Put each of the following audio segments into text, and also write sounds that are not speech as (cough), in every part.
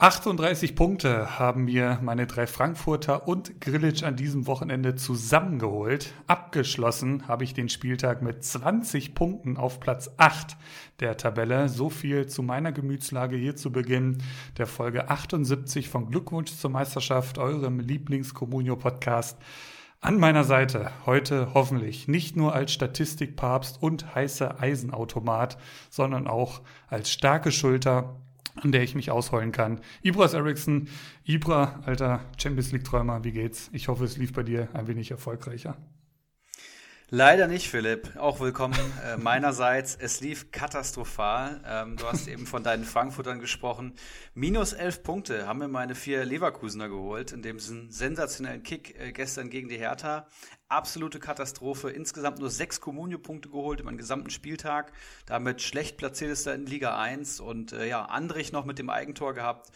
38 Punkte haben mir meine drei Frankfurter und Grillitsch an diesem Wochenende zusammengeholt. Abgeschlossen habe ich den Spieltag mit 20 Punkten auf Platz 8 der Tabelle. So viel zu meiner Gemütslage hier zu Beginn der Folge 78 von Glückwunsch zur Meisterschaft, eurem Lieblings-Communio-Podcast. An meiner Seite heute hoffentlich nicht nur als Statistikpapst und heißer Eisenautomat, sondern auch als starke Schulter an der ich mich ausheulen kann. Ibras Eriksson, Ibra, alter Champions League-Träumer, wie geht's? Ich hoffe, es lief bei dir ein wenig erfolgreicher. Leider nicht, Philipp. Auch willkommen äh, meinerseits. Es lief katastrophal. Ähm, du hast eben von deinen Frankfurtern gesprochen. Minus elf Punkte haben mir meine vier Leverkusener geholt in dem sensationellen Kick äh, gestern gegen die Hertha. Absolute Katastrophe. Insgesamt nur sechs Kommunio-Punkte geholt über den gesamten Spieltag. Damit schlecht platziert ist er in Liga 1 und äh, ja, Andrich noch mit dem Eigentor gehabt.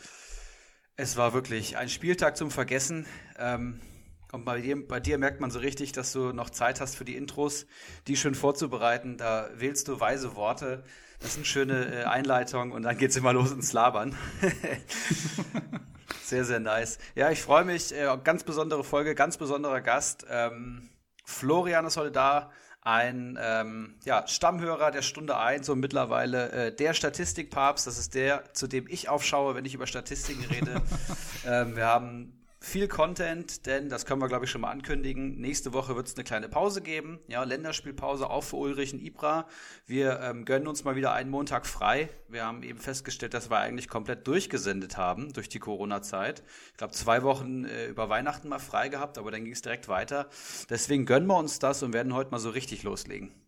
Es war wirklich ein Spieltag zum Vergessen. Ähm, und bei dir, bei dir merkt man so richtig, dass du noch Zeit hast für die Intros, die schön vorzubereiten. Da wählst du weise Worte. Das sind schöne äh, Einleitungen und dann geht's immer los ins Labern. (laughs) sehr, sehr nice. Ja, ich freue mich. Äh, ganz besondere Folge, ganz besonderer Gast. Ähm, Florian ist heute da ein ähm, ja, Stammhörer der Stunde 1 und mittlerweile äh, der Statistikpapst. Das ist der, zu dem ich aufschaue, wenn ich über Statistiken rede. (laughs) ähm, wir haben viel Content, denn das können wir, glaube ich, schon mal ankündigen. Nächste Woche wird es eine kleine Pause geben. Ja, Länderspielpause auch für Ulrich und Ibra. Wir ähm, gönnen uns mal wieder einen Montag frei. Wir haben eben festgestellt, dass wir eigentlich komplett durchgesendet haben durch die Corona-Zeit. Ich glaube, zwei Wochen äh, über Weihnachten mal frei gehabt, aber dann ging es direkt weiter. Deswegen gönnen wir uns das und werden heute mal so richtig loslegen.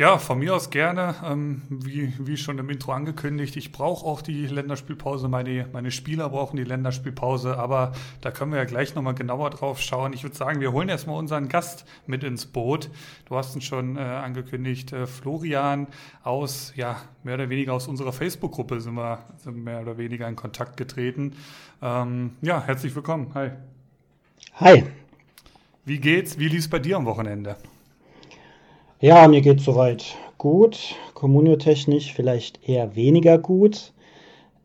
Ja, von mir aus gerne. Ähm, wie, wie schon im Intro angekündigt, ich brauche auch die Länderspielpause. Meine, meine Spieler brauchen die Länderspielpause, aber da können wir ja gleich nochmal genauer drauf schauen. Ich würde sagen, wir holen erstmal unseren Gast mit ins Boot. Du hast ihn schon äh, angekündigt, äh, Florian aus, ja, mehr oder weniger aus unserer Facebook-Gruppe sind wir sind mehr oder weniger in Kontakt getreten. Ähm, ja, herzlich willkommen. Hi. Hi. Wie geht's? Wie lief es bei dir am Wochenende? Ja, mir geht soweit gut. Communio-technisch vielleicht eher weniger gut.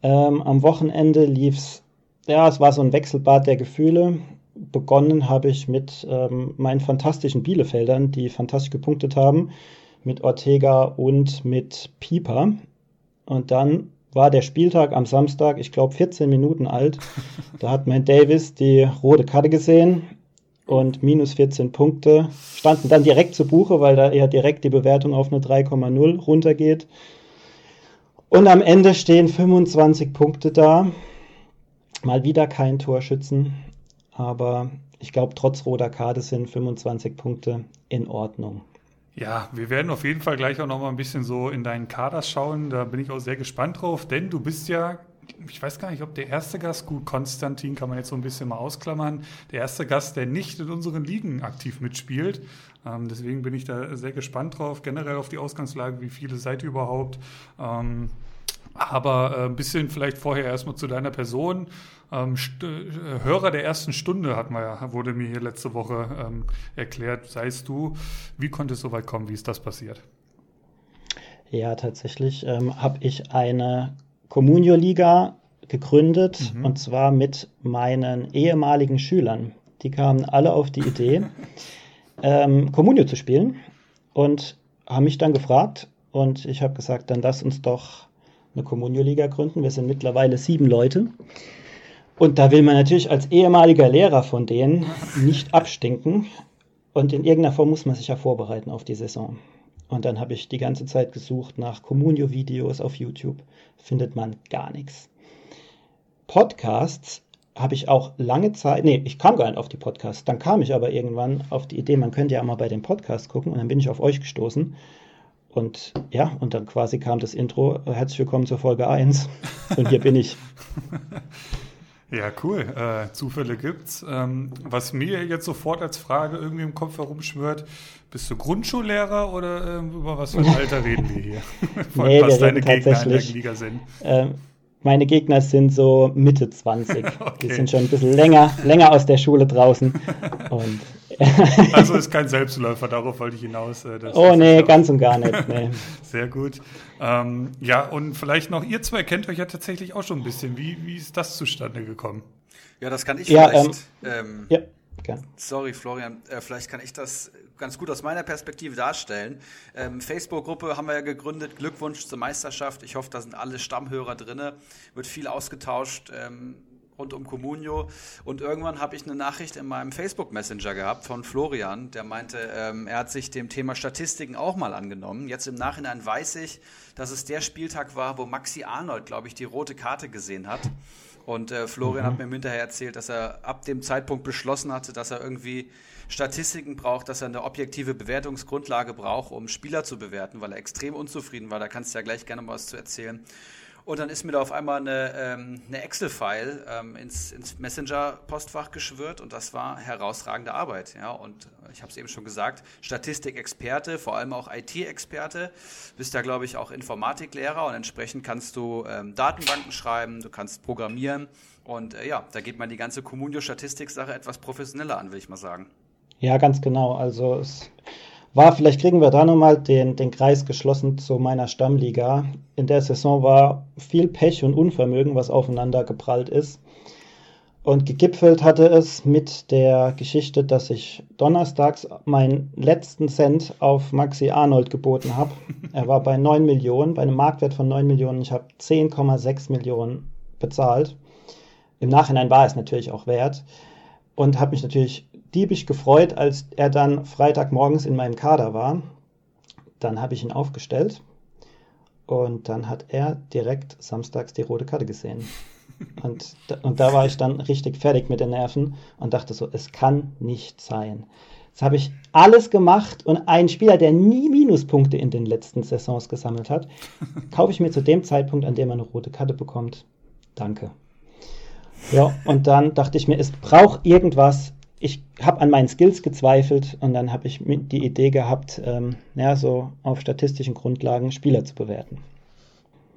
Ähm, am Wochenende lief es, ja, es war so ein Wechselbad der Gefühle. Begonnen habe ich mit ähm, meinen fantastischen Bielefeldern, die fantastisch gepunktet haben, mit Ortega und mit Pieper. Und dann war der Spieltag am Samstag, ich glaube 14 Minuten alt. Da hat mein Davis die rote Karte gesehen und minus 14 Punkte standen dann direkt zu Buche, weil da ja direkt die Bewertung auf eine 3,0 runtergeht. Und am Ende stehen 25 Punkte da. Mal wieder kein Torschützen, aber ich glaube, trotz roter Karte sind 25 Punkte in Ordnung. Ja, wir werden auf jeden Fall gleich auch noch mal ein bisschen so in deinen Kader schauen. Da bin ich auch sehr gespannt drauf, denn du bist ja ich weiß gar nicht, ob der erste Gast, gut, Konstantin kann man jetzt so ein bisschen mal ausklammern, der erste Gast, der nicht in unseren Ligen aktiv mitspielt. Ähm, deswegen bin ich da sehr gespannt drauf, generell auf die Ausgangslage, wie viele seid ihr überhaupt. Ähm, aber äh, ein bisschen vielleicht vorher erstmal zu deiner Person. Ähm, äh, Hörer der ersten Stunde hat man ja, wurde mir hier letzte Woche ähm, erklärt, seist du. Wie konnte es so weit kommen? Wie ist das passiert? Ja, tatsächlich ähm, habe ich eine Communio Liga gegründet mhm. und zwar mit meinen ehemaligen Schülern. Die kamen alle auf die Idee, (laughs) ähm, Communio zu spielen und haben mich dann gefragt und ich habe gesagt, dann lass uns doch eine Communio Liga gründen. Wir sind mittlerweile sieben Leute. Und da will man natürlich als ehemaliger Lehrer von denen nicht abstinken. Und in irgendeiner Form muss man sich ja vorbereiten auf die Saison. Und dann habe ich die ganze Zeit gesucht nach Communio-Videos auf YouTube. Findet man gar nichts. Podcasts habe ich auch lange Zeit, nee, ich kam gar nicht auf die Podcasts. Dann kam ich aber irgendwann auf die Idee, man könnte ja mal bei den Podcasts gucken und dann bin ich auf euch gestoßen. Und ja, und dann quasi kam das Intro. Herzlich willkommen zur Folge 1. (laughs) Und hier bin ich. (laughs) Ja, cool. Äh, Zufälle gibt's. Ähm, was mir jetzt sofort als Frage irgendwie im Kopf herumschwört, bist du Grundschullehrer oder äh, über was für ein Alter reden wir hier? (laughs) Von nee, was deine Gegner in der Liga sind? Ähm, meine Gegner sind so Mitte 20. (laughs) okay. Die sind schon ein bisschen länger, länger aus der Schule draußen. Und (laughs) also ist kein Selbstläufer, darauf wollte ich hinaus. Äh, oh nee, ganz und gar nicht. Nee. (laughs) Sehr gut. Ähm, ja, und vielleicht noch, ihr zwei kennt euch ja tatsächlich auch schon ein bisschen. Wie, wie ist das zustande gekommen? Ja, das kann ich ja, vielleicht. Ähm, ähm, ja, gern. Sorry, Florian, äh, vielleicht kann ich das ganz gut aus meiner Perspektive darstellen. Ähm, Facebook-Gruppe haben wir ja gegründet. Glückwunsch zur Meisterschaft. Ich hoffe, da sind alle Stammhörer drin. Wird viel ausgetauscht. Ähm, rund um Comunio. Und irgendwann habe ich eine Nachricht in meinem Facebook Messenger gehabt von Florian, der meinte, ähm, er hat sich dem Thema Statistiken auch mal angenommen. Jetzt im Nachhinein weiß ich, dass es der Spieltag war, wo Maxi Arnold, glaube ich, die rote Karte gesehen hat. Und äh, Florian mhm. hat mir hinterher erzählt, dass er ab dem Zeitpunkt beschlossen hatte, dass er irgendwie Statistiken braucht, dass er eine objektive Bewertungsgrundlage braucht, um Spieler zu bewerten, weil er extrem unzufrieden war. Da kannst du ja gleich gerne mal was zu erzählen. Und dann ist mir da auf einmal eine, ähm, eine Excel-File ähm, ins, ins Messenger-Postfach geschwört und das war herausragende Arbeit. Ja? Und ich habe es eben schon gesagt, Statistikexperte, vor allem auch IT-Experte, bist ja, glaube ich, auch Informatiklehrer und entsprechend kannst du ähm, Datenbanken schreiben, du kannst programmieren und äh, ja, da geht man die ganze Communio-Statistik-Sache etwas professioneller an, will ich mal sagen. Ja, ganz genau. Also es war, vielleicht kriegen wir da nochmal den, den Kreis geschlossen zu meiner Stammliga. In der Saison war viel Pech und Unvermögen, was aufeinander geprallt ist. Und gegipfelt hatte es mit der Geschichte, dass ich donnerstags meinen letzten Cent auf Maxi Arnold geboten habe. Er war bei 9 Millionen, bei einem Marktwert von 9 Millionen. Ich habe 10,6 Millionen bezahlt. Im Nachhinein war es natürlich auch wert und habe mich natürlich diebisch gefreut, als er dann Freitagmorgens in meinem Kader war. Dann habe ich ihn aufgestellt und dann hat er direkt samstags die rote Karte gesehen. (laughs) Und, und da war ich dann richtig fertig mit den Nerven und dachte so, es kann nicht sein. Jetzt habe ich alles gemacht und einen Spieler, der nie Minuspunkte in den letzten Saisons gesammelt hat, (laughs) kaufe ich mir zu dem Zeitpunkt, an dem er eine rote Karte bekommt. Danke. Ja, und dann dachte ich mir, es braucht irgendwas, ich habe an meinen Skills gezweifelt und dann habe ich die Idee gehabt, ähm, ja, so auf statistischen Grundlagen Spieler zu bewerten.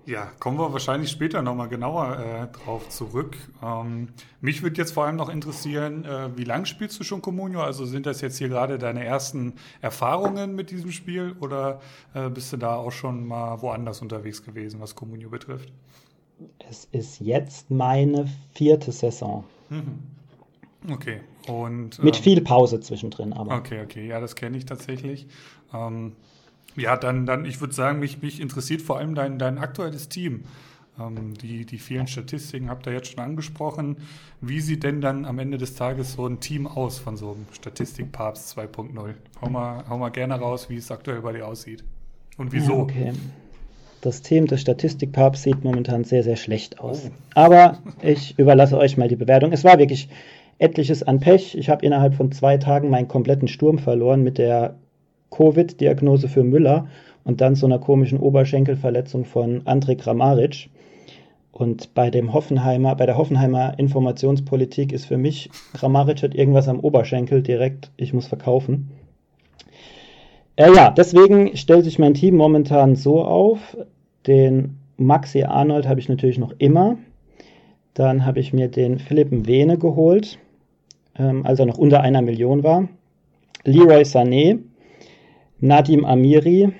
Ja, kommen wir wahrscheinlich später nochmal genauer äh, drauf zurück. Ähm, mich würde jetzt vor allem noch interessieren, äh, wie lange spielst du schon Comunio? Also sind das jetzt hier gerade deine ersten Erfahrungen mit diesem Spiel oder äh, bist du da auch schon mal woanders unterwegs gewesen, was Comunio betrifft? Es ist jetzt meine vierte Saison. Mhm. Okay. Und, Mit ähm, viel Pause zwischendrin, aber. Okay, okay, ja, das kenne ich tatsächlich. Ähm, ja, dann, dann, ich würde sagen, mich, mich interessiert vor allem dein, dein aktuelles Team. Ähm, die, die vielen Statistiken habt ihr jetzt schon angesprochen. Wie sieht denn dann am Ende des Tages so ein Team aus von so einem Statistikpapst 2.0? Hau mal, hau mal gerne raus, wie es aktuell bei dir aussieht. Und wieso? Ja, okay. Das Team des Statistikpapst sieht momentan sehr, sehr schlecht aus. Oh. Aber ich überlasse euch mal die Bewertung. Es war wirklich etliches an Pech. Ich habe innerhalb von zwei Tagen meinen kompletten Sturm verloren mit der Covid-Diagnose für Müller und dann so einer komischen Oberschenkelverletzung von Andrej Kramaric. Und bei dem Hoffenheimer, bei der Hoffenheimer Informationspolitik ist für mich, Kramaric hat irgendwas am Oberschenkel direkt, ich muss verkaufen. Äh, ja, deswegen stellt sich mein Team momentan so auf. Den Maxi Arnold habe ich natürlich noch immer. Dann habe ich mir den Philippen Vene geholt ähm, als er noch unter einer Million war. Leroy Sané, Nadim Amiri,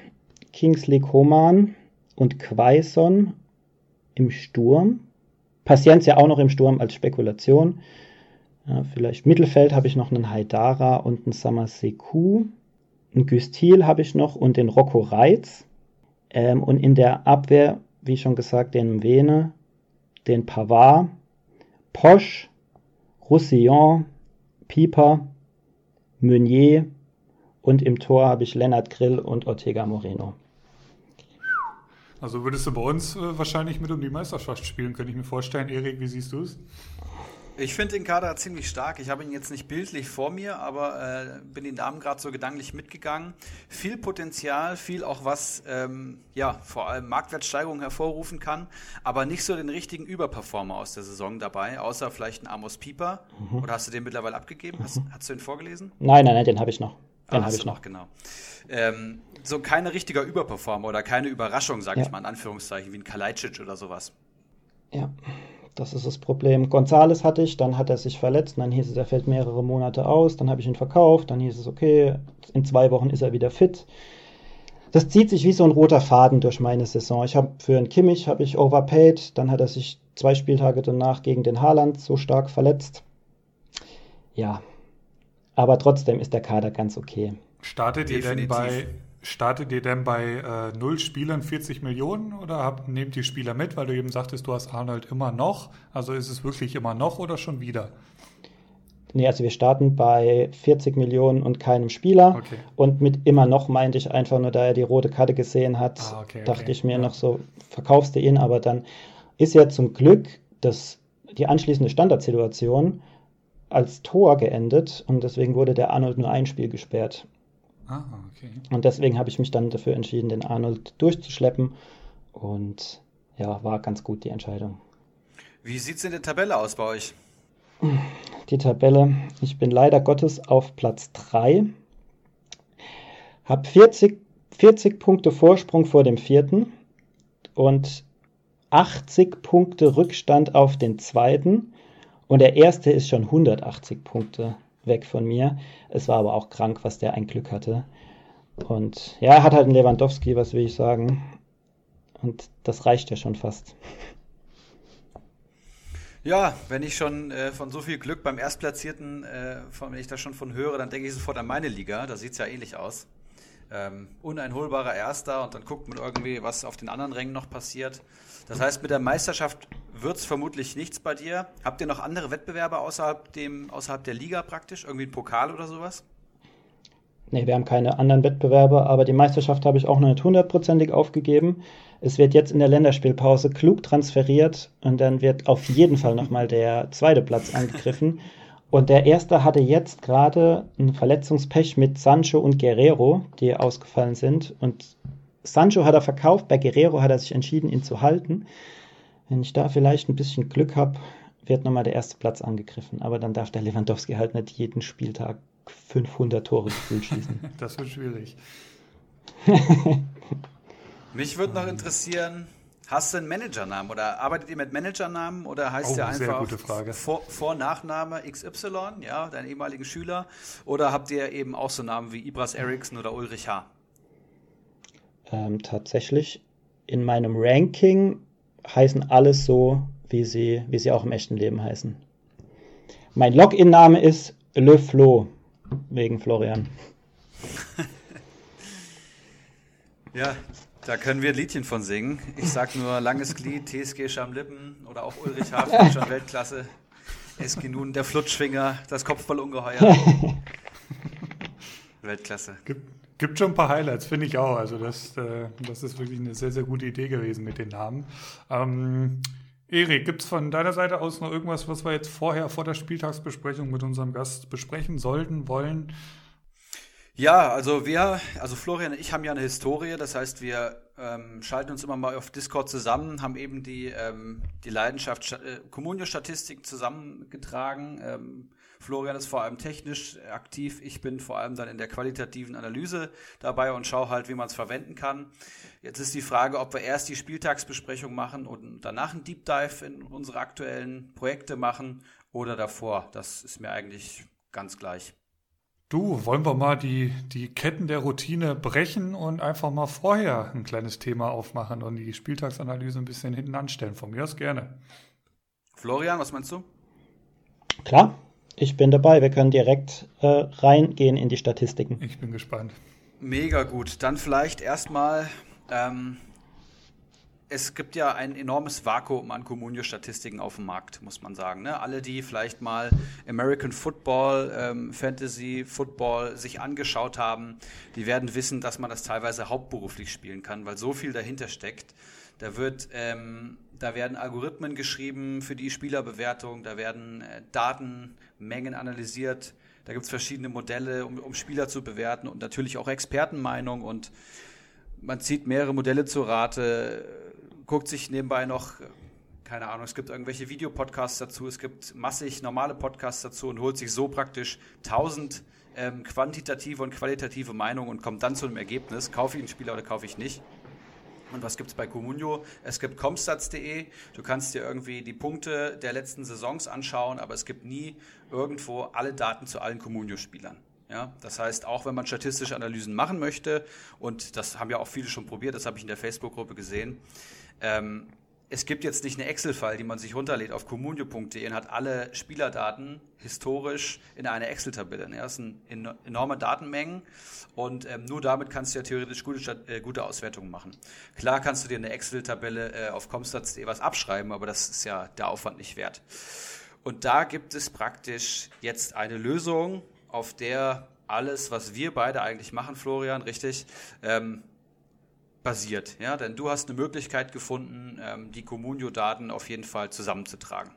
Kingsley Coman und Quaison im Sturm. Paciencia auch noch im Sturm als Spekulation. Ja, vielleicht Mittelfeld habe ich noch einen Haidara und einen Samaseku. Einen Güstil habe ich noch und den Rocco Reitz. Ähm, und in der Abwehr, wie schon gesagt, den Vene, den Pavard, Posch, Roussillon, Pieper, Meunier und im Tor habe ich Lennart Grill und Ortega Moreno. Also würdest du bei uns äh, wahrscheinlich mit um die Meisterschaft spielen, könnte ich mir vorstellen. Erik, wie siehst du es? Ich finde den Kader ziemlich stark. Ich habe ihn jetzt nicht bildlich vor mir, aber äh, bin den Damen gerade so gedanklich mitgegangen. Viel Potenzial, viel auch was, ähm, ja, vor allem Marktwertsteigerung hervorrufen kann, aber nicht so den richtigen Überperformer aus der Saison dabei, außer vielleicht ein Amos Pieper. Mhm. Oder hast du den mittlerweile abgegeben? Hast, mhm. hast du ihn vorgelesen? Nein, nein, nein, den habe ich noch. Den ah, habe ich noch. noch. Genau. Ähm, so keine richtiger Überperformer oder keine Überraschung, sage ja. ich mal in Anführungszeichen, wie ein Kalajdzic oder sowas. Ja, das ist das Problem. Gonzales hatte ich, dann hat er sich verletzt, dann hieß es, er fällt mehrere Monate aus, dann habe ich ihn verkauft, dann hieß es, okay, in zwei Wochen ist er wieder fit. Das zieht sich wie so ein roter Faden durch meine Saison. Ich habe für einen Kimmich habe ich overpaid, dann hat er sich zwei Spieltage danach gegen den Haaland so stark verletzt. Ja, aber trotzdem ist der Kader ganz okay. Startet ihr denn bei Startet ihr denn bei äh, null Spielern 40 Millionen oder habt, nehmt ihr Spieler mit, weil du eben sagtest, du hast Arnold immer noch? Also ist es wirklich immer noch oder schon wieder? Nee, also wir starten bei 40 Millionen und keinem Spieler. Okay. Und mit immer noch meinte ich einfach nur, da er die rote Karte gesehen hat, ah, okay, dachte okay. ich mir ja. noch so, verkaufst du ihn, aber dann ist ja zum Glück das, die anschließende Standardsituation als Tor geendet und deswegen wurde der Arnold nur ein Spiel gesperrt. Ah, okay. Und deswegen habe ich mich dann dafür entschieden, den Arnold durchzuschleppen. Und ja, war ganz gut die Entscheidung. Wie sieht es in der Tabelle aus bei euch? Die Tabelle, ich bin leider Gottes auf Platz 3. Habe 40, 40 Punkte Vorsprung vor dem vierten und 80 Punkte Rückstand auf den zweiten. Und der erste ist schon 180 Punkte weg von mir. Es war aber auch krank, was der ein Glück hatte. Und ja, er hat halt einen Lewandowski, was will ich sagen. Und das reicht ja schon fast. Ja, wenn ich schon äh, von so viel Glück beim Erstplatzierten, äh, von, wenn ich das schon von höre, dann denke ich sofort an meine Liga. Da sieht es ja ähnlich aus. Ähm, uneinholbarer Erster und dann guckt man irgendwie, was auf den anderen Rängen noch passiert. Das heißt, mit der Meisterschaft wird es vermutlich nichts bei dir. Habt ihr noch andere Wettbewerbe außerhalb, dem, außerhalb der Liga praktisch? Irgendwie ein Pokal oder sowas? Nee, wir haben keine anderen Wettbewerbe, aber die Meisterschaft habe ich auch noch nicht hundertprozentig aufgegeben. Es wird jetzt in der Länderspielpause klug transferiert und dann wird auf jeden Fall nochmal der zweite Platz angegriffen. Und der erste hatte jetzt gerade ein Verletzungspech mit Sancho und Guerrero, die ausgefallen sind. Und Sancho hat er verkauft, bei Guerrero hat er sich entschieden, ihn zu halten. Wenn ich da vielleicht ein bisschen Glück habe, wird nochmal der erste Platz angegriffen. Aber dann darf der Lewandowski halt nicht jeden Spieltag 500 Tore gefühlt schießen. (laughs) das wird schwierig. (laughs) Mich würde noch interessieren, hast du einen Managernamen oder arbeitet ihr mit Managernamen oder heißt oh, der einfach Vor-, Vor Nachname XY, ja, deinen ehemaligen Schüler? Oder habt ihr eben auch so Namen wie Ibras Eriksson oder Ulrich H.? Ähm, tatsächlich in meinem Ranking heißen alles so, wie sie, wie sie auch im echten Leben heißen. Mein Login-Name ist Le Flo, wegen Florian. (laughs) ja, da können wir ein Liedchen von singen. Ich sag nur langes Glied, TSG Schamlippen oder auch Ulrich Hafen, (laughs) schon Weltklasse. SG nun der Flutschfinger, das Kopfballungeheuer. (laughs) Weltklasse. Gibt, Gibt schon ein paar Highlights, finde ich auch. Also das, äh, das ist wirklich eine sehr, sehr gute Idee gewesen mit den Namen. Ähm, Erik, gibt es von deiner Seite aus noch irgendwas, was wir jetzt vorher vor der Spieltagsbesprechung mit unserem Gast besprechen sollten, wollen? Ja, also wir, also Florian und ich haben ja eine Historie, das heißt, wir ähm, schalten uns immer mal auf Discord zusammen, haben eben die, ähm, die Leidenschaft äh, Kommunio-Statistiken zusammengetragen. Ähm, Florian ist vor allem technisch aktiv. Ich bin vor allem dann in der qualitativen Analyse dabei und schaue halt, wie man es verwenden kann. Jetzt ist die Frage, ob wir erst die Spieltagsbesprechung machen und danach einen Deep Dive in unsere aktuellen Projekte machen oder davor. Das ist mir eigentlich ganz gleich. Du, wollen wir mal die, die Ketten der Routine brechen und einfach mal vorher ein kleines Thema aufmachen und die Spieltagsanalyse ein bisschen hinten anstellen? Von mir aus gerne. Florian, was meinst du? Klar, ich bin dabei. Wir können direkt äh, reingehen in die Statistiken. Ich bin gespannt. Mega gut. Dann vielleicht erstmal, ähm, es gibt ja ein enormes Vakuum an Communio-Statistiken auf dem Markt, muss man sagen. Ne? Alle, die vielleicht mal American Football, ähm, Fantasy Football sich angeschaut haben, die werden wissen, dass man das teilweise hauptberuflich spielen kann, weil so viel dahinter steckt. Da wird ähm, da werden Algorithmen geschrieben für die Spielerbewertung, da werden äh, Datenmengen analysiert, da gibt es verschiedene Modelle, um, um, Spieler zu bewerten und natürlich auch Expertenmeinung und man zieht mehrere Modelle zur Rate, guckt sich nebenbei noch, keine Ahnung, es gibt irgendwelche Videopodcasts dazu, es gibt massig normale Podcasts dazu und holt sich so praktisch tausend ähm, quantitative und qualitative Meinungen und kommt dann zu einem Ergebnis, kaufe ich einen Spieler oder kaufe ich nicht. Und was gibt es bei Comunio? Es gibt comstats.de. Du kannst dir irgendwie die Punkte der letzten Saisons anschauen, aber es gibt nie irgendwo alle Daten zu allen Comunio-Spielern. Ja, das heißt, auch wenn man statistische Analysen machen möchte, und das haben ja auch viele schon probiert, das habe ich in der Facebook-Gruppe gesehen, ähm, es gibt jetzt nicht eine Excel-File, die man sich runterlädt auf communio.de und hat alle Spielerdaten historisch in einer Excel-Tabelle. Das sind enorme Datenmengen und ähm, nur damit kannst du ja theoretisch gute, äh, gute Auswertungen machen. Klar kannst du dir eine Excel-Tabelle äh, auf comstats.de was abschreiben, aber das ist ja der Aufwand nicht wert. Und da gibt es praktisch jetzt eine Lösung, auf der alles, was wir beide eigentlich machen, Florian, richtig, ähm, basiert. Ja? Denn du hast eine Möglichkeit gefunden, ähm, die Communio-Daten auf jeden Fall zusammenzutragen.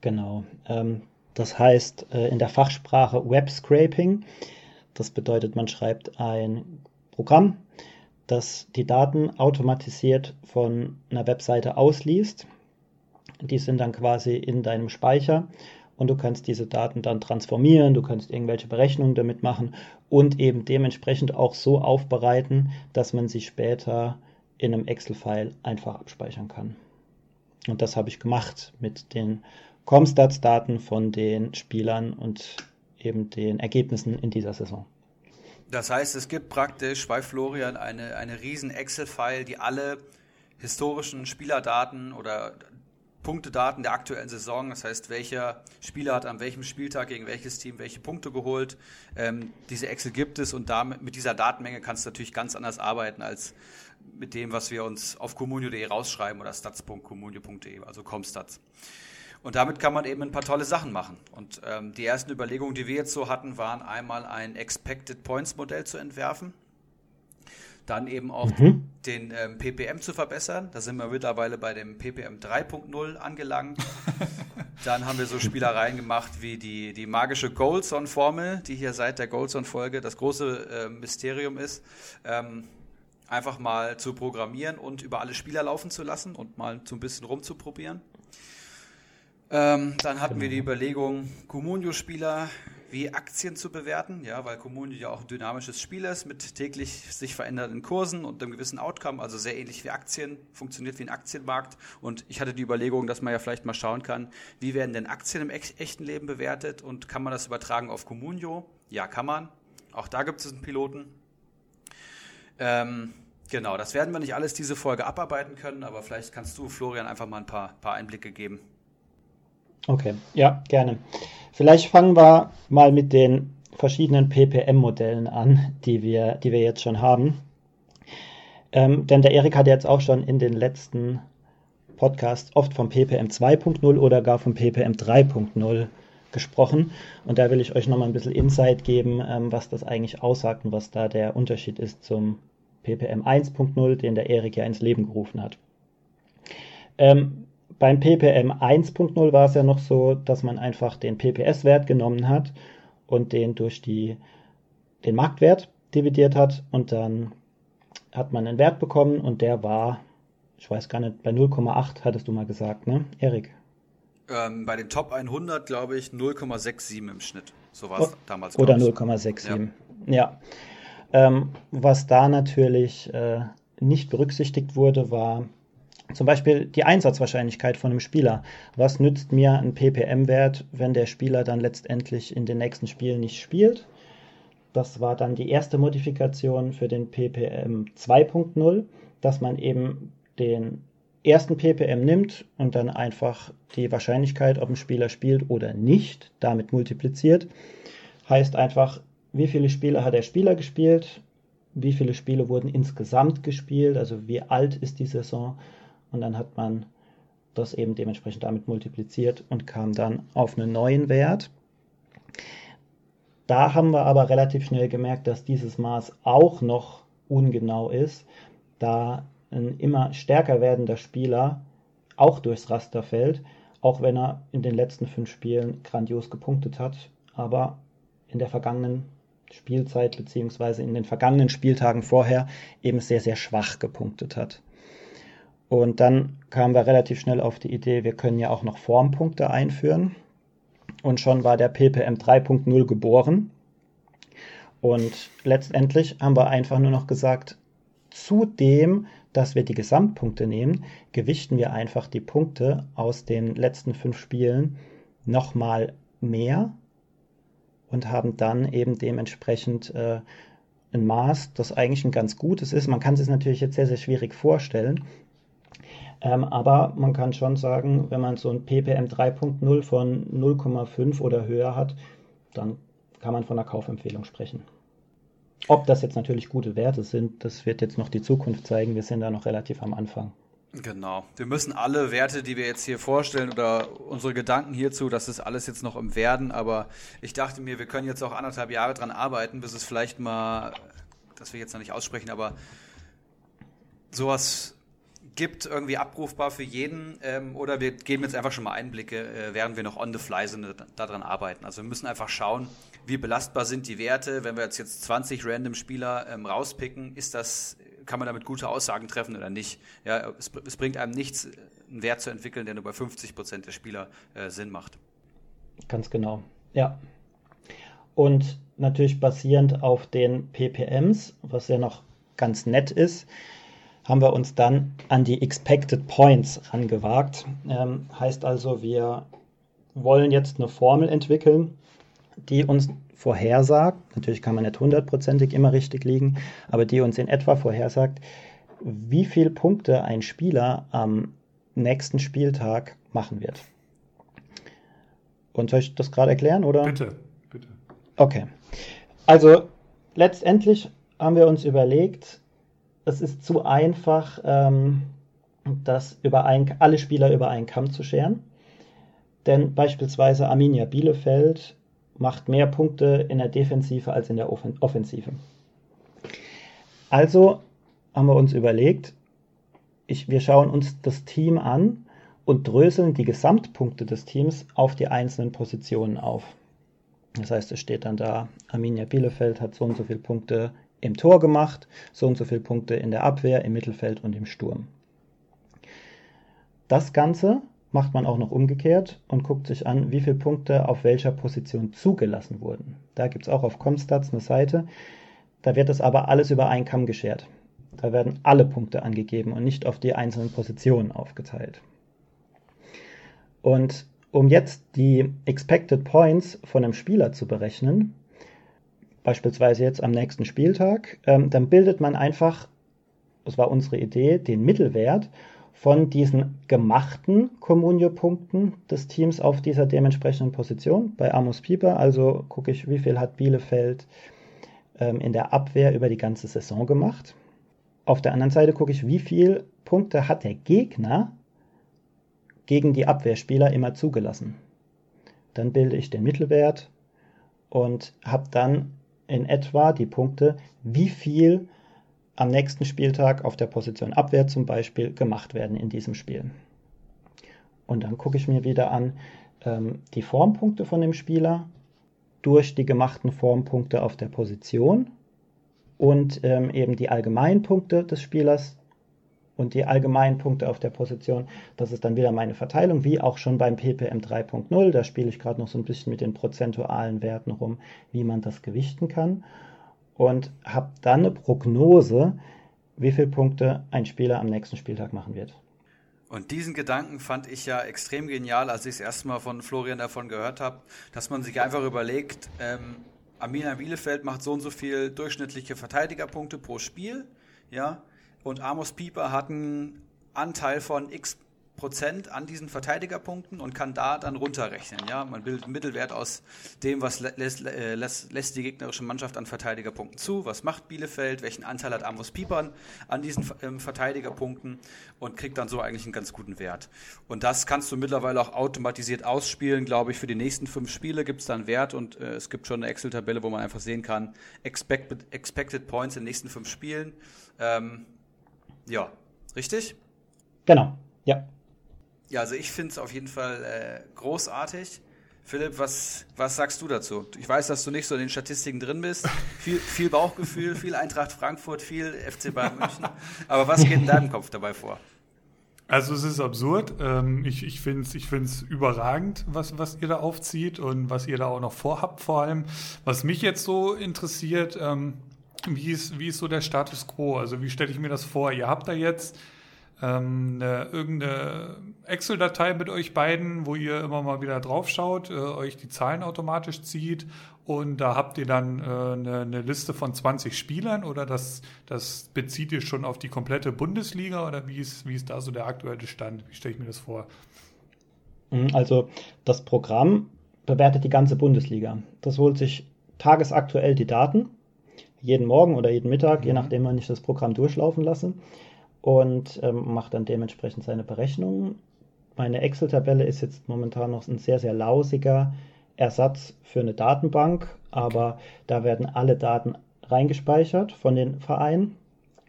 Genau. Ähm, das heißt äh, in der Fachsprache Web Scraping. Das bedeutet, man schreibt ein Programm, das die Daten automatisiert von einer Webseite ausliest. Die sind dann quasi in deinem Speicher und du kannst diese Daten dann transformieren, du kannst irgendwelche Berechnungen damit machen und eben dementsprechend auch so aufbereiten, dass man sie später in einem Excel-File einfach abspeichern kann. Und das habe ich gemacht mit den Comstats-Daten von den Spielern und eben den Ergebnissen in dieser Saison. Das heißt, es gibt praktisch bei Florian eine, eine riesen Excel-File, die alle historischen Spielerdaten oder Punktedaten der aktuellen Saison. Das heißt, welcher Spieler hat an welchem Spieltag gegen welches Team welche Punkte geholt. Ähm, diese Excel gibt es und damit mit dieser Datenmenge kannst du natürlich ganz anders arbeiten als mit dem, was wir uns auf communio.de rausschreiben oder stats.communio.de, also Comstats. Und damit kann man eben ein paar tolle Sachen machen. Und ähm, die ersten Überlegungen, die wir jetzt so hatten, waren einmal ein Expected Points Modell zu entwerfen dann eben auch mhm. den ähm, PPM zu verbessern. Da sind wir mittlerweile bei dem PPM 3.0 angelangt. (laughs) dann haben wir so Spielereien gemacht wie die, die magische Goldson-Formel, die hier seit der Goldson-Folge das große äh, Mysterium ist. Ähm, einfach mal zu programmieren und über alle Spieler laufen zu lassen und mal so ein bisschen rumzuprobieren. Ähm, dann hatten wir die genau. Überlegung, Comunio-Spieler wie Aktien zu bewerten, ja, weil Community ja auch ein dynamisches Spiel ist mit täglich sich verändernden Kursen und einem gewissen Outcome, also sehr ähnlich wie Aktien, funktioniert wie ein Aktienmarkt. Und ich hatte die Überlegung, dass man ja vielleicht mal schauen kann, wie werden denn Aktien im echten Leben bewertet und kann man das übertragen auf Communio? Ja, kann man. Auch da gibt es einen Piloten. Ähm, genau, das werden wir nicht alles diese Folge abarbeiten können, aber vielleicht kannst du, Florian, einfach mal ein paar, paar Einblicke geben. Okay, ja, gerne. Vielleicht fangen wir mal mit den verschiedenen PPM-Modellen an, die wir, die wir jetzt schon haben. Ähm, denn der Erik hat jetzt auch schon in den letzten Podcasts oft vom PPM 2.0 oder gar vom PPM 3.0 gesprochen. Und da will ich euch nochmal ein bisschen Insight geben, ähm, was das eigentlich aussagt und was da der Unterschied ist zum PPM 1.0, den der Erik ja ins Leben gerufen hat. Ähm, beim ppm 1.0 war es ja noch so, dass man einfach den PPS-Wert genommen hat und den durch die, den Marktwert dividiert hat und dann hat man einen Wert bekommen und der war, ich weiß gar nicht, bei 0,8 hattest du mal gesagt, ne, Erik? Ähm, bei den Top 100 glaube ich 0,67 im Schnitt. So war es oh, damals. Oder 0,67. Ja. ja. Ähm, was da natürlich äh, nicht berücksichtigt wurde, war zum Beispiel die Einsatzwahrscheinlichkeit von einem Spieler. Was nützt mir ein PPM-Wert, wenn der Spieler dann letztendlich in den nächsten Spielen nicht spielt? Das war dann die erste Modifikation für den PPM 2.0, dass man eben den ersten PPM nimmt und dann einfach die Wahrscheinlichkeit, ob ein Spieler spielt oder nicht, damit multipliziert. Heißt einfach, wie viele Spiele hat der Spieler gespielt, wie viele Spiele wurden insgesamt gespielt, also wie alt ist die Saison und dann hat man das eben dementsprechend damit multipliziert und kam dann auf einen neuen Wert. Da haben wir aber relativ schnell gemerkt, dass dieses Maß auch noch ungenau ist, da ein immer stärker werdender Spieler auch durchs Raster fällt, auch wenn er in den letzten fünf Spielen grandios gepunktet hat, aber in der vergangenen Spielzeit beziehungsweise in den vergangenen Spieltagen vorher eben sehr, sehr schwach gepunktet hat. Und dann kamen wir relativ schnell auf die Idee, wir können ja auch noch Formpunkte einführen. Und schon war der PPM 3.0 geboren. Und letztendlich haben wir einfach nur noch gesagt, zudem, dass wir die Gesamtpunkte nehmen, gewichten wir einfach die Punkte aus den letzten fünf Spielen nochmal mehr und haben dann eben dementsprechend äh, ein Maß, das eigentlich ein ganz gutes ist. Man kann es sich natürlich jetzt sehr, sehr schwierig vorstellen. Ähm, aber man kann schon sagen, wenn man so ein ppm 3.0 von 0,5 oder höher hat, dann kann man von einer Kaufempfehlung sprechen. Ob das jetzt natürlich gute Werte sind, das wird jetzt noch die Zukunft zeigen. Wir sind da noch relativ am Anfang. Genau. Wir müssen alle Werte, die wir jetzt hier vorstellen oder unsere Gedanken hierzu, das ist alles jetzt noch im Werden, aber ich dachte mir, wir können jetzt auch anderthalb Jahre dran arbeiten, bis es vielleicht mal, das will ich jetzt noch nicht aussprechen, aber sowas gibt, irgendwie abrufbar für jeden, ähm, oder wir geben jetzt einfach schon mal Einblicke, äh, während wir noch on the fly sind, daran arbeiten. Also wir müssen einfach schauen, wie belastbar sind die Werte. Wenn wir jetzt, jetzt 20 random Spieler ähm, rauspicken, ist das, kann man damit gute Aussagen treffen oder nicht? Ja, es, es bringt einem nichts, einen Wert zu entwickeln, der nur bei 50 Prozent der Spieler äh, Sinn macht. Ganz genau, ja. Und natürlich basierend auf den PPMs, was ja noch ganz nett ist, haben wir uns dann an die Expected Points rangewagt. Ähm, heißt also, wir wollen jetzt eine Formel entwickeln, die uns vorhersagt, natürlich kann man nicht hundertprozentig immer richtig liegen, aber die uns in etwa vorhersagt, wie viele Punkte ein Spieler am nächsten Spieltag machen wird. Und soll ich das gerade erklären, oder? Bitte, bitte. Okay. Also letztendlich haben wir uns überlegt, es ist zu einfach, ähm, das über ein, alle Spieler über einen Kamm zu scheren. Denn beispielsweise Arminia Bielefeld macht mehr Punkte in der Defensive als in der Offensive. Also haben wir uns überlegt, ich, wir schauen uns das Team an und dröseln die Gesamtpunkte des Teams auf die einzelnen Positionen auf. Das heißt, es steht dann da, Arminia Bielefeld hat so und so viele Punkte im Tor gemacht, so und so viele Punkte in der Abwehr, im Mittelfeld und im Sturm. Das Ganze macht man auch noch umgekehrt und guckt sich an, wie viele Punkte auf welcher Position zugelassen wurden. Da gibt es auch auf Comstats eine Seite, da wird das aber alles über einen Kamm geschert. Da werden alle Punkte angegeben und nicht auf die einzelnen Positionen aufgeteilt. Und um jetzt die Expected Points von einem Spieler zu berechnen, beispielsweise jetzt am nächsten Spieltag, ähm, dann bildet man einfach, das war unsere Idee, den Mittelwert von diesen gemachten Comunio-Punkten des Teams auf dieser dementsprechenden Position. Bei Amos Pieper, also gucke ich, wie viel hat Bielefeld ähm, in der Abwehr über die ganze Saison gemacht. Auf der anderen Seite gucke ich, wie viele Punkte hat der Gegner gegen die Abwehrspieler immer zugelassen. Dann bilde ich den Mittelwert und habe dann in etwa die Punkte, wie viel am nächsten Spieltag auf der Position Abwehr zum Beispiel gemacht werden in diesem Spiel. Und dann gucke ich mir wieder an ähm, die Formpunkte von dem Spieler durch die gemachten Formpunkte auf der Position und ähm, eben die Allgemeinpunkte des Spielers und die allgemeinen Punkte auf der Position. Das ist dann wieder meine Verteilung, wie auch schon beim ppm 3.0. Da spiele ich gerade noch so ein bisschen mit den prozentualen Werten rum, wie man das gewichten kann. Und habe dann eine Prognose, wie viele Punkte ein Spieler am nächsten Spieltag machen wird. Und diesen Gedanken fand ich ja extrem genial, als ich es erstmal von Florian davon gehört habe, dass man sich einfach überlegt, ähm, Amina Bielefeld macht so und so viel durchschnittliche Verteidigerpunkte pro Spiel, ja, und Amos Pieper hat einen Anteil von x Prozent an diesen Verteidigerpunkten und kann da dann runterrechnen. Ja, man bildet einen Mittelwert aus dem, was lässt, lässt, lässt die gegnerische Mannschaft an Verteidigerpunkten zu, was macht Bielefeld, welchen Anteil hat Amos Pieper an diesen ähm, Verteidigerpunkten und kriegt dann so eigentlich einen ganz guten Wert. Und das kannst du mittlerweile auch automatisiert ausspielen, glaube ich. Für die nächsten fünf Spiele gibt es dann Wert und äh, es gibt schon eine Excel-Tabelle, wo man einfach sehen kann, expected, expected Points in den nächsten fünf Spielen. Ähm, ja, richtig? Genau, ja. Ja, also ich finde es auf jeden Fall äh, großartig. Philipp, was, was sagst du dazu? Ich weiß, dass du nicht so in den Statistiken drin bist. (laughs) Viel, viel Bauchgefühl, viel Eintracht Frankfurt, viel FC Bayern München. Aber was geht in deinem Kopf dabei vor? Also es ist absurd. Ähm, ich ich finde es ich find's überragend, was, was ihr da aufzieht und was ihr da auch noch vorhabt vor allem. Was mich jetzt so interessiert, ähm, wie ist, wie ist so der Status quo? Also wie stelle ich mir das vor? Ihr habt da jetzt ähm, eine, irgendeine Excel-Datei mit euch beiden, wo ihr immer mal wieder drauf schaut, äh, euch die Zahlen automatisch zieht und da habt ihr dann äh, eine, eine, Liste von 20 Spielern oder das, das bezieht ihr schon auf die komplette Bundesliga oder wie ist, wie ist da so der aktuelle Stand? Wie stelle ich mir das vor? Mhm, also das Programm bewertet die ganze Bundesliga. Das holt sich tagesaktuell die Daten, jeden Morgen oder jeden Mittag, mhm. je nachdem, wann ich das Programm durchlaufen lasse und ähm, macht dann dementsprechend seine Berechnungen. Meine Excel-Tabelle ist jetzt momentan noch ein sehr, sehr lausiger Ersatz für eine Datenbank, aber da werden alle Daten reingespeichert von den Vereinen,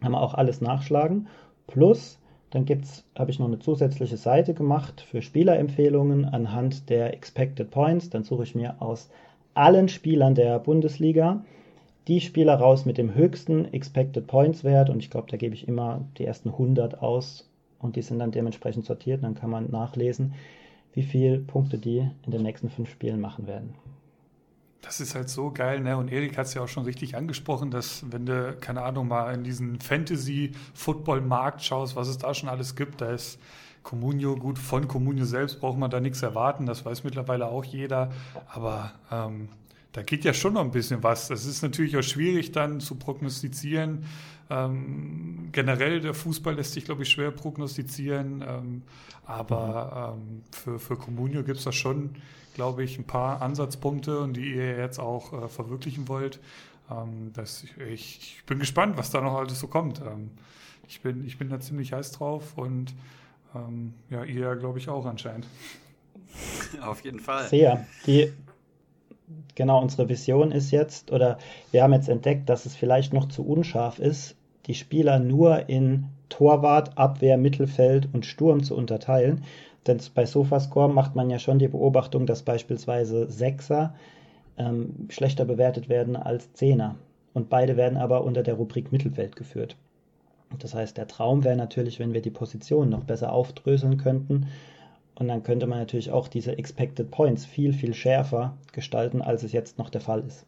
kann man auch alles nachschlagen. Plus, dann gibt's, habe ich noch eine zusätzliche Seite gemacht für Spielerempfehlungen anhand der Expected Points. Dann suche ich mir aus allen Spielern der Bundesliga die Spieler raus mit dem höchsten Expected Points Wert und ich glaube, da gebe ich immer die ersten 100 aus und die sind dann dementsprechend sortiert. Dann kann man nachlesen, wie viele Punkte die in den nächsten fünf Spielen machen werden. Das ist halt so geil, ne? Und Erik hat es ja auch schon richtig angesprochen, dass wenn du, keine Ahnung, mal in diesen Fantasy-Football-Markt schaust, was es da schon alles gibt, da ist Comunio, gut, von Comunio selbst braucht man da nichts erwarten, das weiß mittlerweile auch jeder, aber ähm, da geht ja schon noch ein bisschen was. Das ist natürlich auch schwierig dann zu prognostizieren. Ähm, generell der Fußball lässt sich, glaube ich, schwer prognostizieren. Ähm, aber ähm, für, für Comunio gibt es da schon, glaube ich, ein paar Ansatzpunkte und die ihr jetzt auch äh, verwirklichen wollt. Ähm, das, ich, ich, bin gespannt, was da noch alles so kommt. Ähm, ich, bin, ich bin da ziemlich heiß drauf und ähm, ja, ihr, glaube ich, auch anscheinend. Auf jeden Fall. Sehr. Die, genau unsere Vision ist jetzt, oder wir haben jetzt entdeckt, dass es vielleicht noch zu unscharf ist, die Spieler nur in Torwart, Abwehr, Mittelfeld und Sturm zu unterteilen. Denn bei Sofascore macht man ja schon die Beobachtung, dass beispielsweise Sechser ähm, schlechter bewertet werden als Zehner. Und beide werden aber unter der Rubrik Mittelfeld geführt. Das heißt, der Traum wäre natürlich, wenn wir die Position noch besser aufdröseln könnten und dann könnte man natürlich auch diese Expected Points viel, viel schärfer gestalten, als es jetzt noch der Fall ist.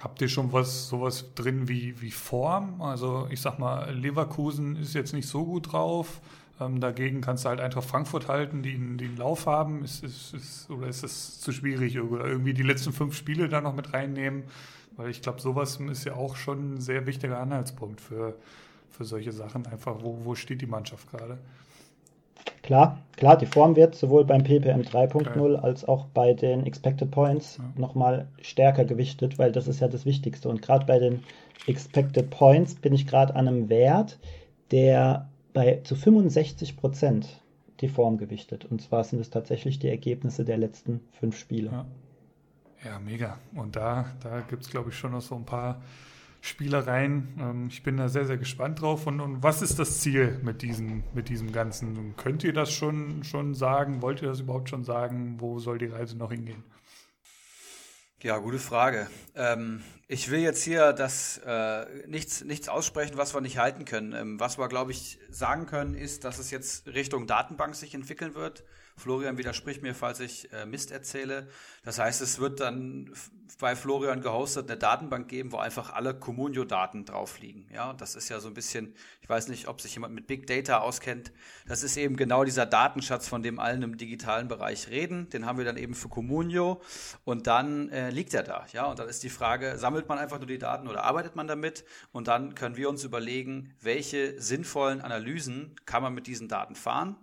Habt ihr schon was sowas drin wie, wie Form? Also ich sag mal, Leverkusen ist jetzt nicht so gut drauf. Ähm, dagegen kannst du halt einfach Frankfurt halten, die, die einen Lauf haben. Ist, ist, ist, oder ist es zu schwierig? Oder irgendwie die letzten fünf Spiele da noch mit reinnehmen? Weil ich glaube, sowas ist ja auch schon ein sehr wichtiger Anhaltspunkt für, für solche Sachen. Einfach, wo, wo steht die Mannschaft gerade? Klar, klar, die Form wird sowohl beim PPM 3.0 als auch bei den Expected Points ja. nochmal stärker gewichtet, weil das ist ja das Wichtigste. Und gerade bei den Expected Points bin ich gerade an einem Wert, der bei zu 65 Prozent die Form gewichtet. Und zwar sind es tatsächlich die Ergebnisse der letzten fünf Spiele. Ja, ja mega. Und da, da gibt es, glaube ich, schon noch so ein paar Spielereien. Ähm, ich bin da sehr, sehr gespannt drauf. Und, und was ist das Ziel mit diesem, mit diesem Ganzen? Könnt ihr das schon, schon sagen? Wollt ihr das überhaupt schon sagen? Wo soll die Reise noch hingehen? Ja, gute Frage. Ähm, ich will jetzt hier das äh, nichts, nichts aussprechen, was wir nicht halten können. Ähm, was wir, glaube ich, sagen können, ist, dass es jetzt Richtung Datenbank sich entwickeln wird. Florian widerspricht mir, falls ich äh, Mist erzähle. Das heißt, es wird dann bei Florian gehostet eine Datenbank geben, wo einfach alle Communio-Daten drauf liegen. Ja, das ist ja so ein bisschen, ich weiß nicht, ob sich jemand mit Big Data auskennt. Das ist eben genau dieser Datenschatz, von dem allen im digitalen Bereich reden. Den haben wir dann eben für Communio und dann äh, liegt er da. Ja, und dann ist die Frage, sammelt man einfach nur die Daten oder arbeitet man damit? Und dann können wir uns überlegen, welche sinnvollen Analysen kann man mit diesen Daten fahren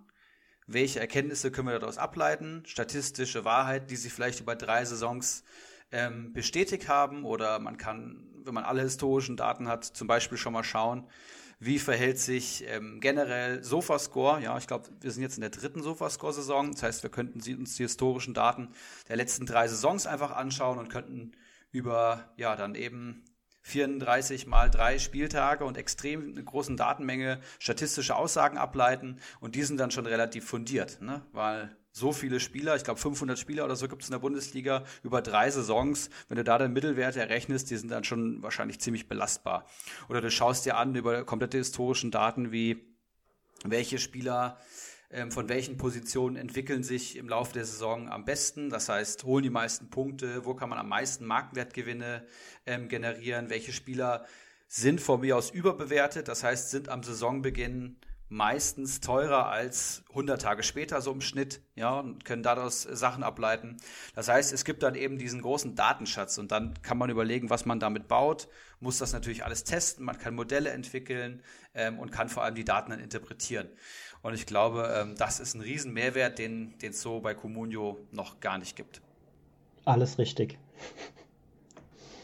welche Erkenntnisse können wir daraus ableiten, statistische Wahrheit, die sich vielleicht über drei Saisons ähm, bestätigt haben oder man kann, wenn man alle historischen Daten hat, zum Beispiel schon mal schauen, wie verhält sich ähm, generell Sofascore. Ja, ich glaube, wir sind jetzt in der dritten Sofascore-Saison. Das heißt, wir könnten uns die historischen Daten der letzten drei Saisons einfach anschauen und könnten über, ja, dann eben 34 mal drei Spieltage und extrem großen Datenmenge statistische Aussagen ableiten und die sind dann schon relativ fundiert, ne? weil so viele Spieler, ich glaube 500 Spieler oder so gibt es in der Bundesliga über drei Saisons. Wenn du da den Mittelwert errechnest, die sind dann schon wahrscheinlich ziemlich belastbar. Oder du schaust dir an über komplette historischen Daten wie welche Spieler von welchen Positionen entwickeln sich im Laufe der Saison am besten. Das heißt, holen die meisten Punkte, wo kann man am meisten Marktwertgewinne ähm, generieren, welche Spieler sind von mir aus überbewertet. Das heißt, sind am Saisonbeginn meistens teurer als 100 Tage später so im Schnitt, ja, und können daraus Sachen ableiten. Das heißt, es gibt dann eben diesen großen Datenschatz und dann kann man überlegen, was man damit baut, muss das natürlich alles testen, man kann Modelle entwickeln ähm, und kann vor allem die Daten dann interpretieren. Und ich glaube, ähm, das ist ein riesen Mehrwert, den es so bei Comunio noch gar nicht gibt. Alles richtig.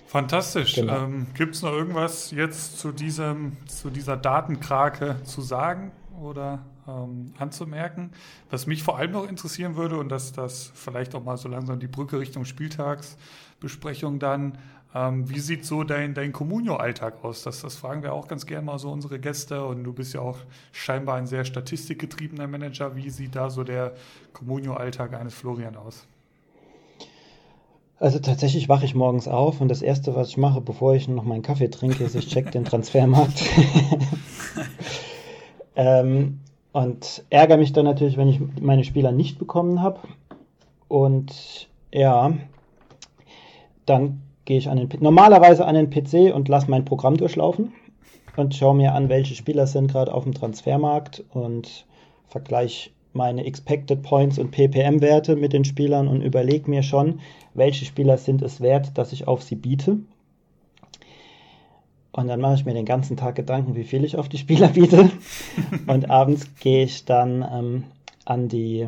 Fantastisch. Genau. Ähm, Gibt es noch irgendwas jetzt zu, diesem, zu dieser Datenkrake zu sagen oder ähm, anzumerken? Was mich vor allem noch interessieren würde, und dass das vielleicht auch mal so langsam die Brücke Richtung Spieltagsbesprechung dann, ähm, wie sieht so dein, dein Communio-Alltag aus? Das, das fragen wir auch ganz gerne mal so unsere Gäste. Und du bist ja auch scheinbar ein sehr statistikgetriebener Manager. Wie sieht da so der Communio-Alltag eines Florian aus? Also tatsächlich wache ich morgens auf und das Erste, was ich mache, bevor ich noch meinen Kaffee trinke, ist, ich check den Transfermarkt. (laughs) ähm, und ärgere mich dann natürlich, wenn ich meine Spieler nicht bekommen habe. Und ja, dann gehe ich an den, normalerweise an den PC und lasse mein Programm durchlaufen und schaue mir an, welche Spieler sind gerade auf dem Transfermarkt und vergleiche meine Expected Points und PPM-Werte mit den Spielern und überlege mir schon, welche Spieler sind es wert, dass ich auf sie biete. Und dann mache ich mir den ganzen Tag Gedanken, wie viel ich auf die Spieler biete. (laughs) und abends gehe ich dann ähm, an die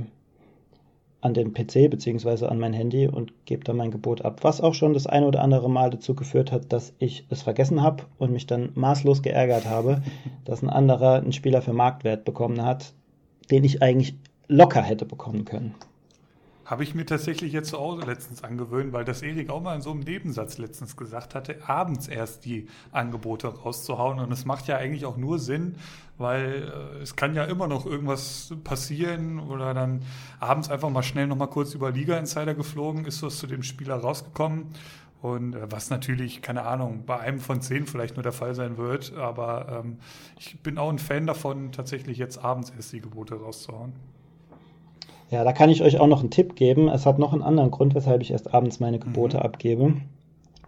an den PC bzw. an mein Handy und gebe dann mein Gebot ab. Was auch schon das eine oder andere Mal dazu geführt hat, dass ich es vergessen habe und mich dann maßlos geärgert habe, (laughs) dass ein anderer einen Spieler für Marktwert bekommen hat, den ich eigentlich locker hätte bekommen können. Habe ich mir tatsächlich jetzt auch letztens angewöhnt, weil das Erik auch mal in so einem Nebensatz letztens gesagt hatte, abends erst die Angebote rauszuhauen. Und es macht ja eigentlich auch nur Sinn, weil äh, es kann ja immer noch irgendwas passieren oder dann abends einfach mal schnell nochmal kurz über Liga Insider geflogen, ist was zu dem Spieler rausgekommen. Und äh, was natürlich, keine Ahnung, bei einem von zehn vielleicht nur der Fall sein wird. Aber ähm, ich bin auch ein Fan davon, tatsächlich jetzt abends erst die Gebote rauszuhauen. Ja, da kann ich euch auch noch einen Tipp geben. Es hat noch einen anderen Grund, weshalb ich erst abends meine Gebote mhm. abgebe.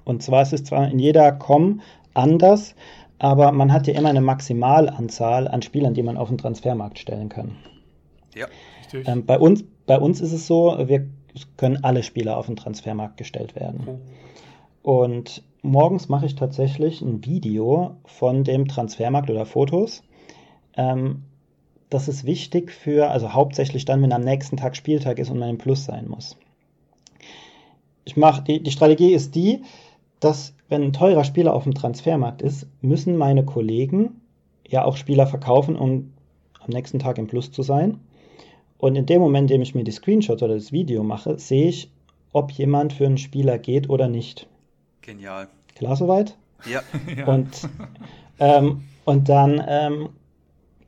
Und zwar ist es zwar in jeder Com anders, aber man hat ja immer eine Maximalanzahl an Spielern, die man auf den Transfermarkt stellen kann. Ja, richtig. Ähm, bei, uns, bei uns ist es so, wir können alle Spieler auf den Transfermarkt gestellt werden. Mhm. Und morgens mache ich tatsächlich ein Video von dem Transfermarkt oder Fotos. Ähm, das ist wichtig für, also hauptsächlich dann, wenn am nächsten Tag Spieltag ist und man im Plus sein muss. Ich mache, die, die Strategie ist die, dass wenn ein teurer Spieler auf dem Transfermarkt ist, müssen meine Kollegen ja auch Spieler verkaufen, um am nächsten Tag im Plus zu sein. Und in dem Moment, in dem ich mir die Screenshots oder das Video mache, sehe ich, ob jemand für einen Spieler geht oder nicht. Genial. Klar soweit? Ja. Und, (laughs) ähm, und dann ähm,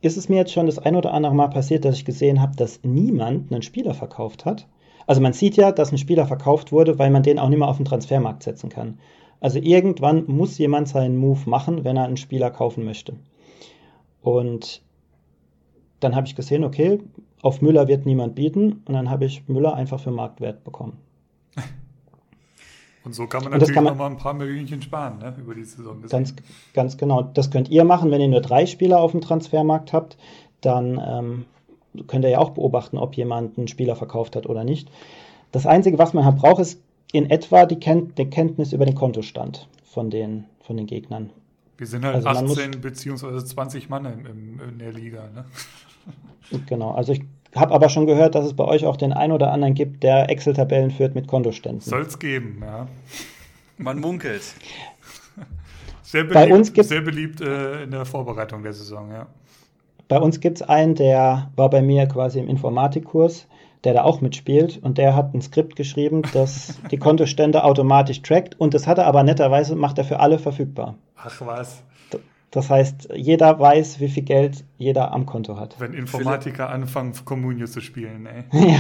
ist es mir jetzt schon das ein oder andere Mal passiert, dass ich gesehen habe, dass niemand einen Spieler verkauft hat. Also man sieht ja, dass ein Spieler verkauft wurde, weil man den auch nicht mehr auf den Transfermarkt setzen kann. Also irgendwann muss jemand seinen Move machen, wenn er einen Spieler kaufen möchte. Und dann habe ich gesehen, okay, auf Müller wird niemand bieten und dann habe ich Müller einfach für Marktwert bekommen. Und so kann man natürlich kann man, noch mal ein paar Millionchen sparen ne, über die Saison. Ganz, ganz genau. Das könnt ihr machen, wenn ihr nur drei Spieler auf dem Transfermarkt habt. Dann ähm, könnt ihr ja auch beobachten, ob jemand einen Spieler verkauft hat oder nicht. Das Einzige, was man halt braucht, ist in etwa die, Ken die Kenntnis über den Kontostand von den, von den Gegnern. Wir sind halt also 18 bzw. 20 Mann in, in, in der Liga. Ne? Genau, also ich habe aber schon gehört, dass es bei euch auch den einen oder anderen gibt, der Excel-Tabellen führt mit Kontoständen. Soll es geben, ja. Man munkelt. Sehr beliebt, bei uns sehr beliebt äh, in der Vorbereitung der Saison, ja. Bei uns gibt es einen, der war bei mir quasi im Informatikkurs, der da auch mitspielt und der hat ein Skript geschrieben, das die Kontostände automatisch trackt und das hat er aber netterweise, macht er für alle verfügbar. Ach was. Das heißt, jeder weiß, wie viel Geld jeder am Konto hat. Wenn Informatiker Philipp. anfangen, Communio zu spielen, ey. (laughs) ja.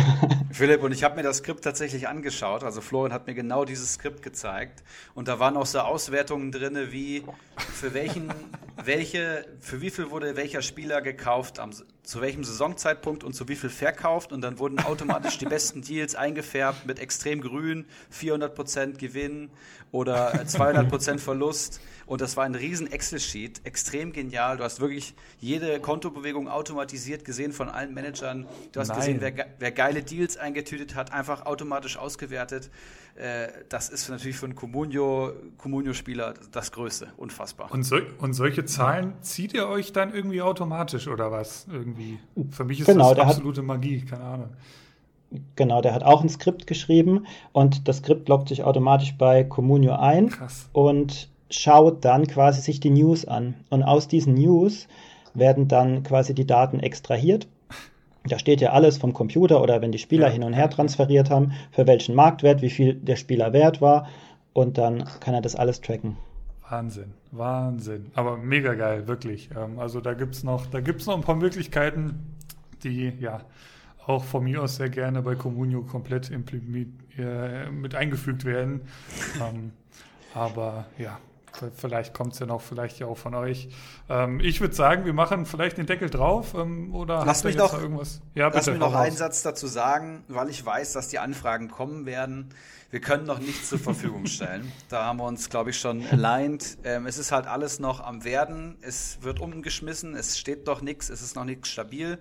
Philipp, und ich habe mir das Skript tatsächlich angeschaut. Also Florian hat mir genau dieses Skript gezeigt. Und da waren auch so Auswertungen drin, wie für welchen, (laughs) welche, für wie viel wurde welcher Spieler gekauft am, zu welchem Saisonzeitpunkt und zu wie viel verkauft und dann wurden automatisch die besten Deals eingefärbt mit extrem grün, 400% Gewinn oder 200% Verlust. Und das war ein riesen Excel-Sheet, extrem genial. Du hast wirklich jede Kontobewegung automatisiert gesehen von allen Managern. Du hast Nein. gesehen, wer, wer, geile Deals eingetütet hat, einfach automatisch ausgewertet. Äh, das ist natürlich für einen Comunio-Spieler das Größte. Unfassbar. Und, so, und, solche Zahlen zieht ihr euch dann irgendwie automatisch oder was? Irgendwie. Für mich ist genau, das absolute Magie, keine Ahnung. Genau, der hat auch ein Skript geschrieben und das Skript loggt sich automatisch bei Comunio ein. Krass. Und schaut dann quasi sich die News an. Und aus diesen News werden dann quasi die Daten extrahiert. Da steht ja alles vom Computer oder wenn die Spieler ja. hin und her transferiert haben, für welchen Marktwert, wie viel der Spieler wert war. Und dann kann er das alles tracken. Wahnsinn, Wahnsinn. Aber mega geil, wirklich. Ähm, also da gibt es noch, noch ein paar Möglichkeiten, die ja auch von mir aus sehr gerne bei Comunio komplett äh, mit eingefügt werden. (laughs) ähm, aber ja, Vielleicht kommt es ja noch, vielleicht ja auch von euch. Ähm, ich würde sagen, wir machen vielleicht den Deckel drauf ähm, oder lass mich noch irgendwas? Ja, lass mich noch einen Satz dazu sagen, weil ich weiß, dass die Anfragen kommen werden. Wir können noch nichts zur Verfügung stellen. (laughs) Da haben wir uns, glaube ich, schon aligned. Ähm, es ist halt alles noch am Werden. Es wird umgeschmissen. Es steht noch nichts. Es ist noch nichts stabil.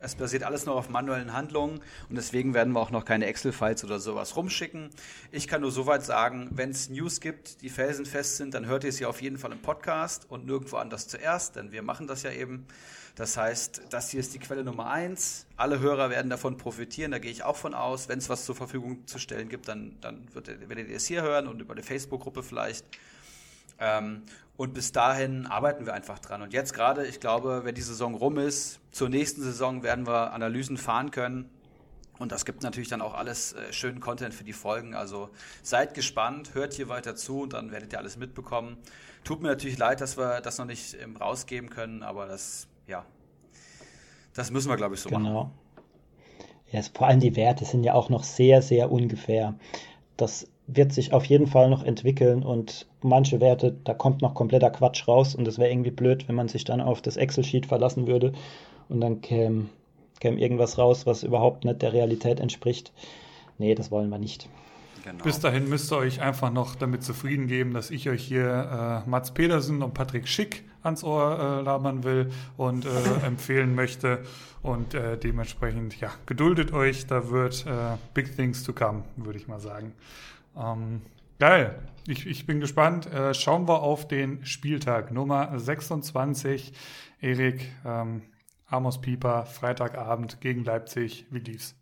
Es basiert alles noch auf manuellen Handlungen und deswegen werden wir auch noch keine Excel-Files oder sowas rumschicken. Ich kann nur soweit sagen, wenn es News gibt, die felsenfest sind, dann hört ihr sie auf jeden Fall im Podcast und nirgendwo anders zuerst, denn wir machen das ja eben. Das heißt, das hier ist die Quelle Nummer eins. Alle Hörer werden davon profitieren, da gehe ich auch von aus. Wenn es was zur Verfügung zu stellen gibt, dann, dann werdet ihr es hier hören und über die Facebook-Gruppe vielleicht. Ähm, und bis dahin arbeiten wir einfach dran. Und jetzt gerade, ich glaube, wenn die Saison rum ist, zur nächsten Saison werden wir Analysen fahren können. Und das gibt natürlich dann auch alles äh, schönen Content für die Folgen. Also seid gespannt, hört hier weiter zu und dann werdet ihr alles mitbekommen. Tut mir natürlich leid, dass wir das noch nicht ähm, rausgeben können, aber das, ja, das müssen wir, glaube ich, so genau. machen. Ja, vor allem die Werte sind ja auch noch sehr, sehr ungefähr. Das wird sich auf jeden Fall noch entwickeln und manche Werte, da kommt noch kompletter Quatsch raus und es wäre irgendwie blöd, wenn man sich dann auf das Excel-Sheet verlassen würde und dann käme, käme irgendwas raus, was überhaupt nicht der Realität entspricht. Nee, das wollen wir nicht. Genau. Bis dahin müsst ihr euch einfach noch damit zufrieden geben, dass ich euch hier äh, Mats Pedersen und Patrick Schick ans Ohr äh, labern will und äh, (laughs) empfehlen möchte. Und äh, dementsprechend, ja, geduldet euch, da wird äh, Big Things to come, würde ich mal sagen. Ähm, geil. Ich, ich bin gespannt. Äh, schauen wir auf den Spieltag Nummer 26. Erik, ähm, Amos Pieper, Freitagabend gegen Leipzig. Wie lief's?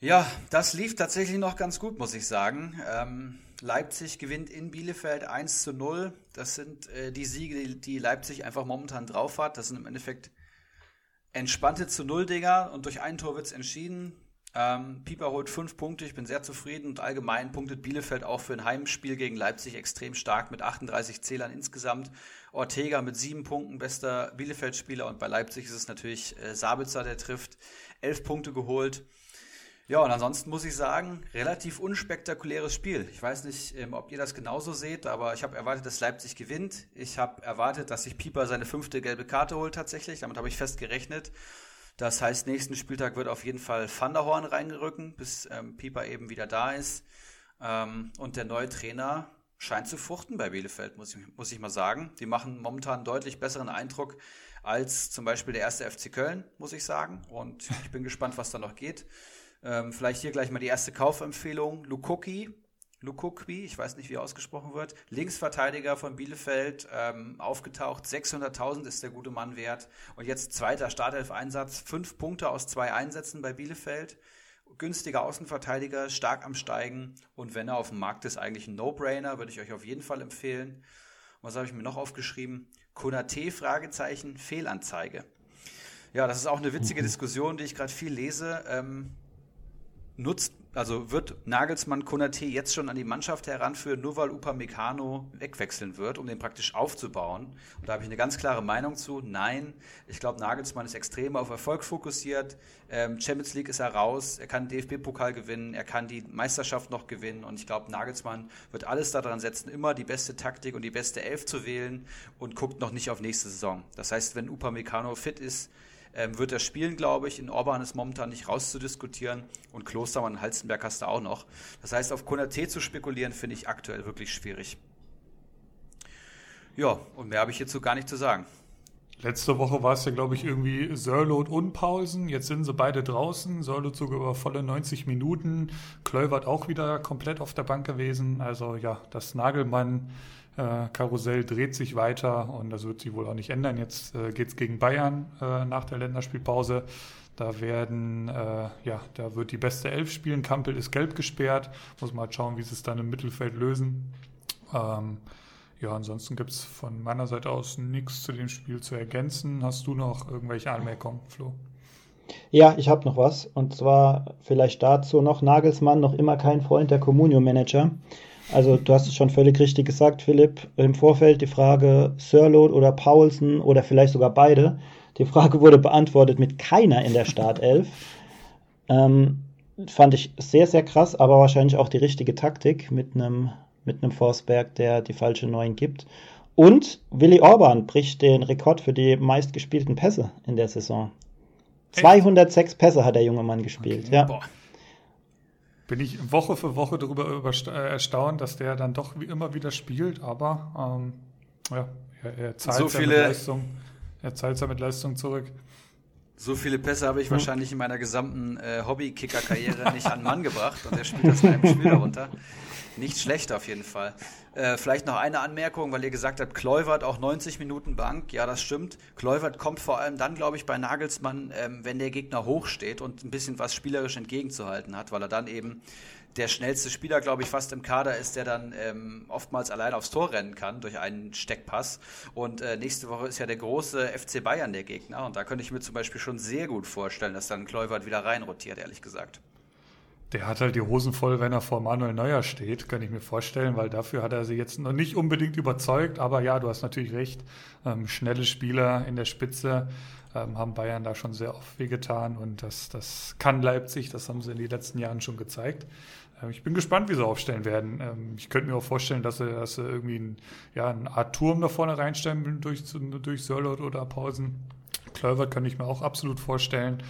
Ja, das lief tatsächlich noch ganz gut, muss ich sagen. Ähm, Leipzig gewinnt in Bielefeld 1 zu 0. Das sind äh, die Siege, die Leipzig einfach momentan drauf hat. Das sind im Endeffekt entspannte zu Null-Dinger und durch ein Tor wird es entschieden. Ähm, Pieper holt fünf Punkte, ich bin sehr zufrieden und allgemein punktet Bielefeld auch für ein Heimspiel gegen Leipzig extrem stark mit 38 Zählern insgesamt. Ortega mit sieben Punkten, bester Bielefeld-Spieler und bei Leipzig ist es natürlich äh, Sabitzer, der trifft, elf Punkte geholt. Ja, und ansonsten muss ich sagen, relativ unspektakuläres Spiel. Ich weiß nicht, ähm, ob ihr das genauso seht, aber ich habe erwartet, dass Leipzig gewinnt. Ich habe erwartet, dass sich Pieper seine fünfte gelbe Karte holt tatsächlich. Damit habe ich fest gerechnet. Das heißt, nächsten Spieltag wird auf jeden Fall Van der Horn reingerücken, bis ähm, Pieper eben wieder da ist. Ähm, und der neue Trainer scheint zu fruchten bei Bielefeld, muss ich, muss ich mal sagen. Die machen momentan einen deutlich besseren Eindruck als zum Beispiel der erste FC Köln, muss ich sagen. Und ich bin gespannt, was da noch geht. Ähm, vielleicht hier gleich mal die erste Kaufempfehlung. Lukoki, Lukukwi, ich weiß nicht, wie ausgesprochen wird, Linksverteidiger von Bielefeld, ähm, aufgetaucht. 600.000 ist der gute Mann wert. Und jetzt zweiter Startelf-Einsatz, fünf Punkte aus zwei Einsätzen bei Bielefeld. Günstiger Außenverteidiger, stark am Steigen. Und wenn er auf dem Markt ist, eigentlich ein No-Brainer, würde ich euch auf jeden Fall empfehlen. Was habe ich mir noch aufgeschrieben? Konate, Fragezeichen, Fehlanzeige. Ja, das ist auch eine witzige mhm. Diskussion, die ich gerade viel lese. Ähm, nutzt also wird Nagelsmann Konate jetzt schon an die Mannschaft heranführen, nur weil Upamecano wegwechseln wird, um den praktisch aufzubauen? Und da habe ich eine ganz klare Meinung zu. Nein, ich glaube, Nagelsmann ist extrem auf Erfolg fokussiert. Ähm, Champions League ist er raus, er kann DFB-Pokal gewinnen, er kann die Meisterschaft noch gewinnen. Und ich glaube, Nagelsmann wird alles daran setzen, immer die beste Taktik und die beste Elf zu wählen und guckt noch nicht auf nächste Saison. Das heißt, wenn Upamecano fit ist, ähm, wird er spielen, glaube ich. In Orban ist momentan nicht rauszudiskutieren und Klostermann und Halstenberg hast du auch noch. Das heißt, auf Konate zu spekulieren, finde ich aktuell wirklich schwierig. Ja, und mehr habe ich hierzu gar nicht zu sagen. Letzte Woche war es ja, glaube ich, irgendwie Sörlot und Paulsen. Jetzt sind sie beide draußen. Sörlot sogar über volle 90 Minuten. Klöwert auch wieder komplett auf der Bank gewesen. Also ja, das Nagelmann-Karussell äh, dreht sich weiter und das wird sich wohl auch nicht ändern. Jetzt äh, geht es gegen Bayern äh, nach der Länderspielpause. Da werden, äh, ja, da wird die beste Elf spielen. Kampel ist gelb gesperrt. Muss mal schauen, wie sie es dann im Mittelfeld lösen. Ähm, ja, ansonsten gibt es von meiner Seite aus nichts zu dem Spiel zu ergänzen. Hast du noch irgendwelche Anmerkungen, Flo? Ja, ich habe noch was. Und zwar vielleicht dazu noch Nagelsmann, noch immer kein Freund der Communio-Manager. Also du hast es schon völlig richtig gesagt, Philipp. Im Vorfeld die Frage Sirlot oder Paulsen oder vielleicht sogar beide. Die Frage wurde beantwortet mit keiner in der Startelf. ähm, fand ich sehr, sehr krass, aber wahrscheinlich auch die richtige Taktik mit einem mit einem Forsberg, der die falsche 9 gibt. Und Willi Orban bricht den Rekord für die meistgespielten Pässe in der Saison. Echt? 206 Pässe hat der junge Mann gespielt, okay. ja. Boah. Bin ich Woche für Woche darüber äh, erstaunt, dass der dann doch wie immer wieder spielt, aber ähm, ja, er, er zahlt so viele, Leistung, er zahlt mit Leistung zurück. So viele Pässe habe ich hm. wahrscheinlich in meiner gesamten äh, Hobby-Kicker-Karriere nicht an Mann gebracht und er spielt das in einem Spiel darunter. Nicht schlecht auf jeden Fall. Äh, vielleicht noch eine Anmerkung, weil ihr gesagt habt, Kluivert auch 90 Minuten Bank. Ja, das stimmt. Kluivert kommt vor allem dann, glaube ich, bei Nagelsmann, ähm, wenn der Gegner hoch steht und ein bisschen was spielerisch entgegenzuhalten hat, weil er dann eben der schnellste Spieler, glaube ich, fast im Kader ist, der dann ähm, oftmals allein aufs Tor rennen kann durch einen Steckpass. Und äh, nächste Woche ist ja der große FC Bayern der Gegner. Und da könnte ich mir zum Beispiel schon sehr gut vorstellen, dass dann Kluivert wieder reinrotiert, ehrlich gesagt. Der hat halt die Hosen voll, wenn er vor Manuel Neuer steht, kann ich mir vorstellen, weil dafür hat er sie jetzt noch nicht unbedingt überzeugt. Aber ja, du hast natürlich recht. Ähm, schnelle Spieler in der Spitze ähm, haben Bayern da schon sehr oft wehgetan und das, das kann Leipzig, das haben sie in den letzten Jahren schon gezeigt. Ähm, ich bin gespannt, wie sie aufstellen werden. Ähm, ich könnte mir auch vorstellen, dass sie, dass sie irgendwie ein, ja, eine Art Turm da vorne reinstellen durch, durch Sörlot oder Pausen. Klövert könnte ich mir auch absolut vorstellen.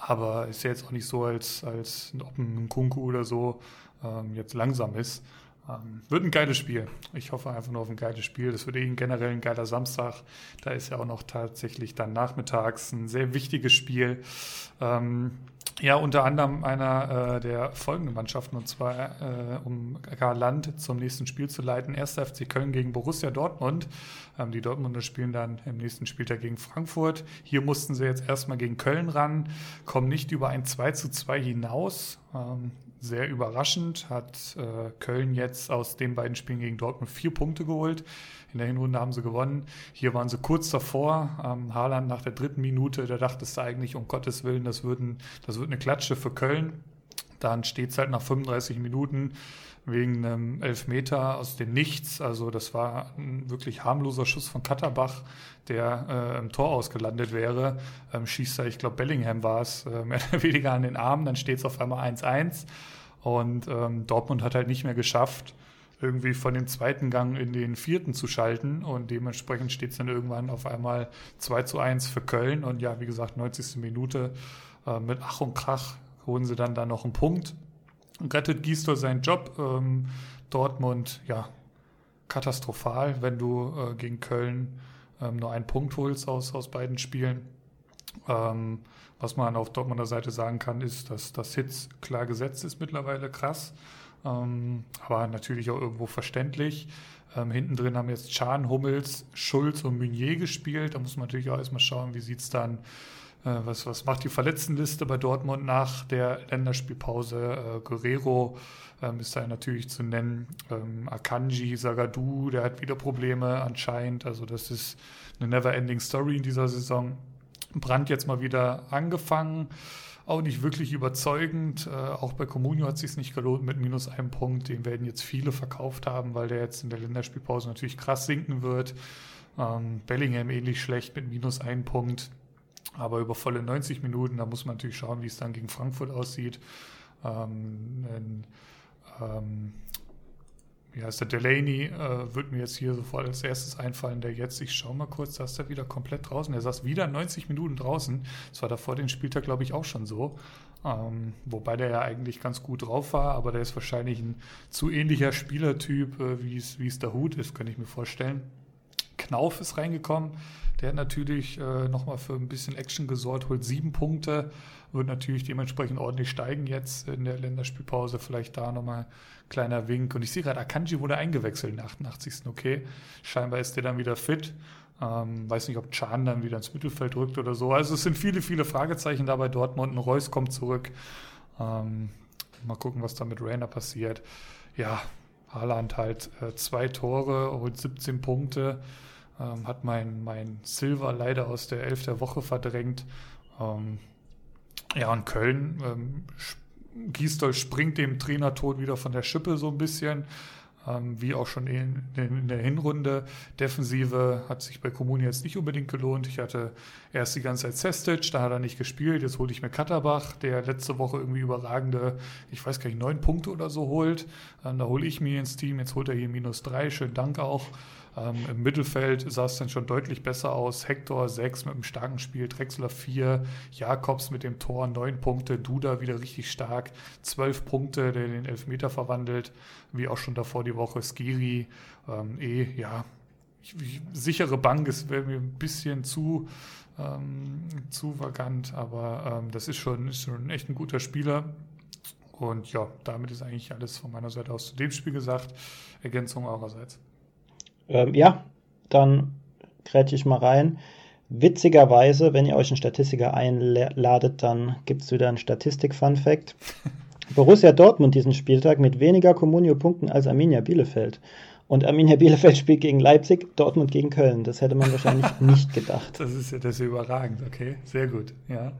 Aber ist ja jetzt auch nicht so, als, als ob ein Kunku oder so ähm, jetzt langsam ist. Ähm, wird ein geiles Spiel. Ich hoffe einfach nur auf ein geiles Spiel. Das wird eh generell ein geiler Samstag. Da ist ja auch noch tatsächlich dann nachmittags ein sehr wichtiges Spiel. Ähm, ja, unter anderem einer äh, der folgenden Mannschaften, und zwar äh, um Garland zum nächsten Spiel zu leiten. 1. FC Köln gegen Borussia Dortmund. Ähm, die Dortmunder spielen dann im nächsten Spieltag gegen Frankfurt. Hier mussten sie jetzt erstmal gegen Köln ran, kommen nicht über ein 2 zu 2 hinaus. Ähm, sehr überraschend hat äh, Köln jetzt aus den beiden Spielen gegen Dortmund vier Punkte geholt. In der Hinrunde haben sie gewonnen. Hier waren sie kurz davor. Ähm, Haaland nach der dritten Minute, da dachtest du eigentlich, um Gottes Willen, das, würden, das wird eine Klatsche für Köln. Dann steht es halt nach 35 Minuten wegen einem Elfmeter aus dem Nichts. Also das war ein wirklich harmloser Schuss von Katterbach, der äh, im Tor ausgelandet wäre. Ähm, schießt da, ich glaube, Bellingham war es, äh, (laughs) mehr oder weniger an den Arm. Dann steht es auf einmal 1-1. Und ähm, Dortmund hat halt nicht mehr geschafft, irgendwie von dem zweiten Gang in den vierten zu schalten. Und dementsprechend steht es dann irgendwann auf einmal 2 zu 1 für Köln. Und ja, wie gesagt, 90. Minute äh, mit Ach und Krach holen sie dann da noch einen Punkt. Rettet Gisdol seinen Job. Ähm, Dortmund, ja, katastrophal, wenn du äh, gegen Köln ähm, nur einen Punkt holst aus, aus beiden Spielen. Ähm, was man auf Dortmunder Seite sagen kann, ist, dass das Hits klar gesetzt ist mittlerweile krass. Ähm, aber natürlich auch irgendwo verständlich. Ähm, hinten drin haben jetzt Chan, Hummels, Schulz und Meunier gespielt. Da muss man natürlich auch erstmal schauen, wie sieht es dann, äh, was, was macht die Verletztenliste bei Dortmund nach der Länderspielpause. Äh, Guerrero ähm, ist da natürlich zu nennen. Ähm, Akanji, Sagadu, der hat wieder Probleme anscheinend. Also das ist eine never-ending Story in dieser Saison. Brand jetzt mal wieder angefangen auch nicht wirklich überzeugend. Äh, auch bei Comunio hat es sich nicht gelohnt mit minus einem Punkt. Den werden jetzt viele verkauft haben, weil der jetzt in der Länderspielpause natürlich krass sinken wird. Ähm, Bellingham ähnlich schlecht mit minus einem Punkt. Aber über volle 90 Minuten, da muss man natürlich schauen, wie es dann gegen Frankfurt aussieht. Ähm, in, ähm, wie heißt der, Delaney, äh, wird mir jetzt hier sofort als erstes einfallen, der jetzt, ich schaue mal kurz, da ist er wieder komplett draußen. Er saß wieder 90 Minuten draußen. Das war da vor dem Spieltag, glaube ich, auch schon so. Ähm, wobei der ja eigentlich ganz gut drauf war, aber der ist wahrscheinlich ein zu ähnlicher Spielertyp, äh, wie es der Hut ist, könnte ich mir vorstellen. Knauf ist reingekommen. Der hat natürlich äh, nochmal für ein bisschen Action gesorgt, holt sieben Punkte, wird natürlich dementsprechend ordentlich steigen jetzt in der Länderspielpause. Vielleicht da nochmal kleiner Wink. Und ich sehe gerade, Akanji wurde eingewechselt in der 88. Okay, scheinbar ist der dann wieder fit. Ähm, weiß nicht, ob Chan dann wieder ins Mittelfeld rückt oder so. Also es sind viele, viele Fragezeichen da bei Dortmund. Ein Reus kommt zurück. Ähm, mal gucken, was da mit Rainer passiert. Ja, Haaland halt äh, zwei Tore, holt 17 Punkte. Ähm, hat mein, mein Silver leider aus der Elf der Woche verdrängt. Ähm, ja, und Köln, ähm, Gisdol springt dem Trainertod wieder von der Schippe so ein bisschen ähm, wie auch schon in, in, der Hinrunde. Defensive hat sich bei Kommuni jetzt nicht unbedingt gelohnt. Ich hatte erst die ganze Zeit Sestic, da hat er nicht gespielt. Jetzt hole ich mir Katterbach, der letzte Woche irgendwie überragende, ich weiß gar nicht, neun Punkte oder so holt. Ähm, da hole ich mir ins Team. Jetzt holt er hier minus drei. Schönen Dank auch. Ähm, Im Mittelfeld sah es dann schon deutlich besser aus. Hector 6 mit einem starken Spiel, Drexler 4, Jakobs mit dem Tor 9 Punkte, Duda wieder richtig stark, 12 Punkte, der den Elfmeter verwandelt, wie auch schon davor die Woche. Skiri, ähm, eh, ja, ich, ich, sichere Bank, es wäre mir ein bisschen zu, ähm, zu vagant, aber ähm, das ist schon, ist schon echt ein guter Spieler. Und ja, damit ist eigentlich alles von meiner Seite aus zu dem Spiel gesagt. Ergänzung eurerseits. Ähm, ja, dann grätsche ich mal rein. Witzigerweise, wenn ihr euch einen Statistiker einladet, dann gibt es wieder einen Statistik-Fun-Fact. (laughs) Borussia Dortmund diesen Spieltag mit weniger Comunio-Punkten als Arminia Bielefeld. Und Arminia Bielefeld spielt gegen Leipzig, Dortmund gegen Köln. Das hätte man wahrscheinlich (laughs) nicht gedacht. Das ist ja das ist überragend, okay. Sehr gut, ja.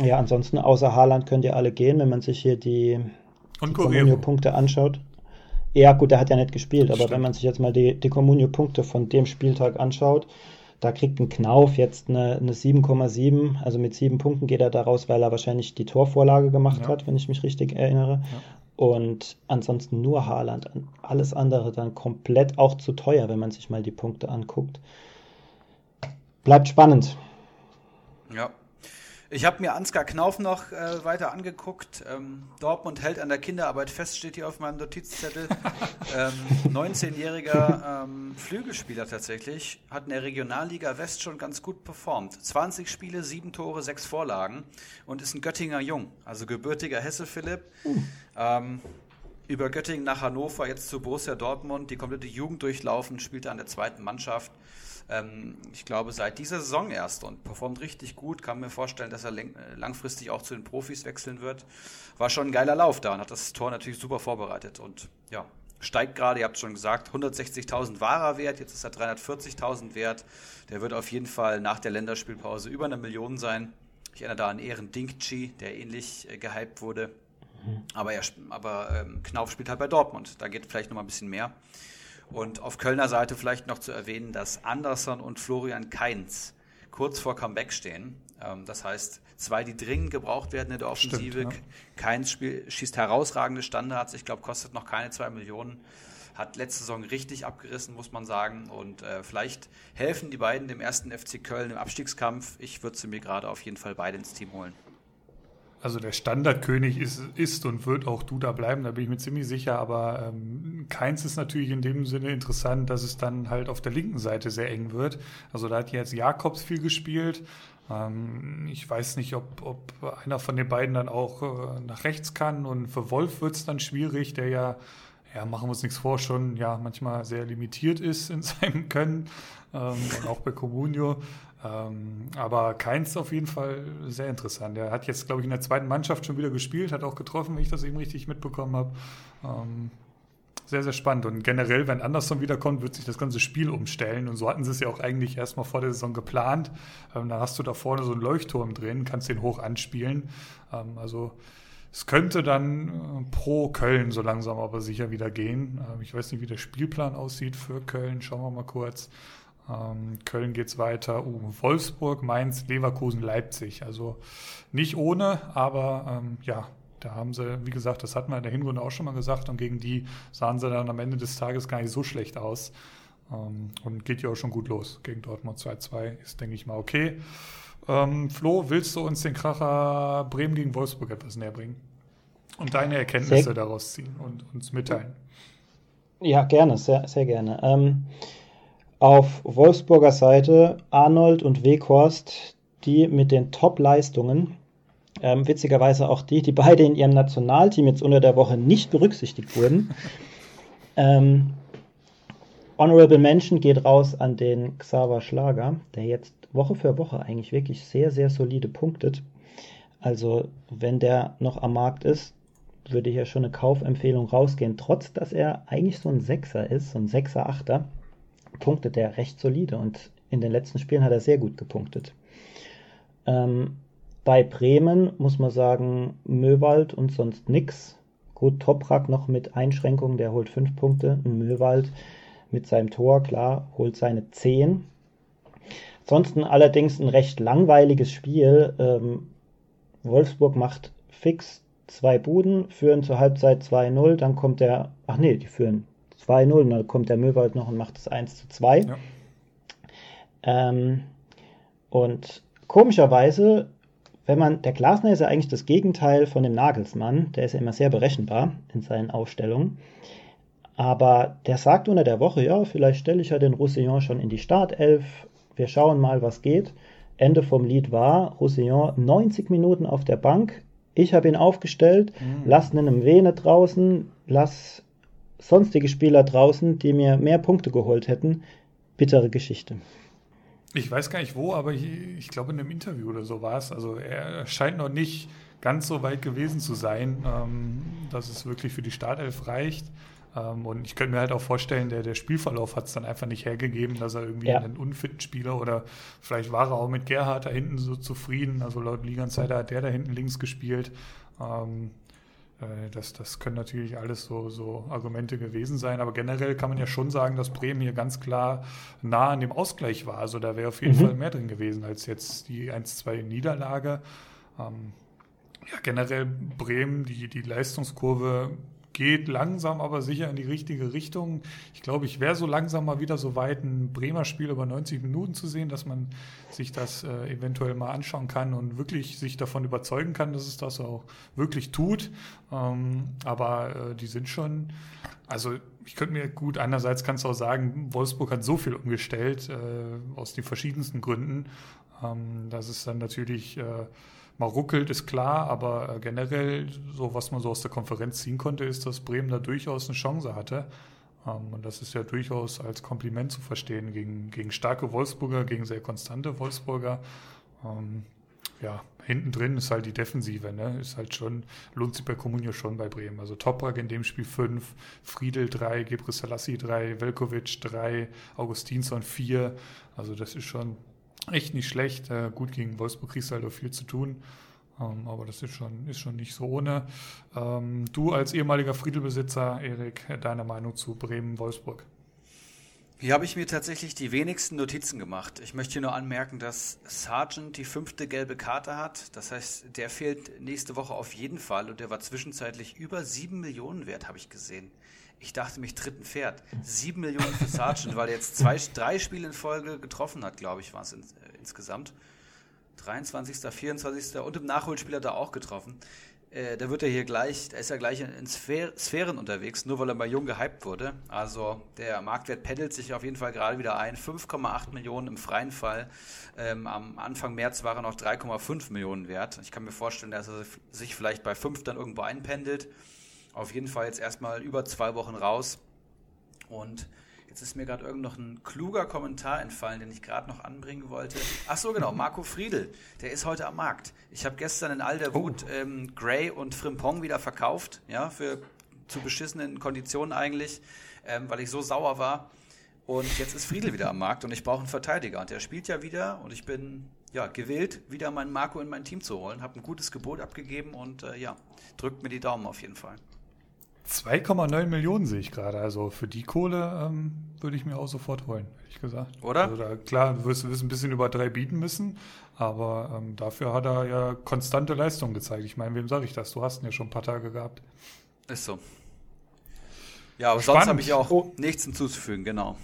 Ja, ansonsten außer Haaland könnt ihr alle gehen, wenn man sich hier die, die Comunio-Punkte anschaut. Ja, gut, der hat ja nicht gespielt, aber Stimmt. wenn man sich jetzt mal die, die Comunio-Punkte von dem Spieltag anschaut, da kriegt ein Knauf jetzt eine, eine 7,7. Also mit sieben Punkten geht er da raus, weil er wahrscheinlich die Torvorlage gemacht ja. hat, wenn ich mich richtig erinnere. Ja. Und ansonsten nur Haaland. Alles andere dann komplett auch zu teuer, wenn man sich mal die Punkte anguckt. Bleibt spannend. Ja, ich habe mir Ansgar Knauf noch äh, weiter angeguckt. Ähm, Dortmund hält an der Kinderarbeit fest, steht hier auf meinem Notizzettel. (laughs) ähm, 19-jähriger ähm, Flügelspieler tatsächlich, hat in der Regionalliga West schon ganz gut performt. 20 Spiele, 7 Tore, 6 Vorlagen und ist ein Göttinger Jung, also gebürtiger Hesse Philipp. Uh. über Göttingen nach Hannover, jetzt zu Borussia Dortmund, die komplette Jugend durchlaufen, spielte an der zweiten Mannschaft ähm, ich glaube, seit dieser Saison erst und performt richtig gut. Kann mir vorstellen, dass er langfristig auch zu den Profis wechseln wird. War schon ein geiler Lauf da und hat das Tor natürlich super vorbereitet und ja, steigt gerade, ihr habt schon gesagt, 160.000 wahrer Wert, jetzt ist er 340.000 wert. Der wird auf jeden Fall nach der Länderspielpause über eine Million sein. Ich erinnere da an Ehren Dinkchi, der ähnlich äh, gehypt wurde. Mhm. Aber, er, aber ähm, Knauf spielt halt bei Dortmund. Da geht vielleicht noch mal ein bisschen mehr. Und auf Kölner Seite vielleicht noch zu erwähnen, dass Anderson und Florian Kainz kurz vor Comeback stehen. Ähm, das heißt, zwei, die dringend gebraucht werden in der Offensive. Stimmt, ja. Kainz spiel, schießt herausragende Standards. Ich glaube, kostet noch keine zwei Millionen. Hat letzte Saison richtig abgerissen, muss man sagen. Und äh, vielleicht helfen die beiden dem ersten FC Köln im Abstiegskampf. Ich würde sie mir gerade auf jeden Fall beide ins Team holen. Also der Standardkönig ist, ist und wird auch Duda bleiben, da bin ich mir ziemlich sicher. Aber ähm, keins ist natürlich in dem Sinne interessant, dass es dann halt auf der linken Seite sehr eng wird. Also da hat jetzt Jakobs viel gespielt. Ähm, ich weiß nicht, ob, ob einer von den beiden dann auch äh, nach rechts kann. Und für Wolf wird es dann schwierig, der ja, ja, machen wir uns nichts vor, schon ja manchmal sehr limitiert ist in (laughs) seinem Können. Ähm, und auch bei Comunio. Ähm, aber Keins auf jeden Fall sehr interessant. Er hat jetzt, glaube ich, in der zweiten Mannschaft schon wieder gespielt, hat auch getroffen, wenn ich das eben richtig mitbekommen habe. Ähm, sehr, sehr spannend. Und generell, wenn Anderson wiederkommt, wird sich das ganze Spiel umstellen. Und so hatten sie es ja auch eigentlich erstmal vor der Saison geplant. Ähm, da hast du da vorne so einen Leuchtturm drin, kannst den hoch anspielen. Ähm, also es könnte dann äh, pro Köln so langsam aber sicher wieder gehen. Ähm, ich weiß nicht, wie der Spielplan aussieht für Köln. Schauen wir mal kurz. Ähm, Köln es weiter, uh, Wolfsburg, Mainz, Leverkusen, Leipzig. Also nicht ohne, aber ähm, ja, Da haben sie, wie gesagt, das hatten wir in der Hinrunde auch schon mal gesagt und gegen die sahen sie dann am Ende des Tages gar nicht so schlecht aus. Ähm, und geht ja auch schon gut los. Gegen Dortmund 2-2 ist, denke ich mal, okay. Ähm, Flo, willst du uns den Kracher Bremen gegen Wolfsburg etwas näher bringen? Und deine Erkenntnisse daraus ziehen und uns mitteilen? Ja, gerne, sehr, sehr gerne. Ähm, auf Wolfsburger Seite Arnold und Weghorst, die mit den Top-Leistungen, ähm, witzigerweise auch die, die beide in ihrem Nationalteam jetzt unter der Woche nicht berücksichtigt wurden. (laughs) ähm, Honorable Mention geht raus an den Xaver Schlager, der jetzt Woche für Woche eigentlich wirklich sehr, sehr solide punktet. Also, wenn der noch am Markt ist, würde hier schon eine Kaufempfehlung rausgehen. Trotz, dass er eigentlich so ein Sechser ist, so ein Sechser, Achter, punktet er recht solide und in den letzten Spielen hat er sehr gut gepunktet. Ähm, bei Bremen muss man sagen, Möwald und sonst nix. Gut, Toprak noch mit Einschränkungen, der holt fünf Punkte. Möwald mit seinem Tor, klar, holt seine 10. Ansonsten allerdings ein recht langweiliges Spiel. Ähm, Wolfsburg macht fix zwei Buden, führen zur Halbzeit 2-0, dann kommt der, ach nee, die führen 2-0, dann kommt der Möwald noch und macht es 1 2. Ja. Ähm, und komischerweise, wenn man, der Glasner ist ja eigentlich das Gegenteil von dem Nagelsmann, der ist ja immer sehr berechenbar in seinen Aufstellungen. Aber der sagt unter der Woche, ja, vielleicht stelle ich ja den Roussillon schon in die Startelf. Wir schauen mal, was geht. Ende vom Lied war, Roussillon 90 Minuten auf der Bank. Ich habe ihn aufgestellt, mhm. lass einen Vene draußen, lass sonstige Spieler draußen, die mir mehr Punkte geholt hätten. Bittere Geschichte. Ich weiß gar nicht wo, aber ich, ich glaube in einem Interview oder so war es. Also er scheint noch nicht ganz so weit gewesen zu sein, ähm, dass es wirklich für die Startelf reicht. Ähm, und ich könnte mir halt auch vorstellen, der, der Spielverlauf hat es dann einfach nicht hergegeben, dass er irgendwie ja. einen unfitten Spieler oder vielleicht war er auch mit Gerhard da hinten so zufrieden. Also laut Liganzeiter hat der da hinten links gespielt. Ähm, äh, das, das können natürlich alles so, so Argumente gewesen sein, aber generell kann man ja schon sagen, dass Bremen hier ganz klar nah an dem Ausgleich war. Also da wäre auf jeden mhm. Fall mehr drin gewesen als jetzt die 1-2 Niederlage. Ähm, ja, generell Bremen, die, die Leistungskurve geht langsam, aber sicher in die richtige Richtung. Ich glaube, ich wäre so langsam mal wieder so weit, ein Bremer Spiel über 90 Minuten zu sehen, dass man sich das äh, eventuell mal anschauen kann und wirklich sich davon überzeugen kann, dass es das auch wirklich tut. Ähm, aber äh, die sind schon, also ich könnte mir gut, einerseits kannst du auch sagen, Wolfsburg hat so viel umgestellt, äh, aus den verschiedensten Gründen. Ähm, dass es dann natürlich äh, mal ruckelt, ist klar, aber äh, generell, so was man so aus der Konferenz ziehen konnte, ist, dass Bremen da durchaus eine Chance hatte. Ähm, und das ist ja durchaus als Kompliment zu verstehen gegen, gegen starke Wolfsburger, gegen sehr konstante Wolfsburger. Ähm, ja, hinten drin ist halt die Defensive, ne? Ist halt schon, lohnt sich bei Comunio schon bei Bremen. Also Toprak in dem Spiel 5, Friedel 3, Gebre Selassie 3, Velkovic 3, Augustinsson 4. Also das ist schon echt nicht schlecht. Äh, gut, gegen Wolfsburg kriegst du halt auch viel zu tun. Ähm, aber das ist schon, ist schon nicht so ohne. Ähm, du als ehemaliger Friedelbesitzer, Erik, deine Meinung zu Bremen-Wolfsburg? Hier habe ich mir tatsächlich die wenigsten Notizen gemacht. Ich möchte hier nur anmerken, dass Sargent die fünfte gelbe Karte hat. Das heißt, der fehlt nächste Woche auf jeden Fall und der war zwischenzeitlich über sieben Millionen wert, habe ich gesehen. Ich dachte, mich tritt ein Pferd. Sieben Millionen für Sargent, weil er jetzt zwei, drei Spiele in Folge getroffen hat, glaube ich, war es in, äh, insgesamt. 23., 24. und im Nachholspiel hat er auch getroffen. Äh, da wird er hier gleich, da ist er gleich in, in Sphär, Sphären unterwegs, nur weil er bei Jung gehypt wurde. Also der Marktwert pendelt sich auf jeden Fall gerade wieder ein. 5,8 Millionen im freien Fall. Ähm, am Anfang März war er noch 3,5 Millionen wert. Ich kann mir vorstellen, dass er sich vielleicht bei 5 dann irgendwo einpendelt. Auf jeden Fall jetzt erstmal über zwei Wochen raus. Und jetzt ist mir gerade irgend noch ein kluger Kommentar entfallen, den ich gerade noch anbringen wollte. Ach so, genau, (laughs) Marco Friedel, der ist heute am Markt. Ich habe gestern in all der Wut oh. ähm, Gray und Frimpong wieder verkauft, ja, für zu beschissenen Konditionen eigentlich, ähm, weil ich so sauer war. Und jetzt ist Friedel wieder am Markt und ich brauche einen Verteidiger. Und der spielt ja wieder und ich bin ja, gewillt, wieder meinen Marco in mein Team zu holen. Habe ein gutes Gebot abgegeben und äh, ja, drückt mir die Daumen auf jeden Fall. 2,9 Millionen sehe ich gerade. Also für die Kohle ähm, würde ich mir auch sofort holen, ehrlich gesagt. Oder? Also da, klar, du wirst, wirst ein bisschen über drei bieten müssen, aber ähm, dafür hat er ja konstante Leistungen gezeigt. Ich meine, wem sage ich das? Du hast ihn ja schon ein paar Tage gehabt. Ist so. Ja, aber Spannend. sonst habe ich auch Oh. nichts hinzuzufügen, genau.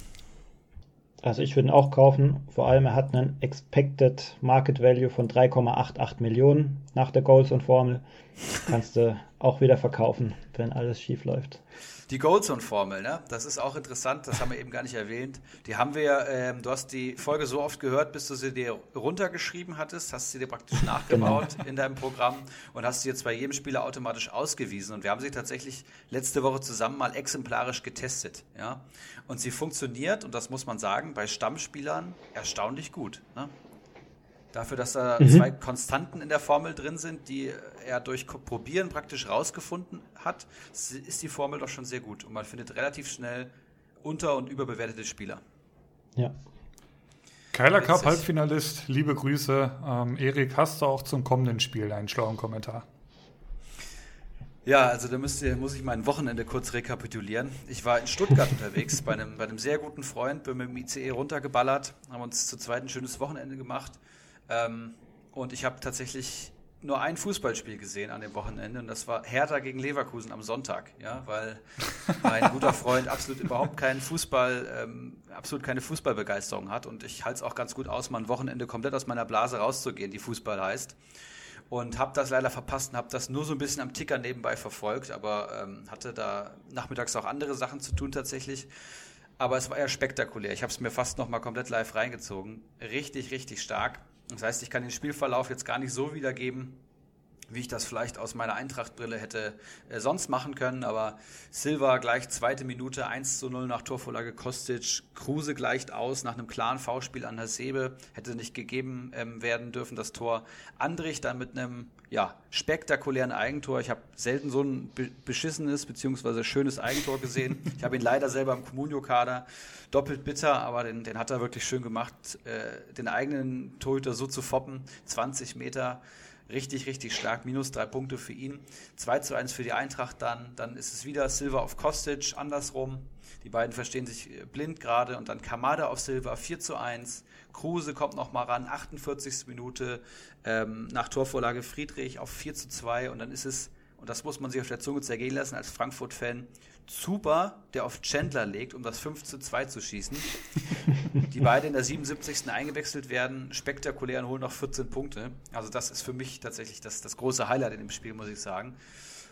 Also ich würde ihn auch kaufen. Vor allem er hat einen Expected Market Value von 3,88 Millionen nach der Goals und Formel. Kannst du auch wieder verkaufen, wenn alles schief läuft. Die Goldzone-Formel, ne? Das ist auch interessant, das haben wir eben gar nicht erwähnt. Die haben wir, ähm, du hast die Folge so oft gehört, bis du sie dir runtergeschrieben hattest, hast sie dir praktisch (laughs) nachgebaut in deinem Programm und hast sie jetzt bei jedem Spieler automatisch ausgewiesen. Und wir haben sie tatsächlich letzte Woche zusammen mal exemplarisch getestet, ja? Und sie funktioniert, und das muss man sagen, bei Stammspielern erstaunlich gut, ne? Dafür, dass da zwei Konstanten in der Formel drin sind, die er durch Probieren praktisch rausgefunden hat, ist die Formel doch schon sehr gut. Und man findet relativ schnell unter- und überbewertete Spieler. Ja. Keiler Cup. Halbfinalist, liebe Grüße. Ähm, Erik, hast du auch zum kommenden Spiel einen schlauen Kommentar? Ja, also da müsst ihr, muss ich mein Wochenende kurz rekapitulieren. Ich war in Stuttgart (laughs) unterwegs bei einem, bei einem sehr guten Freund, bin mit dem ICE runtergeballert, haben uns zu zweit ein schönes Wochenende gemacht. Ähm, und ich habe tatsächlich nur ein Fußballspiel gesehen an dem Wochenende und das war Hertha gegen Leverkusen am Sonntag, ja, weil mein (laughs) guter Freund absolut überhaupt keinen Fußball, ähm, absolut keine Fußballbegeisterung hat und ich halte es auch ganz gut aus, mal ein Wochenende komplett aus meiner Blase rauszugehen, die Fußball heißt und habe das leider verpasst und habe das nur so ein bisschen am Ticker nebenbei verfolgt, aber ähm, hatte da nachmittags auch andere Sachen zu tun tatsächlich. Aber es war ja spektakulär. Ich habe es mir fast noch mal komplett live reingezogen. Richtig, richtig stark. Das heißt, ich kann den Spielverlauf jetzt gar nicht so wiedergeben, wie ich das vielleicht aus meiner Eintrachtbrille hätte äh, sonst machen können. Aber Silva gleich zweite Minute 1 zu 0 nach Torvorlage Kostic. Kruse gleicht aus nach einem klaren V-Spiel an der Sebe. Hätte nicht gegeben ähm, werden dürfen, das Tor. Andrich dann mit einem ja, spektakulären Eigentor. Ich habe selten so ein be beschissenes bzw. schönes Eigentor gesehen. (laughs) Ich habe ihn leider selber im Comunio-Kader. Doppelt bitter, aber den, den hat er wirklich schön gemacht, äh, den eigenen Torhüter so zu foppen. 20 Meter. Richtig, richtig stark. Minus drei Punkte für ihn. 2 zu 1 für die Eintracht dann. Dann ist es wieder Silva auf Kostic, andersrum. Die beiden verstehen sich äh, blind gerade. Und dann Kamada auf Silva, 4 zu 1. Kruse kommt noch mal ran, 48. Minute. Ähm, nach Torvorlage Friedrich auf 4 zu 2. Und dann ist es, und das muss man sich auf der Zunge zergehen lassen als Frankfurt-Fan, Zuber, der auf Chandler legt, um das 5 zu 2 zu schießen. (laughs) die beide in der 77. eingewechselt werden, spektakulär und holen noch 14 Punkte. Also das ist für mich tatsächlich das, das große Highlight in dem Spiel, muss ich sagen.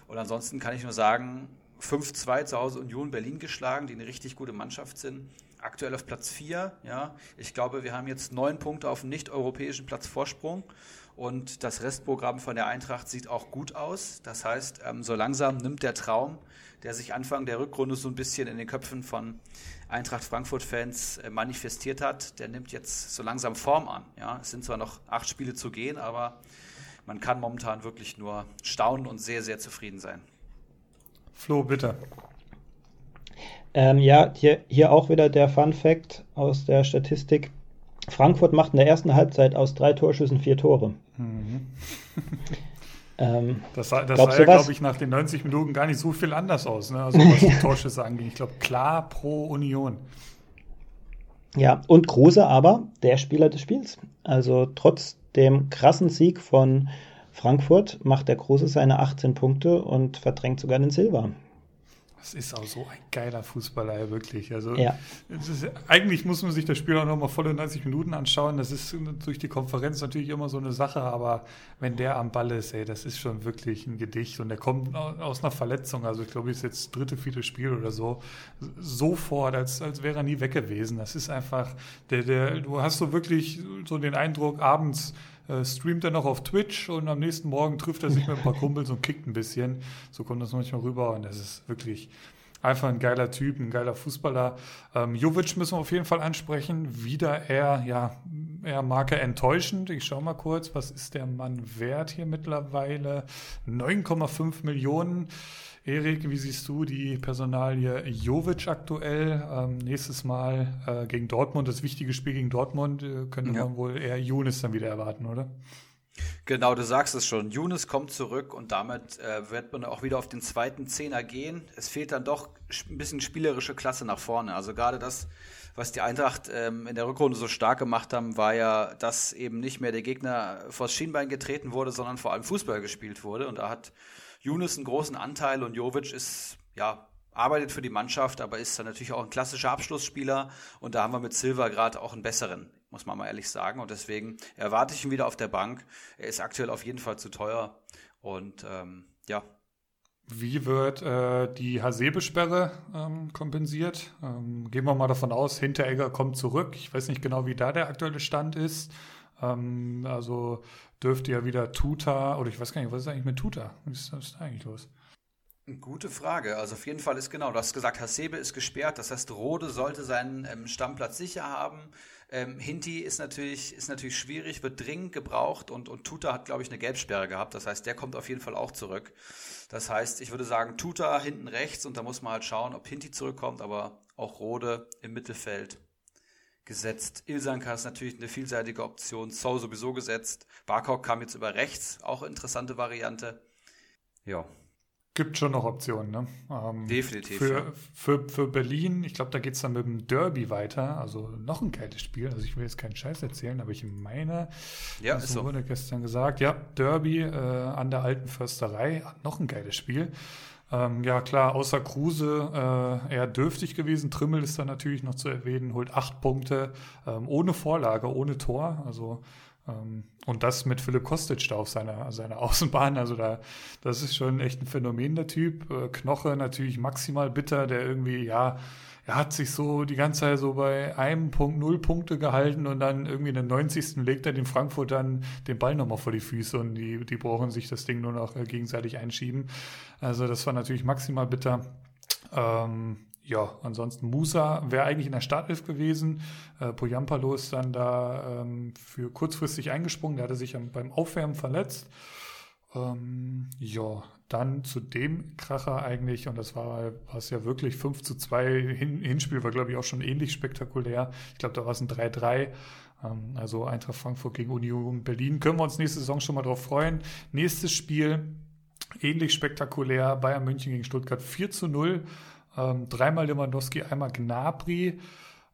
Und ansonsten kann ich nur sagen, 5-2 zu Hause Union Berlin geschlagen, die eine richtig gute Mannschaft sind. Aktuell auf Platz 4, ja. Ich glaube, wir haben jetzt neun Punkte auf dem nicht-europäischen Platz Vorsprung. Und das Restprogramm von der Eintracht sieht auch gut aus. Das heißt, ähm, so langsam nimmt der Traum, der sich Anfang der Rückrunde so ein bisschen in den Köpfen von Eintracht Frankfurt-Fans äh, manifestiert hat, der nimmt jetzt so langsam Form an. Ja, es sind zwar noch acht Spiele zu gehen, aber man kann momentan wirklich nur staunen und sehr, sehr zufrieden sein. Flo, bitte. Ähm, ja, hier, hier auch wieder der Fun Fact aus der Statistik. Frankfurt macht in der ersten Halbzeit aus drei Torschüssen vier Tore. (laughs) ähm, Das sah, das sah ja, glaube ich, nach den 90 Minuten gar nicht so viel anders aus, ne? also was die (laughs) Torschüsse angeht. Ich glaube, klar pro Union. ja, und Kruse aber der Spieler des Spiels. Also trotz dem krassen Sieg von Frankfurt macht der Kruse seine 18 Punkte und verdrängt sogar den Silber. Das ist auch so ein geiler Fußballer, wirklich. Also Ja. ist, eigentlich muss man sich das Spiel auch nochmal volle 90 Minuten anschauen. Das ist durch die Konferenz natürlich immer so eine Sache, aber wenn der am Ball ist, ey, das ist schon wirklich ein Gedicht. Und der kommt au- aus einer Verletzung, also ich glaube, ist jetzt das dritte, vierte Spiel oder so, sofort, als, als wäre er nie weg gewesen. Das ist einfach, der, der, du hast so wirklich so den Eindruck, abends äh, streamt er noch auf Twitch und am nächsten Morgen trifft er sich mit ein paar Kumpels und kickt ein bisschen. So kommt das manchmal rüber und das ist wirklich einfach ein geiler Typ, ein geiler Fußballer. Ähm, Jovic müssen wir auf jeden Fall ansprechen. Wieder eher, ja, eher Marke enttäuschend. Ich schaue mal kurz, was ist der Mann wert hier mittlerweile? 9,5 Millionen. Erik, wie siehst du die Personalie Jovic aktuell? Ähm, nächstes Mal äh, gegen Dortmund, das wichtige Spiel gegen Dortmund, äh, könnte Ja. man wohl eher Younes dann wieder erwarten, oder? Genau, du sagst es schon. Younes kommt zurück und damit äh, wird man auch wieder auf den zweiten Zehner gehen. Es fehlt dann doch ein bisschen spielerische Klasse nach vorne. Also gerade das, was die Eintracht ähm, in der Rückrunde so stark gemacht haben, war ja, dass eben nicht mehr der Gegner vors Schienbein getreten wurde, sondern vor allem Fußball gespielt wurde. Und da hat Younes einen großen Anteil und Jovic ist, ja, arbeitet für die Mannschaft, aber ist dann natürlich auch ein klassischer Abschlussspieler. Und da haben wir mit Silva gerade auch einen besseren muss man mal ehrlich sagen. Und deswegen erwarte ich ihn wieder auf der Bank. Er ist aktuell auf jeden Fall zu teuer. Und ähm, ja. Wie wird äh, die Hasebe-Sperre ähm, kompensiert? Ähm, gehen wir mal davon aus, Hinteregger kommt zurück. Ich weiß nicht genau, wie da der aktuelle Stand ist. Ähm, also dürfte ja wieder Tuta, oder ich weiß gar nicht, was ist eigentlich mit Tuta? Was ist, was ist da eigentlich los? Gute Frage. Also auf jeden Fall ist genau, du hast gesagt, Hasebe ist gesperrt. Das heißt, Rode sollte seinen ähm, Stammplatz sicher haben. Ähm, Hinti ist natürlich, ist natürlich schwierig, wird dringend gebraucht und, und Tuta hat, glaube ich, eine Gelbsperre gehabt. Das heißt, der kommt auf jeden Fall auch zurück. Das heißt, ich würde sagen, Tuta hinten rechts und da muss man halt schauen, ob Hinti zurückkommt, aber auch Rode im Mittelfeld gesetzt. Ilsanka ist natürlich eine vielseitige Option. So sowieso gesetzt. Barkok kam jetzt über rechts, auch interessante Variante. Ja, Gibt schon noch Optionen, ne? Ähm, Definitiv. Für, ja. für, für Berlin, ich glaube, da geht es dann mit dem Derby weiter. Also noch ein geiles Spiel. Also ich will jetzt keinen Scheiß erzählen, aber ich meine, ja, das wurde so. gestern gesagt, ja, Derby äh, an der alten Försterei, noch ein geiles Spiel. Ähm, ja, klar, außer Kruse äh, eher dürftig gewesen. Trimmel ist da natürlich noch zu erwähnen, holt acht Punkte ähm, ohne Vorlage, ohne Tor. Also ähm, und das mit Philipp Kostic da auf seiner, seiner (laughs) Außenbahn. Also da, das ist schon echt ein Phänomen, der Typ. Äh, Knoche natürlich maximal bitter, der irgendwie, ja, er hat sich so die ganze Zeit so bei einem Punkt, null Punkte gehalten und dann irgendwie in den 90. legt er den Frankfurtern den Ball nochmal vor die Füße und die, die brauchen sich das Ding nur noch äh, gegenseitig einschieben. Also das war natürlich maximal bitter. Ähm, ja, ansonsten Musa wäre eigentlich in der Startelf gewesen. Äh, Poyampalo ist dann da ähm, für kurzfristig eingesprungen. Der hatte sich beim Aufwärmen verletzt. Ähm, ja, dann zu dem Kracher eigentlich, und das war es ja wirklich 5 zu 2. Hin, Hinspiel war, glaube ich, auch schon ähnlich spektakulär. Ich glaube, da war es ein 3-3. Ähm, also Eintracht Frankfurt gegen Union Berlin. Können wir uns nächste Saison schon mal drauf freuen. Nächstes Spiel, ähnlich spektakulär. Bayern München gegen Stuttgart 4 zu 0. Ähm, dreimal Lewandowski, einmal Gnabry.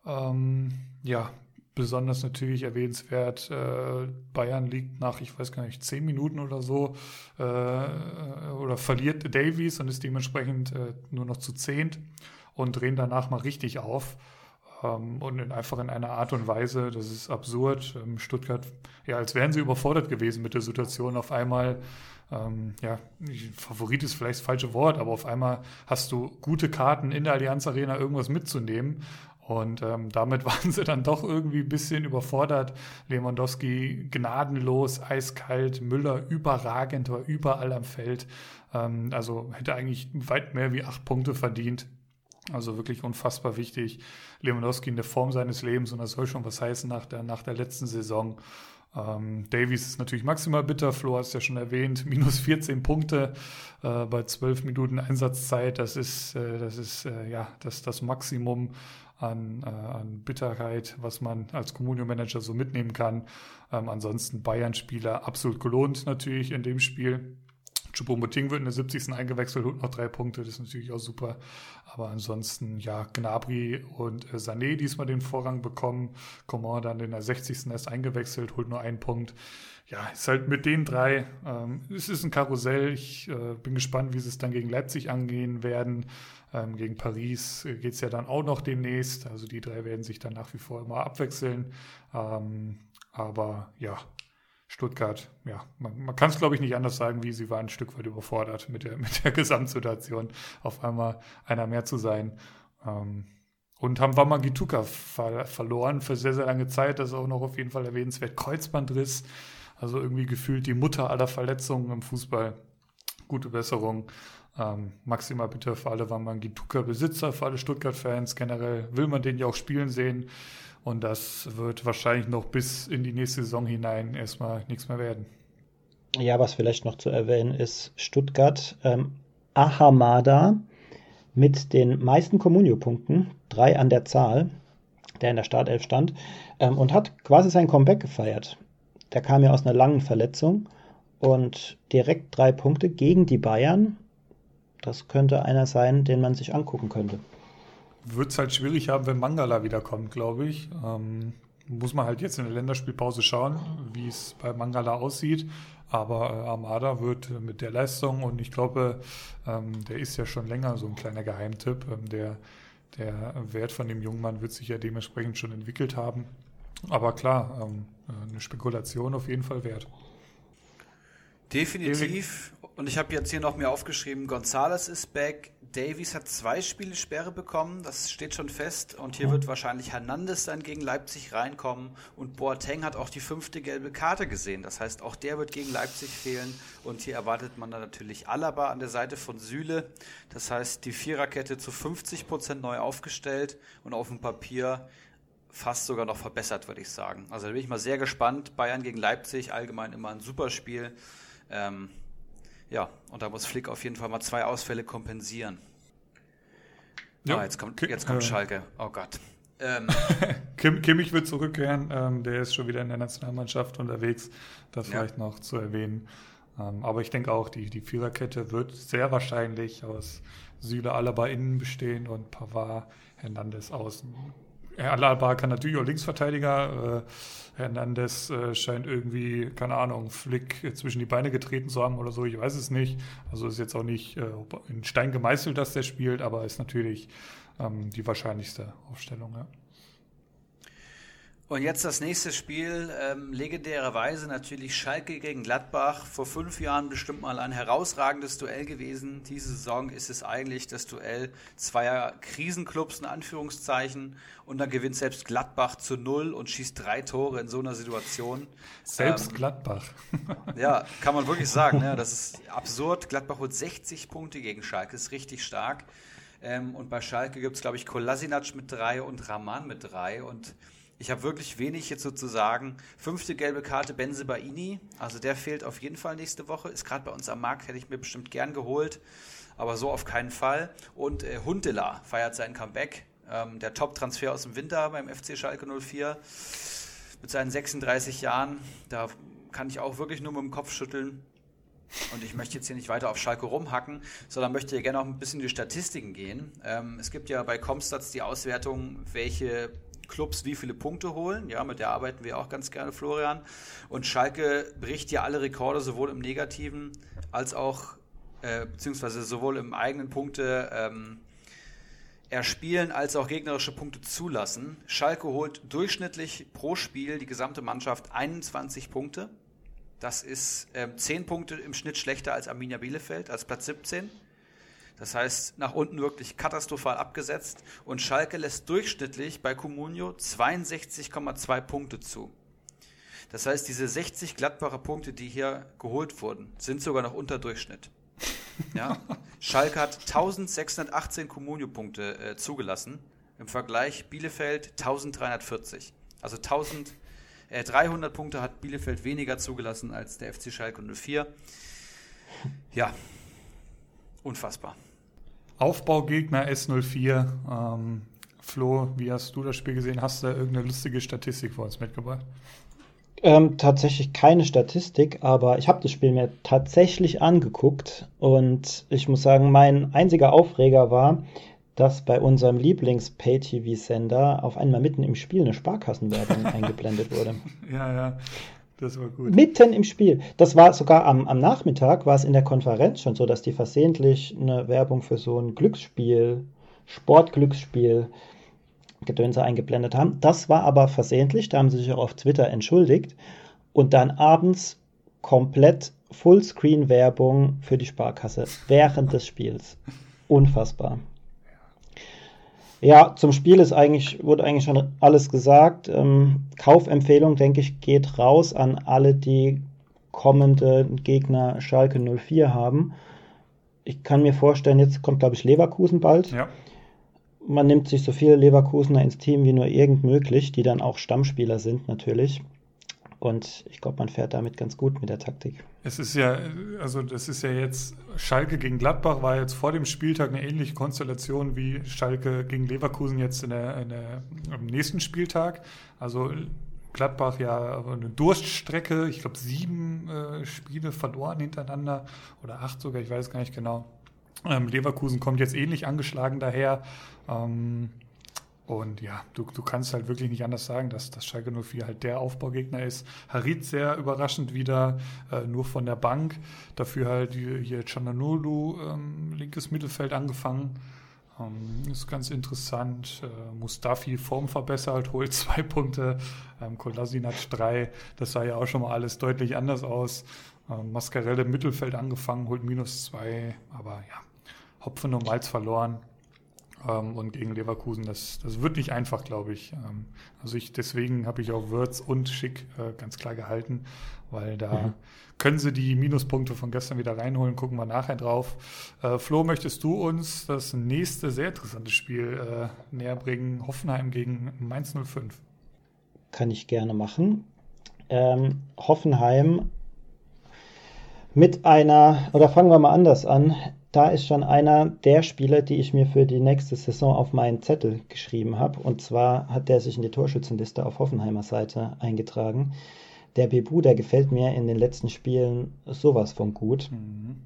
Ähm, ja, besonders natürlich erwähnenswert, äh, Bayern liegt nach, ich weiß gar nicht, zehn Minuten oder so, äh, oder verliert Davies und ist dementsprechend äh, nur noch zu zehnt und drehen danach mal richtig auf. Ähm, und in, einfach in einer Art und Weise, das ist absurd. Ähm, Stuttgart, ja, als wären sie überfordert gewesen mit der Situation. Auf einmal ähm, ja, Favorit ist vielleicht das falsche Wort, aber auf einmal hast du gute Karten in der Allianz Arena irgendwas mitzunehmen. Und ähm, damit (laughs) waren sie dann doch irgendwie ein bisschen überfordert. Lewandowski gnadenlos, eiskalt, Müller überragend, war überall am Feld. Ähm, also hätte eigentlich weit mehr wie acht Punkte verdient. Also wirklich unfassbar wichtig. Lewandowski in der Form seines Lebens und das soll schon was heißen nach der, nach der letzten Saison. Ähm, Davies ist natürlich maximal bitter, Flo hast ja schon erwähnt, (laughs) minus 14 Punkte äh, bei 12 Minuten Einsatzzeit. Das ist, äh, das ist äh, ja das, das Maximum an, äh, an Bitterkeit, was man als Communio-Manager so mitnehmen kann. Ähm, ansonsten Bayern-Spieler absolut gelohnt natürlich in dem Spiel. Choupo-Moting wird in der 70. eingewechselt, holt noch drei Punkte, das ist natürlich auch super. Aber ansonsten, ja, Gnabry und äh, Sané diesmal den Vorrang bekommen. Coman dann in der 60. erst eingewechselt, holt nur einen Punkt. Ja, ist halt mit den drei, ähm, es ist ein Karussell. Ich äh, bin gespannt, wie sie es dann gegen Leipzig angehen werden. Ähm, gegen Paris äh, geht es ja dann auch noch demnächst. Also die drei werden sich dann nach wie vor immer abwechseln. Ähm, aber ja, Stuttgart, ja, man, man kann es glaube ich nicht anders sagen, wie sie war ein Stück weit überfordert mit der, (laughs) mit der Gesamtsituation, auf einmal einer mehr zu sein. Ähm, und haben Wamagituka ver verloren für sehr, sehr lange Zeit. Das ist auch noch auf jeden Fall erwähnenswert. Kreuzbandriss, also irgendwie gefühlt die Mutter aller Verletzungen im Fußball. Gute Besserung. Ähm, maximal bitte für alle Wamagituka-Besitzer, für alle Stuttgart-Fans. Generell will man den ja auch spielen sehen. Und das wird wahrscheinlich noch bis in die nächste Saison hinein erstmal nichts mehr werden. Ja, was vielleicht noch zu erwähnen ist, Stuttgart, ähm, Ahamada mit den meisten Communio-Punkten, drei an der Zahl, der in der Startelf stand, ähm, und hat quasi sein Comeback gefeiert. Der kam ja aus einer langen Verletzung und direkt drei Punkte gegen die Bayern. Das könnte einer sein, den man sich angucken könnte. Wird es halt schwierig haben, wenn Mangala wiederkommt, glaube ich. Ähm, muss man halt jetzt in der Länderspielpause schauen, wie es bei Mangala aussieht. Aber äh, Armada wird äh, mit der Leistung und ich glaube, ähm, der ist ja schon länger so ein kleiner Geheimtipp. Ähm, der, der Wert von dem jungen Mann wird sich ja dementsprechend schon entwickelt haben. Aber klar, ähm, eine Spekulation auf jeden Fall wert. Definitiv. Und ich habe jetzt hier noch mir aufgeschrieben, Gonzales ist back, Davies hat zwei Spiele Sperre bekommen, das steht schon fest. Und hier wird wahrscheinlich Hernandez dann gegen Leipzig reinkommen. Und Boateng hat auch die fünfte gelbe Karte gesehen. Das heißt, auch der wird gegen Leipzig fehlen. Und hier erwartet man dann natürlich Alaba an der Seite von Süle. Das heißt, die Viererkette zu 50 Prozent neu aufgestellt und auf dem Papier fast sogar noch verbessert, würde ich sagen. Also da bin ich mal sehr gespannt. Bayern gegen Leipzig, allgemein immer ein super Spiel. Ähm, ja, und da muss Flick auf jeden Fall mal zwei Ausfälle kompensieren. Ja, ah, jetzt kommt, jetzt kommt äh, Schalke. Oh Gott. Ähm. (laughs) Kim, Kimmich wird zurückkehren. Ähm, der ist schon wieder in der Nationalmannschaft unterwegs. Das ja. vielleicht noch zu erwähnen. Ähm, aber ich denke auch, die, die Viererkette wird sehr wahrscheinlich aus Süle Alaba innen bestehen und Pavard Hernandez außen. Alaba kann natürlich auch Linksverteidiger. Äh, Hernandez äh, scheint irgendwie, keine Ahnung, Flick zwischen die Beine getreten zu haben oder so. Ich weiß es nicht. Also ist jetzt auch nicht äh, in Stein gemeißelt, dass der spielt, aber ist natürlich ähm, die wahrscheinlichste Aufstellung. Ja. Und jetzt das nächste Spiel, ähm, legendärerweise natürlich Schalke gegen Gladbach. Vor fünf Jahren bestimmt mal ein herausragendes Duell gewesen. Diese Saison ist es eigentlich das Duell zweier Krisenclubs in Anführungszeichen. Und dann gewinnt selbst Gladbach zu null und schießt drei Tore in so einer Situation. Selbst ähm, Gladbach. ja, (laughs) kann man wirklich sagen. Ne? Das ist absurd. Gladbach holt 60 Punkte gegen Schalke, ist richtig stark. Ähm, und bei Schalke gibt es, glaube ich, Kolasinac mit drei und Rahman mit drei. Und ich habe wirklich wenig jetzt sozusagen. Fünfte gelbe Karte Benze Baini. Also der fehlt auf jeden Fall nächste Woche. Ist gerade bei uns am Markt, hätte ich mir bestimmt gern geholt. Aber so auf keinen Fall. Und äh, Huntela feiert sein Comeback. Ähm, der Top-Transfer aus dem Winter beim FC Schalke 04. Mit seinen 36 Jahren. Da kann ich auch wirklich nur mit dem Kopf schütteln. Und ich möchte jetzt hier nicht weiter auf Schalke rumhacken, sondern möchte hier gerne auch ein bisschen in die Statistiken gehen. Ähm, es gibt ja bei Comstats die Auswertung, welche Clubs wie viele Punkte holen. Ja, mit der arbeiten wir auch ganz gerne, Florian. Und Schalke bricht ja alle Rekorde, sowohl im Negativen als auch, äh, beziehungsweise sowohl im eigenen Punkte ähm, erspielen als auch gegnerische Punkte zulassen. Schalke holt durchschnittlich pro Spiel die gesamte Mannschaft 21 Punkte. Das ist ähm, 10 Punkte im Schnitt schlechter als Arminia Bielefeld, als Platz 17. Das heißt, nach unten wirklich katastrophal abgesetzt. Und Schalke lässt durchschnittlich bei Comunio 62,2 Punkte zu. Das heißt, diese 60 Gladbacher Punkte, die hier geholt wurden, sind sogar noch unter Durchschnitt. Ja? (laughs) Schalke hat 1618 Comunio-Punkte äh, zugelassen. Im Vergleich Bielefeld 1340. Also 1000, äh, 300 Punkte hat Bielefeld weniger zugelassen als der FC Schalke 04. Ja, unfassbar. Aufbaugegner S04. Ähm, Flo, wie hast du das Spiel gesehen? Hast du da irgendeine lustige Statistik für uns mitgebracht? Ähm, tatsächlich keine Statistik, aber ich habe das Spiel mir tatsächlich angeguckt und ich muss sagen, mein einziger Aufreger war, dass bei unserem Lieblings-Pay-TV-Sender auf einmal mitten im Spiel eine Sparkassenwerbung (laughs) eingeblendet wurde. Ja, ja. Das war gut. Mitten im Spiel. Das war sogar am, am Nachmittag, war es in der Konferenz schon so, dass die versehentlich eine Werbung für so ein Glücksspiel, Sportglücksspiel, Gedönse eingeblendet haben. Das war aber versehentlich, da haben sie sich auch auf Twitter entschuldigt. Und dann abends komplett Fullscreen-Werbung für die Sparkasse während des Spiels. Unfassbar. Ja, zum Spiel ist eigentlich, wurde eigentlich schon alles gesagt. Ähm, Kaufempfehlung, denke ich, geht raus an alle, die kommende Gegner Schalke 04 haben. Ich kann mir vorstellen, jetzt kommt, glaube ich, Leverkusen bald. Ja. Man nimmt sich so viele Leverkusener ins Team wie nur irgend möglich, die dann auch Stammspieler sind, natürlich. Und ich glaube, man fährt damit ganz gut mit der Taktik. Es ist ja, also das ist ja jetzt, Schalke gegen Gladbach war jetzt vor dem Spieltag eine ähnliche Konstellation wie Schalke gegen Leverkusen jetzt in der, in der, am nächsten Spieltag. Also Gladbach ja eine Durststrecke, ich glaube sieben äh, Spiele verloren hintereinander oder acht sogar, ich weiß gar nicht genau. Ähm, Leverkusen kommt jetzt ähnlich angeschlagen daher. Ähm, und ja, du, du kannst halt wirklich nicht anders sagen, dass, dass Schalke 04 halt der Aufbaugegner ist. Harit sehr überraschend wieder, äh, nur von der Bank. Dafür halt hier Chananolu, ähm, linkes Mittelfeld angefangen. Ähm, ist ganz interessant. Äh, Mustafi Form verbessert, (laughs) holt zwei Punkte. Ähm, Kolasinac drei. Das sah ja auch schon mal alles deutlich anders aus. Ähm, Mascarelle Mittelfeld angefangen, holt minus zwei. Aber ja, Hopfen und Malz verloren. Ähm, und gegen Leverkusen, das, das wird nicht einfach, glaube ich. Ähm, also ich, deswegen habe ich auch Würz und Schick äh, ganz klar gehalten, weil da mhm. können sie die Minuspunkte von gestern wieder reinholen, gucken wir nachher drauf. Äh, Flo, möchtest du uns das nächste sehr interessante Spiel äh, näher bringen? Hoffenheim gegen Mainz 05. Kann ich gerne machen. Ähm, Hoffenheim mit einer, oder fangen wir mal anders an, da ist schon einer der Spieler, die ich mir für die nächste Saison auf meinen Zettel geschrieben habe. Und zwar hat der sich in die Torschützenliste auf Hoffenheimer Seite eingetragen. Der Bebu, der gefällt mir in den letzten Spielen sowas von gut. Mhm.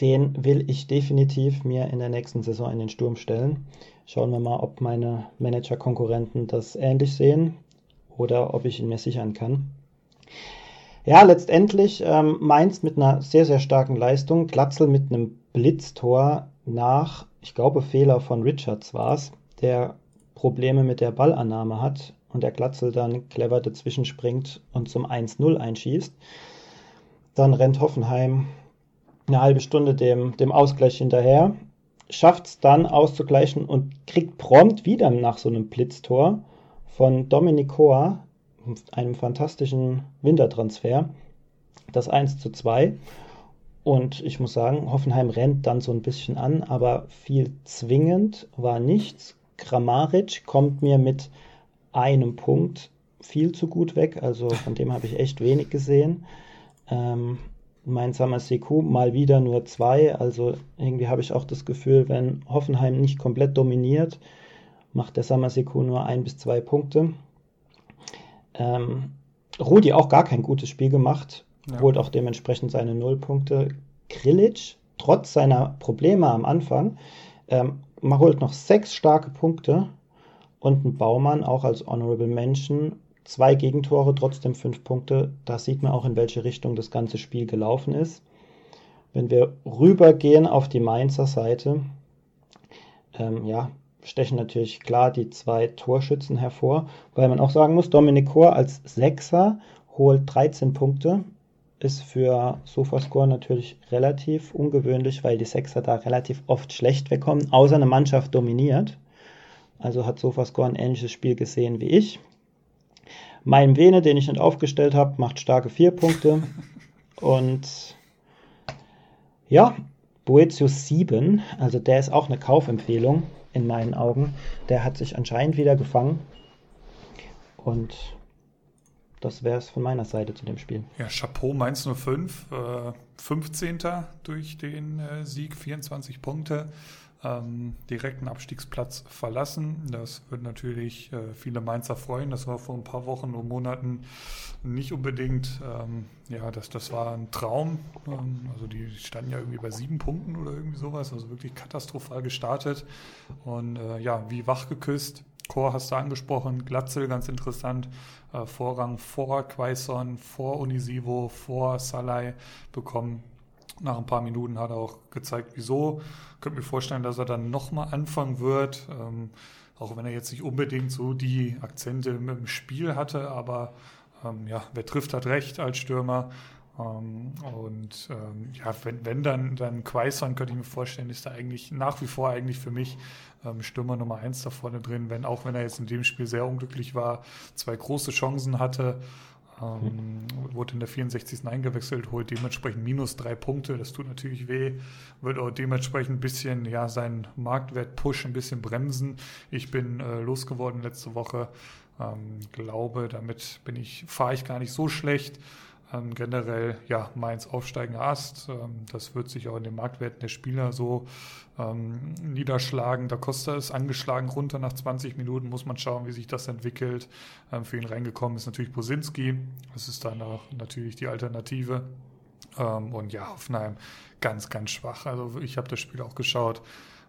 Den will ich definitiv mir in der nächsten Saison in den Sturm stellen. Schauen wir mal, ob meine Manager-Konkurrenten das ähnlich sehen oder ob ich ihn mir sichern kann. Ja, letztendlich ähm, Mainz mit einer sehr, sehr starken Leistung, Glatzel mit einem Blitztor nach, ich glaube, Fehler von Richards war es, der Probleme mit der Ballannahme hat und der Glatzel dann clever dazwischen springt und zum 1-0 einschießt. Dann rennt Hoffenheim eine halbe Stunde dem, dem Ausgleich hinterher, schafft es dann auszugleichen und kriegt prompt wieder nach so einem Blitztor von Dominik Koa, einem fantastischen Wintertransfer, das 1 zu 2. Und ich muss sagen, Hoffenheim rennt dann so ein bisschen an, aber viel zwingend war nichts. Kramaric kommt mir mit einem Punkt viel zu gut weg, also von dem habe ich echt wenig gesehen. Ähm, mein Samaseku mal wieder nur zwei, also irgendwie habe ich auch das Gefühl, wenn Hoffenheim nicht komplett dominiert, macht der Samaseku nur ein bis zwei Punkte. Ähm, Rudi auch gar kein gutes Spiel gemacht, ja. holt auch dementsprechend seine Nullpunkte. Grilic, trotz seiner Probleme am Anfang, ähm, man holt noch sechs starke Punkte und ein Baumann auch als Honorable Mention. Zwei Gegentore, trotzdem fünf Punkte. Da sieht man auch, in welche Richtung das ganze Spiel gelaufen ist. Wenn wir rübergehen auf die Mainzer Seite, ähm, ja, stechen natürlich klar die zwei Torschützen hervor, weil man auch sagen muss, Dominik Kor als Sechser holt 13 Punkte, ist für Sofascore natürlich relativ ungewöhnlich, weil die Sechser da relativ oft schlecht wegkommen, außer eine Mannschaft dominiert. Also hat Sofascore ein ähnliches Spiel gesehen wie ich. Mein Vene, den ich nicht aufgestellt habe, macht starke vier Punkte. Und ja, Boetius 7, also der ist auch eine Kaufempfehlung in meinen Augen. Der hat sich anscheinend wieder gefangen. Und das wäre es von meiner Seite zu dem Spiel. Ja, Chapeau Mainz 05, äh, 15. durch den äh, Sieg, 24 Punkte ähm, direkten Abstiegsplatz verlassen. Das wird natürlich äh, viele Mainzer freuen. Das war vor ein paar Wochen und Monaten nicht unbedingt, ähm, ja, das, das war ein Traum. Ähm, also die standen ja irgendwie bei sieben Punkten oder irgendwie sowas, also wirklich katastrophal gestartet. Und äh, ja, wie wach geküsst. Chor hast du angesprochen, Glatzel, ganz interessant. Äh, Vorrang vor Quaison, vor Unisivo, vor Salai bekommen nach ein paar Minuten hat er auch gezeigt, wieso. Könnte mir vorstellen, dass er dann nochmal anfangen wird. Ähm, auch wenn er jetzt nicht unbedingt so die Akzente im Spiel hatte, aber ähm, ja, wer trifft, hat recht als Stürmer. Ähm, und ähm, ja, wenn, wenn dann, dann Quaison, könnte ich mir vorstellen, ist da eigentlich nach wie vor eigentlich für mich ähm, Stürmer Nummer eins da vorne drin, wenn auch wenn er jetzt in dem Spiel sehr unglücklich war, zwei große Chancen hatte ähm, wurde in der 64. eingewechselt, holt dementsprechend minus drei Punkte. Das tut natürlich weh. Wird auch dementsprechend ein bisschen ja, seinen Marktwert-Push ein bisschen bremsen. Ich bin äh, losgeworden letzte Woche. Ähm, glaube, damit bin ich, fahre ich gar nicht so schlecht. Ähm, generell, ja, Mainz aufsteigender Ast. Ähm, das wird sich auch in den Marktwerten der Spieler so ähm, niederschlagen. Da Costa ist angeschlagen runter nach 20 Minuten, muss man schauen, wie sich das entwickelt. Ähm, für ihn reingekommen ist natürlich Bosinski. Das ist dann auch natürlich die Alternative. Ähm, und ja, Hoffenheim ganz, ganz schwach. Also ich habe das Spiel auch geschaut.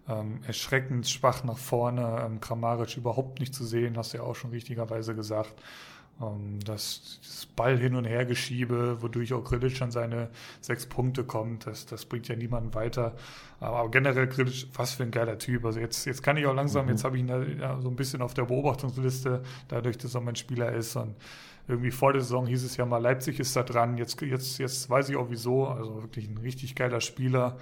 Ähm, erschreckend schwach nach vorne. Ähm, Kramaric überhaupt nicht zu sehen, hast du ja auch schon richtigerweise gesagt. Ähm, das, das Ball hin und her geschiebe, wodurch auch Grilic an seine sechs Punkte kommt, das, das bringt ja niemanden weiter. Aber generell Grilic, was für ein geiler Typ. Also jetzt, jetzt kann ich auch langsam, mhm. jetzt habe ich ihn ja, so ein bisschen auf der Beobachtungsliste, dadurch, dass er mein Spieler ist. Und irgendwie vor der Saison hieß es ja mal, Leipzig ist da dran. Jetzt, jetzt, jetzt weiß ich auch wieso. Also wirklich ein richtig geiler Spieler.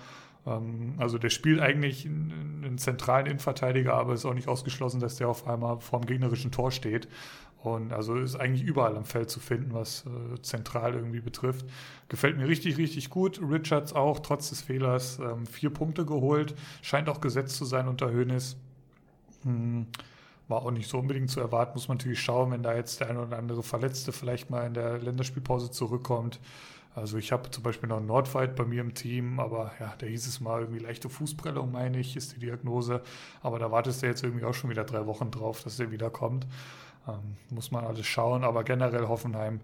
Ähm, also der spielt eigentlich einen zentralen Innenverteidiger, aber ist auch nicht ausgeschlossen, dass der auf einmal vorm gegnerischen Tor steht. Und also ist eigentlich überall am Feld zu finden, was äh, zentral irgendwie betrifft. Gefällt mir richtig, richtig gut. Richards auch, trotz des Fehlers, ähm, vier Punkte geholt. Scheint auch gesetzt zu sein unter Hönes. Hm, war auch nicht so unbedingt zu erwarten. Muss man natürlich schauen, wenn da jetzt der eine oder andere Verletzte vielleicht mal in der Länderspielpause zurückkommt. Also ich habe zum Beispiel noch einen Nordfight bei mir im Team, aber ja, da hieß es mal irgendwie leichte Fußprellung, meine ich, ist die Diagnose. Aber da wartest du jetzt irgendwie auch schon wieder drei Wochen drauf, dass der wiederkommt. Ähm, muss man alles schauen, aber generell Hoffenheim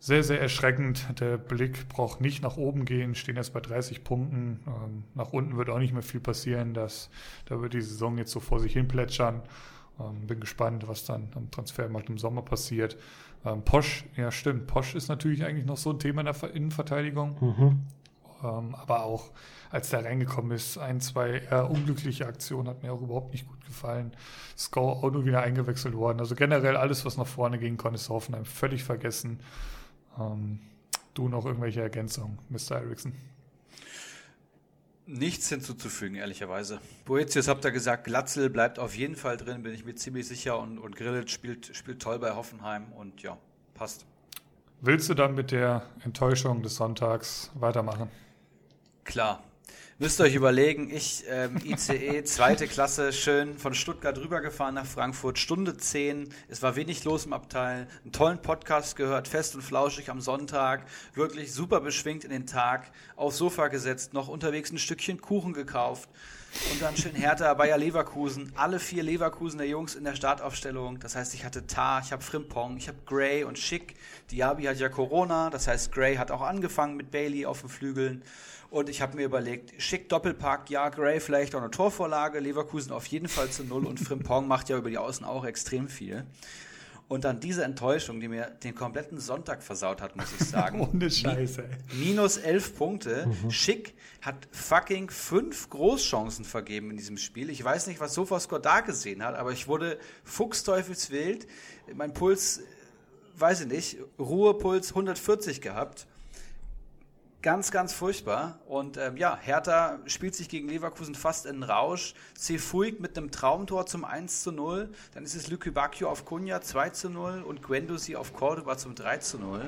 sehr, sehr erschreckend. Der Blick braucht nicht nach oben gehen, stehen jetzt bei 30 Punkten. Ähm, nach unten wird auch nicht mehr viel passieren. Das, da wird die Saison jetzt so vor sich hin plätschern. Ähm, bin gespannt, was dann am Transfermarkt im Sommer passiert. Ähm, Posch, ja stimmt, Posch ist natürlich eigentlich noch so ein Thema in der Innenverteidigung. Mhm. Ähm, aber auch als der reingekommen ist, ein, zwei eher unglückliche Aktionen hat mir auch überhaupt nicht gut gefallen. Score auch nur wieder eingewechselt worden. Also generell alles, was nach vorne gehen konnte, ist Hoffenheim völlig vergessen. Ähm, du noch irgendwelche Ergänzungen, Mr. Erickson? Nichts hinzuzufügen, ehrlicherweise. Boetius habt ihr gesagt, Glatzel bleibt auf jeden Fall drin, bin ich mir ziemlich sicher. Und, und Grillit spielt, spielt toll bei Hoffenheim und ja, passt. Willst du dann mit der Enttäuschung des Sonntags weitermachen? Klar. Müsst ihr euch überlegen, ich ähm, ICE, zweite Klasse, schön von Stuttgart rübergefahren nach Frankfurt, Stunde 10, es war wenig los im Abteil, einen tollen Podcast gehört, fest und flauschig am Sonntag, wirklich super beschwingt in den Tag, aufs Sofa gesetzt, noch unterwegs ein Stückchen Kuchen gekauft. Und dann schön Hertha, Bayer Leverkusen, alle vier Leverkusener Jungs in der Startaufstellung. Das heißt, ich hatte Tar, ich habe Frimpong, ich habe Gray und Schick. Diaby hat ja Corona, das heißt, Gray hat auch angefangen mit Bailey auf den Flügeln. Und ich habe mir überlegt, schick Doppelpack, ja, Gray vielleicht auch eine Torvorlage, Leverkusen auf jeden Fall zu Null und Frimpong macht ja über die Außen auch extrem viel. Und dann diese Enttäuschung, die mir den kompletten Sonntag versaut hat, muss ich (laughs) sagen. Ohne Scheiße. Minus elf Punkte. Mhm. Schick hat fucking fünf Großchancen vergeben in diesem Spiel. Ich weiß nicht, was Sofascore da gesehen hat, aber ich wurde fuchsteufelswild. Mein Puls, weiß ich nicht, Ruhepuls 140 gehabt. Ganz, ganz furchtbar. Und ähm, ja, Hertha spielt sich gegen Leverkusen fast in Rausch. Cefuig mit einem Traumtor zum 1 zu 0. Dann ist es Luke Bacchio auf Cunha 2 zu 0 und Guendouzi auf Cordoba zum 3 zu 0.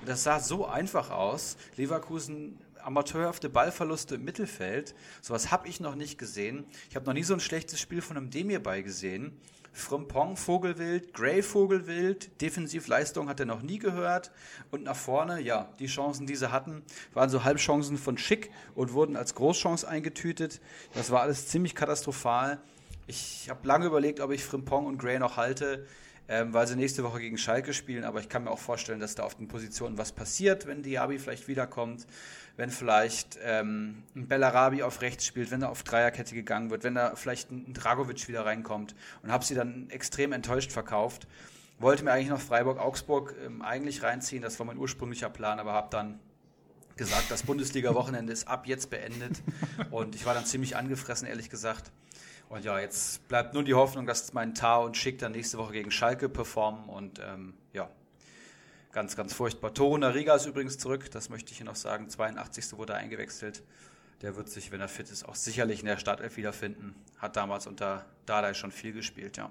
Und das sah so einfach aus. Leverkusen amateurhafte Ballverluste im Mittelfeld. Sowas habe ich noch nicht gesehen. Ich habe noch nie so ein schlechtes Spiel von einem Demir bei gesehen. Frimpong Vogelwild, Gray Vogelwild, Defensivleistung hat er noch nie gehört. Und nach vorne, ja, die Chancen, die sie hatten, waren so Halbchancen von Schick und wurden als Großchance eingetütet. Das war alles ziemlich katastrophal. Ich habe lange überlegt, ob ich Frimpong und Gray noch halte ähm, weil sie nächste Woche gegen Schalke spielen. Aber ich kann mir auch vorstellen, dass da auf den Positionen was passiert, wenn Diaby vielleicht wiederkommt, wenn vielleicht ähm, ein Bellarabi auf rechts spielt, wenn er auf Dreierkette gegangen wird, wenn da vielleicht ein Dragovic wieder reinkommt und habe sie dann extrem enttäuscht verkauft. Wollte mir eigentlich noch Freiburg-Augsburg ähm, eigentlich reinziehen, das war mein ursprünglicher Plan, aber habe dann gesagt, das Bundesliga-Wochenende ist ab jetzt beendet und ich war dann ziemlich angefressen, ehrlich gesagt. Und ja, jetzt bleibt nur die Hoffnung, dass mein Tar und Schick dann nächste Woche gegen Schalke performen. Und ähm, ja, ganz, ganz furchtbar. Toruna Riga ist übrigens zurück, das möchte ich hier noch sagen. 82. wurde er eingewechselt. Der wird sich, wenn er fit ist, auch sicherlich in der Startelf wiederfinden. Hat damals unter Dardai schon viel gespielt, ja.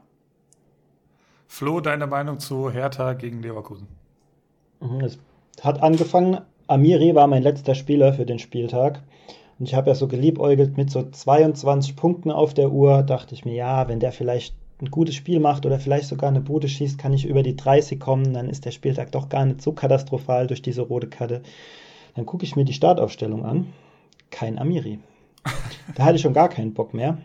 Flo, deine Meinung zu Hertha gegen Leverkusen? Mhm, es hat angefangen. Amiri war mein letzter Spieler für den Spieltag. Und ich habe ja so geliebäugelt mit so 22 Punkten auf der Uhr, dachte ich mir, ja, wenn der vielleicht ein gutes Spiel macht oder vielleicht sogar eine Bude schießt, kann ich über die 30 kommen, dann ist der Spieltag doch gar nicht so katastrophal durch diese rote Karte. Dann gucke ich mir die Startaufstellung an. Kein Amiri. (laughs) Da hatte ich schon gar keinen Bock mehr.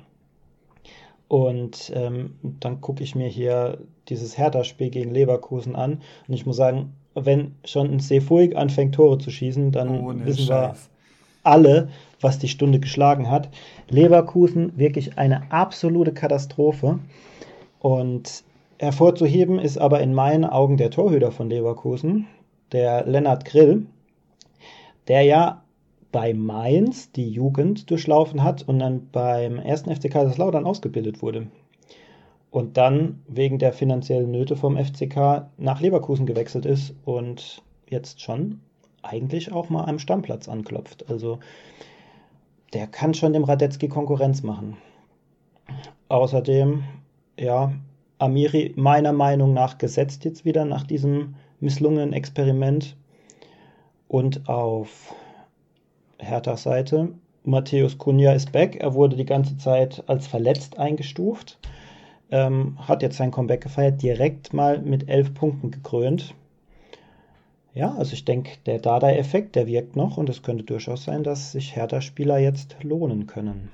Und ähm, dann gucke ich mir hier dieses Hertha-Spiel gegen Leverkusen an. Und ich muss sagen, wenn schon ein Seefuig anfängt, Tore zu schießen, dann Ohne wissen Scheiß. wir alle, was die Stunde geschlagen hat. Leverkusen wirklich eine absolute Katastrophe. Und hervorzuheben ist aber in meinen Augen der Torhüter von Leverkusen, der Lennart Grill, der ja bei Mainz die Jugend durchlaufen hat und dann beim ersten FC Kaiserslautern ausgebildet wurde. Und dann wegen der finanziellen Nöte vom FCK nach Leverkusen gewechselt ist und jetzt schon eigentlich auch mal am Stammplatz anklopft. Also der kann schon dem Radetzky Konkurrenz machen. Außerdem, ja, Amiri meiner Meinung nach gesetzt jetzt wieder nach diesem misslungenen Experiment. Und auf Herthas Seite, Matthäus Kunja ist back. Er wurde die ganze Zeit als verletzt eingestuft. Ähm, hat jetzt sein Comeback gefeiert, direkt mal mit elf Punkten gekrönt. Ja, also ich denke, der Dada-Effekt, der wirkt noch und es könnte durchaus sein, dass sich Hertha-Spieler jetzt lohnen können.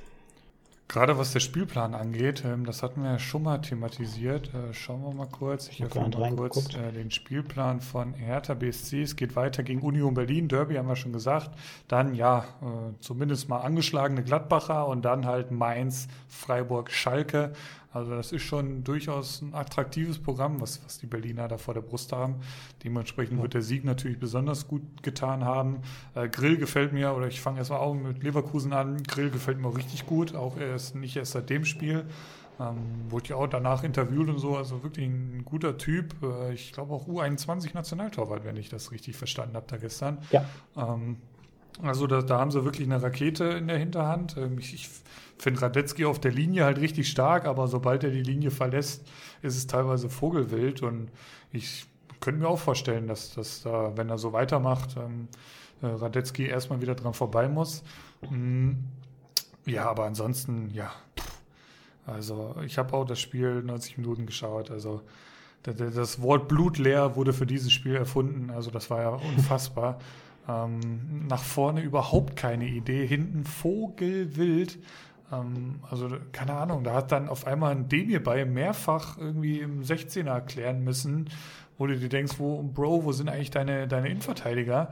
Gerade was der Spielplan angeht, ähm, das hatten wir ja schon mal thematisiert. Äh, schauen wir mal kurz. Ich habe mal kurz äh, den Spielplan von Hertha BSC. Es geht weiter gegen Union Berlin. Derby haben wir schon gesagt. Dann ja, äh, zumindest mal angeschlagene Gladbacher und dann halt Mainz, Freiburg, Schalke. Also das ist schon durchaus ein attraktives Programm, was, was die Berliner da vor der Brust haben. Dementsprechend ja. wird der Sieg natürlich besonders gut getan haben. Äh, Grill gefällt mir, oder ich fange erstmal auch mit Leverkusen an. Grill gefällt mir auch richtig gut, auch erst nicht erst seit dem Spiel. Ähm, wurde ja auch danach interviewt und so, also wirklich ein guter Typ. Äh, ich glaube auch U21 Nationaltorwart, wenn ich das richtig verstanden habe da gestern. Ja. Ähm, also da, da, haben sie wirklich eine Rakete in der Hinterhand. Ähm, ich, ich finde Radetzky auf der Linie halt richtig stark, aber sobald er die Linie verlässt, ist es teilweise Vogelwild. Und ich könnte mir auch vorstellen, dass, dass da, wenn er so weitermacht, ähm, äh, Radetzky erstmal wieder dran vorbei muss. Mm, ja, aber ansonsten, ja. Also ich habe auch das Spiel 90 Minuten geschaut. Also das Wort blutleer wurde für dieses Spiel erfunden. Also das war ja unfassbar. Ähm, nach vorne überhaupt keine Idee. Hinten Vogelwild. Ähm, also keine Ahnung, da hat dann auf einmal ein Demir bei mehrfach irgendwie im 16er erklären müssen, wo du dir denkst, wo, Bro, wo sind eigentlich deine, deine Innenverteidiger?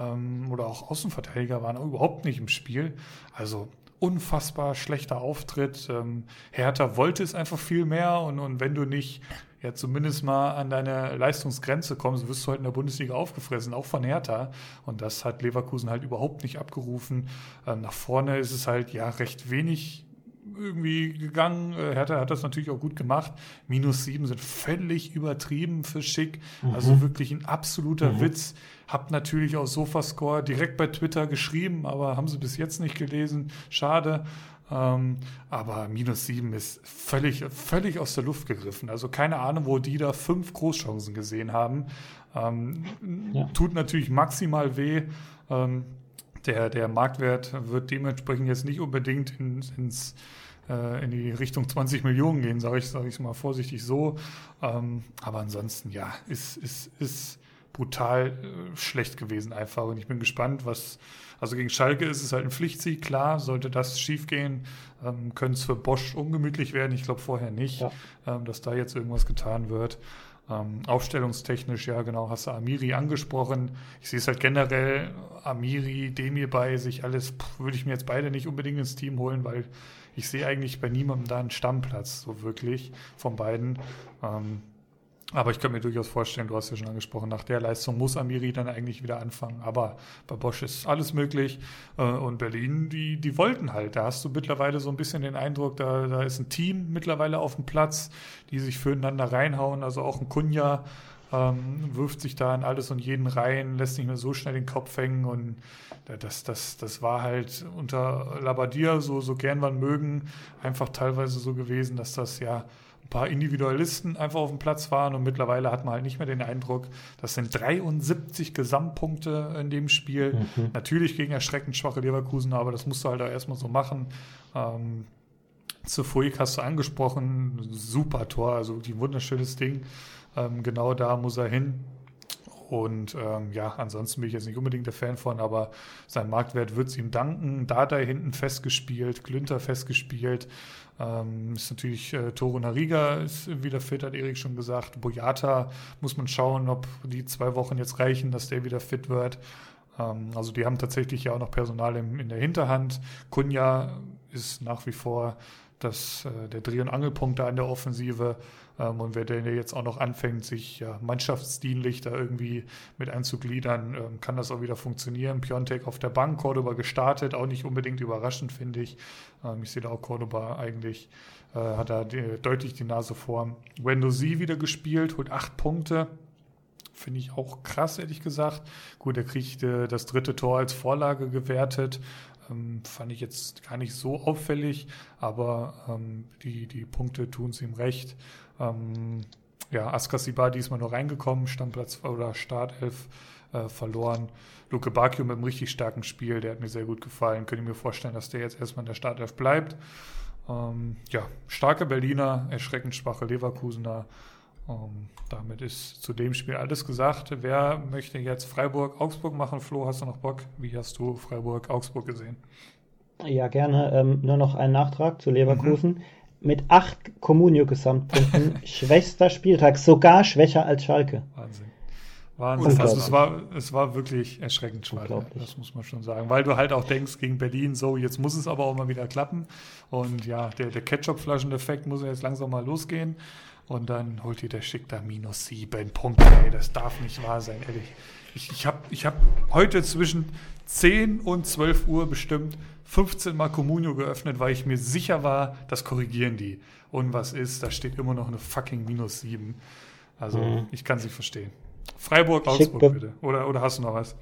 Ähm, oder auch Außenverteidiger waren überhaupt nicht im Spiel. Also unfassbar schlechter Auftritt. Ähm, Hertha wollte es einfach viel mehr und, und wenn du nicht ja zumindest mal an deine Leistungsgrenze kommst, wirst du halt in der Bundesliga aufgefressen, auch von Hertha. Und das hat Leverkusen halt überhaupt nicht abgerufen. Ähm, nach vorne ist es halt ja recht wenig irgendwie gegangen. Äh, Hertha hat das natürlich auch gut gemacht. Minus sieben sind völlig übertrieben für Schick. Mhm. Also wirklich ein absoluter mhm. Witz. Hab natürlich auch Sofascore direkt bei Twitter geschrieben, aber haben sie bis jetzt nicht gelesen. Schade. Ähm, aber minus sieben ist völlig, völlig aus der Luft gegriffen. Also keine Ahnung, wo die da fünf Großchancen gesehen haben. Ähm, ja. Tut natürlich maximal weh. Ähm, der, der Marktwert wird dementsprechend jetzt nicht unbedingt in, ins äh, in die Richtung 20 Millionen gehen, sage ich, sag ich mal vorsichtig so. Ähm, aber ansonsten, ja, ist, ist, ist brutal äh, schlecht gewesen einfach. Und ich bin gespannt, was, also gegen Schalke ist es halt ein Pflichtsieg, klar, sollte das schiefgehen, ähm, könnte es für Bosch ungemütlich werden. Ich glaube vorher nicht, ja. ähm, dass da jetzt irgendwas getan wird. Ähm, aufstellungstechnisch, ja genau, hast du Amiri angesprochen. Ich sehe es halt generell, Amiri, Demir bei sich, alles würde ich mir jetzt beide nicht unbedingt ins Team holen, weil ich sehe eigentlich bei niemandem da einen Stammplatz, so wirklich von beiden. Ähm, aber ich kann mir durchaus vorstellen, du hast ja schon angesprochen, nach der Leistung muss Amiri dann eigentlich wieder anfangen. Aber bei Bosch ist alles möglich. Äh, und Berlin, die, die wollten halt. Da hast du mittlerweile so ein bisschen den Eindruck, da, da ist ein Team mittlerweile auf dem Platz, die sich füreinander reinhauen. Also auch ein Kunja ähm, wirft sich da in alles und jeden rein, lässt nicht mehr so schnell den Kopf hängen. Und das, das, das war halt unter Labadia, so, so gern man mögen, einfach teilweise so gewesen, dass das ja paar Individualisten einfach auf dem Platz waren und mittlerweile hat man halt nicht mehr den Eindruck, das sind 73 Gesamtpunkte in dem Spiel. Mhm. Natürlich gegen erschreckend schwache Leverkusen, aber das musst du halt auch erstmal so machen. Ähm, Zu Fuig hast du angesprochen, super Tor, also die wunderschönes Ding. Ähm, genau da muss er hin. Und ähm, ja, ansonsten bin ich jetzt nicht unbedingt der Fan von, aber sein Marktwert wird es ihm danken. Dada hinten festgespielt, Glünter festgespielt. Ähm, ist natürlich äh, Toro Nariga ist wieder fit, hat Erik schon gesagt. Boyata muss man schauen, ob die zwei Wochen jetzt reichen, dass der wieder fit wird. Ähm, also die haben tatsächlich ja auch noch Personal im, in der Hinterhand. Kunja ist nach wie vor das, äh, der Dreh- und Angelpunkt da in der Offensive. Ähm, und wer denn jetzt auch noch anfängt, sich ja, mannschaftsdienlich da irgendwie mit einzugliedern, ähm, kann das auch wieder funktionieren. Piontek auf der Bank, Cordoba gestartet, auch nicht unbedingt überraschend, finde ich. Ähm, ich sehe da auch Cordoba eigentlich, äh, hat da die, deutlich die Nase vor. Wendo Sie wieder gespielt, holt acht Punkte. Finde ich auch krass, ehrlich gesagt. Gut, er kriegt äh, das dritte Tor als Vorlage gewertet. Ähm, fand ich jetzt gar nicht so auffällig, aber ähm, die, die Punkte tun es ihm recht. Ähm, ja, Askasibar diesmal nur reingekommen, Stammplatz oder Startelf äh, verloren. Luke Bakio mit einem richtig starken Spiel, der hat mir sehr gut gefallen. Könnte ich mir vorstellen, dass der jetzt erstmal in der Startelf bleibt. Ähm, ja, starke Berliner, erschreckend schwache Leverkusener. Um, damit ist zu dem Spiel alles gesagt. Wer möchte jetzt Freiburg-Augsburg machen? Flo, hast du noch Bock? Wie hast du Freiburg-Augsburg gesehen? Ja, gerne. Ähm, nur noch ein Nachtrag zu Leverkusen. Mhm. Mit acht Comunio-Gesamtpunkten, (laughs) schwächster Spieltag, sogar schwächer als Schalke. Wahnsinn. Wahnsinn. Also es war, es war wirklich erschreckend schwach. Das muss man schon sagen. Weil du halt auch denkst gegen Berlin, so, jetzt muss es aber auch mal wieder klappen. Und ja, der, der Ketchup-Flaschen-Effekt muss ja jetzt langsam mal losgehen. Und dann holt ihr der Schick da minus sieben Punkte. Ey, das darf nicht wahr sein, ehrlich. Ich, ich habe ich hab heute zwischen 10 und 12 Uhr bestimmt 15 Mal Communio geöffnet, weil ich mir sicher war, das korrigieren die. Und was ist, da steht immer noch eine fucking minus 7. Also mhm. ich kann sie verstehen. Freiburg, Augsburg bitte. Oder, oder hast du noch was?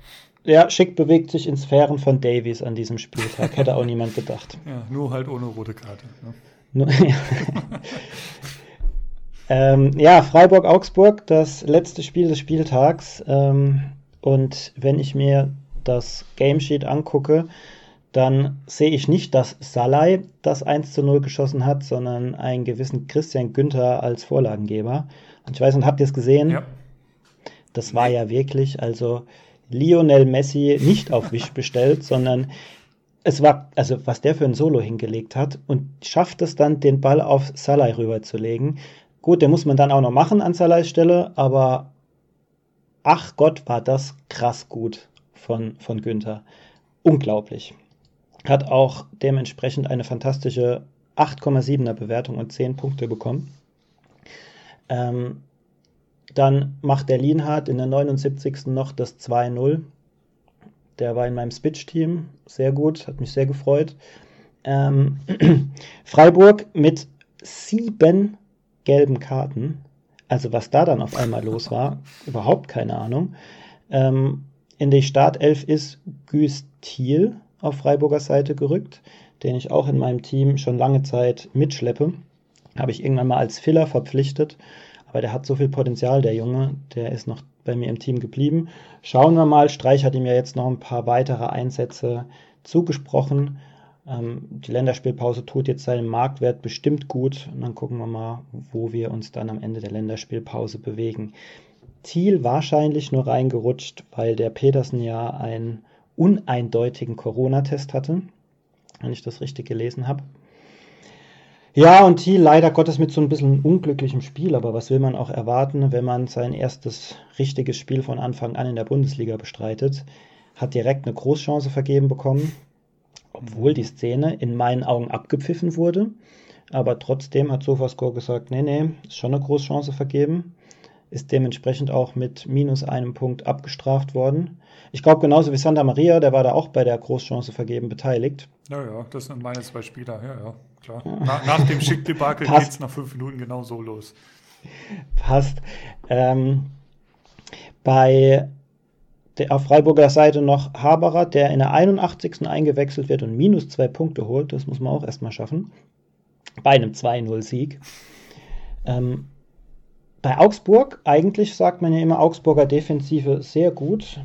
Ja, Schick bewegt sich in Sphären von Davies an diesem Spieltag. Hätte auch (laughs) niemand gedacht. Ja, nur halt ohne rote Karte. Ne? Nur, (laughs) ja. Ähm, ja, Freiburg-Augsburg, das letzte Spiel des Spieltags. Ähm, und wenn ich mir das Game Sheet angucke, dann sehe ich nicht, dass Salai das 1 zu 0 geschossen hat, sondern einen gewissen Christian Günther als Vorlagengeber. Und ich weiß nicht, habt ihr es gesehen? Ja. Das war ja wirklich, also Lionel Messi nicht auf Wisch (laughs) bestellt, sondern es war, also was der für ein Solo hingelegt hat und schafft es dann, den Ball auf Salai rüberzulegen. Gut, den muss man dann auch noch machen an Salahs Stelle, aber ach Gott, war das krass gut von, von Günther. Unglaublich. Hat auch dementsprechend eine fantastische 8,7er Bewertung und 10 Punkte bekommen. Ähm, dann macht der Lienhardt in der 79. noch das 2-0. Der war in meinem Spitch-Team sehr gut, hat mich sehr gefreut. Ähm, (clears throat) Freiburg mit sieben gelben Karten. Also was da dann auf einmal los war, überhaupt keine Ahnung. Ähm, in die Startelf ist Güst Thiel auf Freiburger Seite gerückt, den ich auch in meinem Team schon lange Zeit mitschleppe. Habe ich irgendwann mal als Filler verpflichtet, aber der hat so viel Potenzial, der Junge, der ist noch bei mir im Team geblieben. Schauen wir mal, Streich hat ihm ja jetzt noch ein paar weitere Einsätze zugesprochen. Ähm, die Länderspielpause tut jetzt seinem Marktwert bestimmt gut. Und dann gucken wir mal, wo wir uns dann am Ende der Länderspielpause bewegen. Thiel wahrscheinlich nur reingerutscht, weil der Petersen ja einen uneindeutigen Corona-Test hatte, wenn ich das richtig gelesen habe. Ja, und Thiel leider Gottes mit so ein bisschen unglücklichem Spiel, aber was will man auch erwarten, wenn man sein erstes richtiges Spiel von Anfang an in der Bundesliga bestreitet? Hat direkt eine Großchance vergeben bekommen, obwohl die Szene in meinen Augen abgepfiffen wurde. Aber trotzdem hat Sofascore gesagt, nee, nee, ist schon eine Großchance vergeben. Ist dementsprechend auch mit minus einem Punkt abgestraft worden. Ich glaube, genauso wie Santa Maria, der war da auch bei der Großchance vergeben beteiligt. Ja, ja, das sind meine zwei Spieler, ja, ja, klar. Na, nach dem Schick-Debakel (laughs) geht es nach fünf Minuten genau so los. Passt. Ähm, bei der auf Freiburger Seite noch Haberer, der in der 81. eingewechselt wird und minus zwei Punkte holt. Das muss man auch erstmal schaffen. Bei einem 2-0-Sieg. Ähm, bei Augsburg, eigentlich sagt man ja immer Augsburger Defensive sehr gut.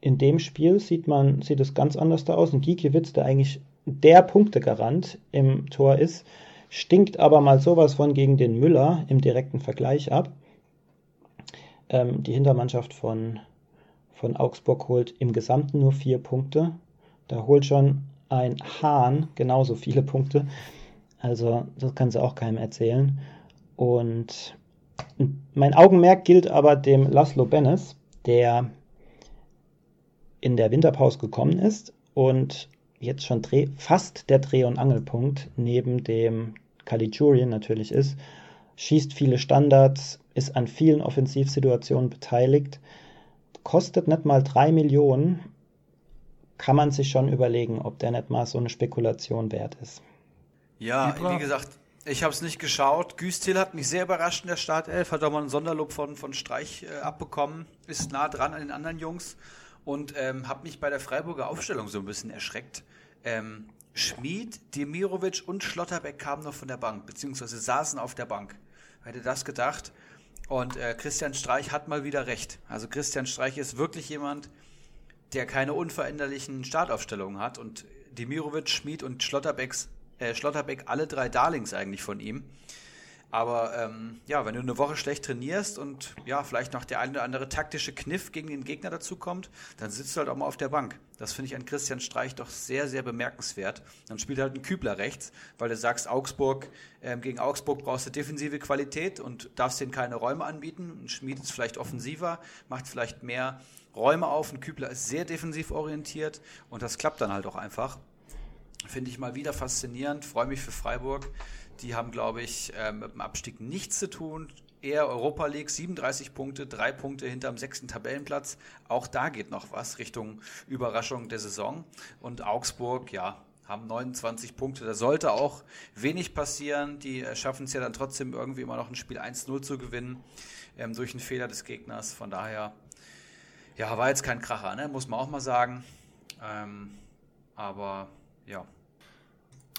in dem Spiel sieht man, sieht es ganz anders da aus. Ein Gikiewicz, der eigentlich der Punktegarant im Tor ist, stinkt aber mal sowas von gegen den Müller im direkten Vergleich ab. Ähm, die Hintermannschaft von, von Augsburg holt im Gesamten nur vier Punkte. Da holt schon ein Hahn genauso viele Punkte. Also das kann sie auch keinem erzählen. Und mein Augenmerk gilt aber dem Laszlo Bennis, der in der Winterpause gekommen ist und jetzt schon Dreh, fast der Dreh- und Angelpunkt neben dem Caligiuri natürlich ist. Schießt viele Standards, ist an vielen Offensivsituationen beteiligt, kostet nicht mal 3 Millionen. Kann man sich schon überlegen, ob der nicht mal so eine Spekulation wert ist. Ja, wie gesagt, ich habe es nicht geschaut. Güstil hat mich sehr überrascht in der Startelf, hat auch mal einen Sonderlob von, von Streich äh, abbekommen, ist nah dran an den anderen Jungs und ähm, habe mich bei der Freiburger Aufstellung so ein bisschen erschreckt. Ähm, Schmid, Demirovic und Schlotterbeck kamen noch von der Bank, beziehungsweise saßen auf der Bank. Hätte das gedacht. Und äh, Christian Streich hat mal wieder recht. Also Christian Streich ist wirklich jemand, der keine unveränderlichen Startaufstellungen hat. Und Demirovic, Schmid und Schlotterbecks äh, Schlotterbeck alle drei Darlings eigentlich von ihm. Aber ähm, ja, wenn du eine Woche schlecht trainierst und ja, vielleicht noch der eine oder andere taktische Kniff gegen den Gegner dazukommt, dann sitzt du halt auch mal auf der Bank. Das finde ich an Christian Streich doch sehr, sehr bemerkenswert. Dann spielt halt ein Kübler rechts, weil du sagst, Augsburg, ähm, gegen Augsburg brauchst du defensive Qualität und darfst denen keine Räume anbieten. Ein Schmied ist vielleicht offensiver, macht vielleicht mehr Räume auf. Ein Kübler ist sehr defensiv orientiert und das klappt dann halt auch einfach. Finde ich mal wieder faszinierend. Freue mich für Freiburg. Die haben, glaube ich, äh, mit dem Abstieg nichts zu tun. Eher Europa League, 37 Punkte, drei Punkte hinterm sechsten Tabellenplatz. Auch da geht noch was Richtung Überraschung der Saison. Und Augsburg, ja, haben 29 Punkte. Da sollte auch wenig passieren. Die schaffen es ja dann trotzdem irgendwie immer noch ein Spiel 1-0 zu gewinnen ähm, durch einen Fehler des Gegners. Von daher, ja, war jetzt kein Kracher, ne? muss man auch mal sagen. Ähm, aber ja.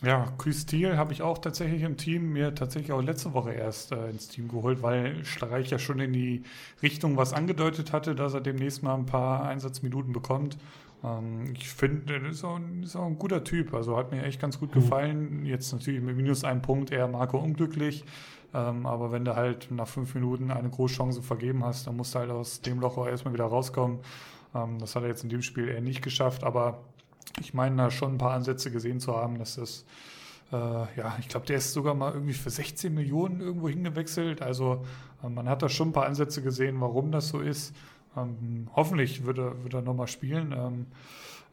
Ja, Küstil habe ich auch tatsächlich im Team, mir tatsächlich auch letzte Woche erst äh, ins Team geholt, weil Streich ja schon in die Richtung was angedeutet hatte, dass er demnächst mal ein paar Einsatzminuten bekommt. Ähm, ich finde, er ist, ist, auch ein guter Typ, also hat mir echt ganz gut mhm. gefallen. Jetzt natürlich mit minus einem Punkt eher Marco unglücklich, ähm, aber wenn du halt nach fünf Minuten eine Großchance vergeben hast, dann musst du halt aus dem Loch auch erstmal wieder rauskommen. Ähm, das hat er jetzt in dem Spiel eher nicht geschafft, aber ich meine, da schon ein paar Ansätze gesehen zu haben, dass das, äh, ja, ich glaube, der ist sogar mal irgendwie für 16 Millionen irgendwo hingewechselt. Also äh, man hat da schon ein paar Ansätze gesehen, warum das so ist. Ähm, hoffentlich wird er, wird er nochmal spielen. Ähm,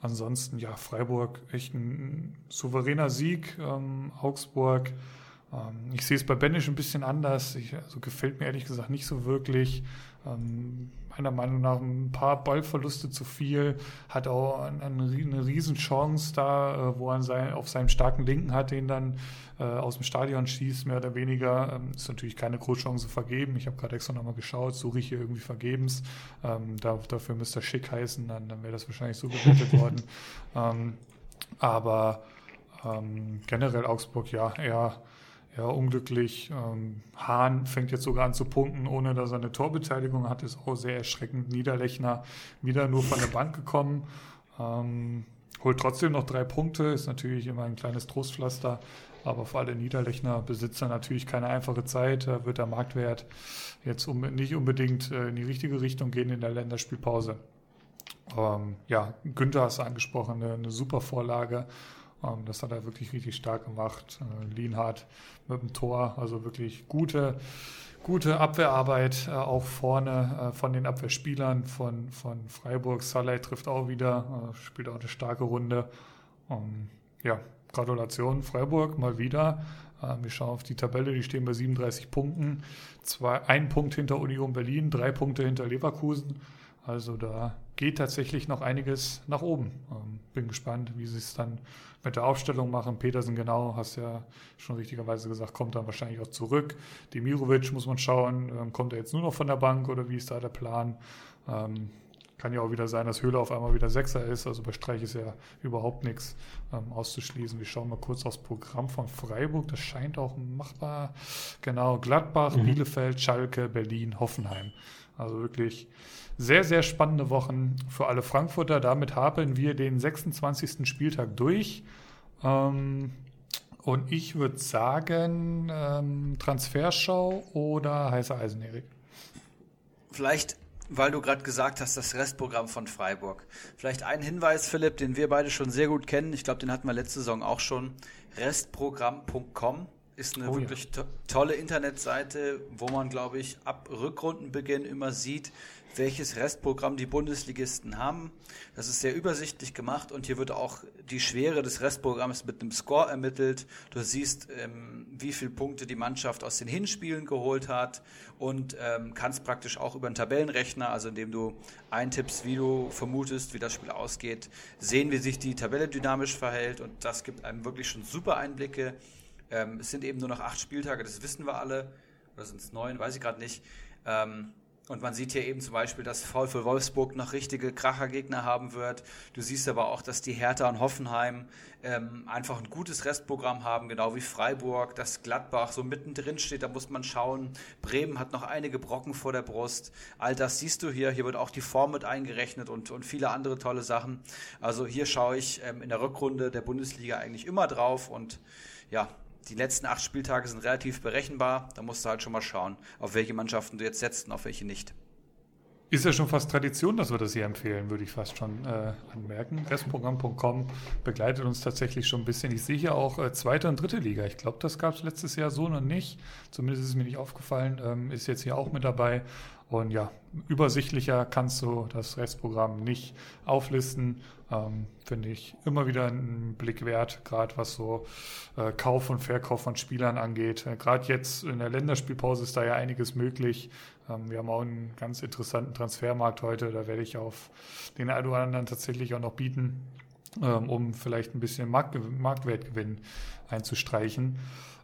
ansonsten, ja, Freiburg, echt ein, souveräner Sieg. Ähm, Augsburg, ähm, ich sehe es bei Benisch ein bisschen anders. Ich, also gefällt mir ehrlich gesagt nicht so wirklich. Meiner Meinung nach ein paar Ballverluste zu viel, hat auch eine, eine Riesenchance da, äh, wo er sein, auf seinem starken Linken hat, den dann äh, aus dem Stadion schießt, mehr oder weniger. Ähm, ist natürlich keine Großchance vergeben. Ich habe gerade extra nochmal geschaut, suche ich hier irgendwie vergebens. Ähm, da, dafür müsste er schick heißen, dann, dann wäre das wahrscheinlich so gewertet (laughs) worden. Ähm, aber ähm, generell Augsburg, ja, eher ja, unglücklich. Ähm, Hahn fängt jetzt sogar an zu punkten, ohne dass er eine Torbeteiligung hat. Ist auch sehr erschreckend. Niederlechner wieder nur von der Bank gekommen. Ähm, holt trotzdem noch drei Punkte. Ist natürlich immer ein kleines Trostpflaster. Aber für alle Niederlechner Besitzer natürlich keine einfache Zeit. Da wird der Marktwert jetzt um, nicht unbedingt äh, in die richtige Richtung gehen in der Länderspielpause. Ähm, ja, Günther hast du angesprochen, eine, eine super Vorlage. Ähm, das hat er wirklich richtig stark gemacht. Äh, Lienhardt mit dem Tor, also wirklich gute, gute Abwehrarbeit äh, auch vorne äh, von den Abwehrspielern von, von Freiburg. Saleh trifft auch wieder, spielt auch eine starke Runde. Ähm, ja, Gratulation Freiburg mal wieder. Wir schauen auf die Tabelle, die stehen bei 37 Punkten. Zwei, ein Punkt hinter Union Berlin, drei Punkte hinter Leverkusen. Also da geht tatsächlich noch einiges nach oben. Ähm, bin gespannt, wie sie es dann mit der Aufstellung machen. Petersen genau, hast ja schon richtigerweise gesagt, kommt dann wahrscheinlich auch zurück. Demirovic muss man schauen, ähm, kommt er jetzt nur noch von der Bank oder wie ist da der Plan? Ähm, kann ja auch wieder sein, dass Höhle auf einmal wieder Sechser ist. Also bei Streich ist ja überhaupt nichts ähm, auszuschließen. Wir schauen mal kurz aufs Programm von Freiburg. Das scheint auch machbar. Genau, Gladbach, mhm. Bielefeld, Schalke, Berlin, Hoffenheim. Also wirklich sehr, sehr spannende Wochen für alle Frankfurter. Damit haben wir den 26. Spieltag durch. Ähm, und ich würde sagen, ähm, Transferschau oder heißer Eisen, Erik? Vielleicht, weil du gerade gesagt hast, das Restprogramm von Freiburg. Vielleicht ein Hinweis, Philipp, den wir beide schon sehr gut kennen. Ich glaube, den hatten wir letzte Saison auch schon. Restprogramm.com ist eine oh, wirklich ja. to tolle Internetseite, wo man, glaube ich, ab Rückrundenbeginn immer sieht, welches Restprogramm die Bundesligisten haben. Das ist sehr übersichtlich gemacht und hier wird auch die Schwere des Restprogramms mit einem Score ermittelt. Du siehst, ähm, wie viele Punkte die Mannschaft aus den Hinspielen geholt hat und ähm, kannst praktisch auch über einen Tabellenrechner, also indem du eintippst, wie du vermutest, wie das Spiel ausgeht, sehen, wie sich die Tabelle dynamisch verhält und das gibt einem wirklich schon super Einblicke. Ähm, es sind eben nur noch acht Spieltage, das wissen wir alle. Oder sind es neun, weiß ich gerade nicht. Ähm, und man sieht hier eben zum Beispiel, dass VfL Wolfsburg noch richtige Krachergegner haben wird. Du siehst aber auch, dass die Hertha und Hoffenheim ähm, einfach ein gutes Restprogramm haben, genau wie Freiburg, dass Gladbach so mittendrin steht. Da muss man schauen. Bremen hat noch einige Brocken vor der Brust. All das siehst du hier. Hier wird auch die Form mit eingerechnet und, und viele andere tolle Sachen. Also hier schaue ich ähm, in der Rückrunde der Bundesliga eigentlich immer drauf und ja, die letzten acht Spieltage sind relativ berechenbar. Da musst du halt schon mal schauen, auf welche Mannschaften du jetzt setzt und auf welche nicht. Ist ja schon fast Tradition, dass wir das hier empfehlen, würde ich fast schon äh, anmerken. Restprogramm.com begleitet uns tatsächlich schon ein bisschen. Ich sehe hier auch äh, zweite und dritte Liga. Ich glaube, das gab es letztes Jahr so noch nicht. Zumindest ist es mir nicht aufgefallen. Ähm, ist jetzt hier auch mit dabei. Und ja, übersichtlicher kannst du das Restprogramm nicht auflisten. Ähm, Finde ich immer wieder einen Blick wert, gerade was so äh, Kauf und Verkauf von Spielern angeht. Äh, gerade jetzt in der Länderspielpause ist da ja einiges möglich. Ähm, wir haben auch einen ganz interessanten Transfermarkt heute. Da werde ich auf den einen oder anderen tatsächlich auch noch bieten, ähm, um vielleicht ein bisschen Markt, Marktwertgewinn einzustreichen.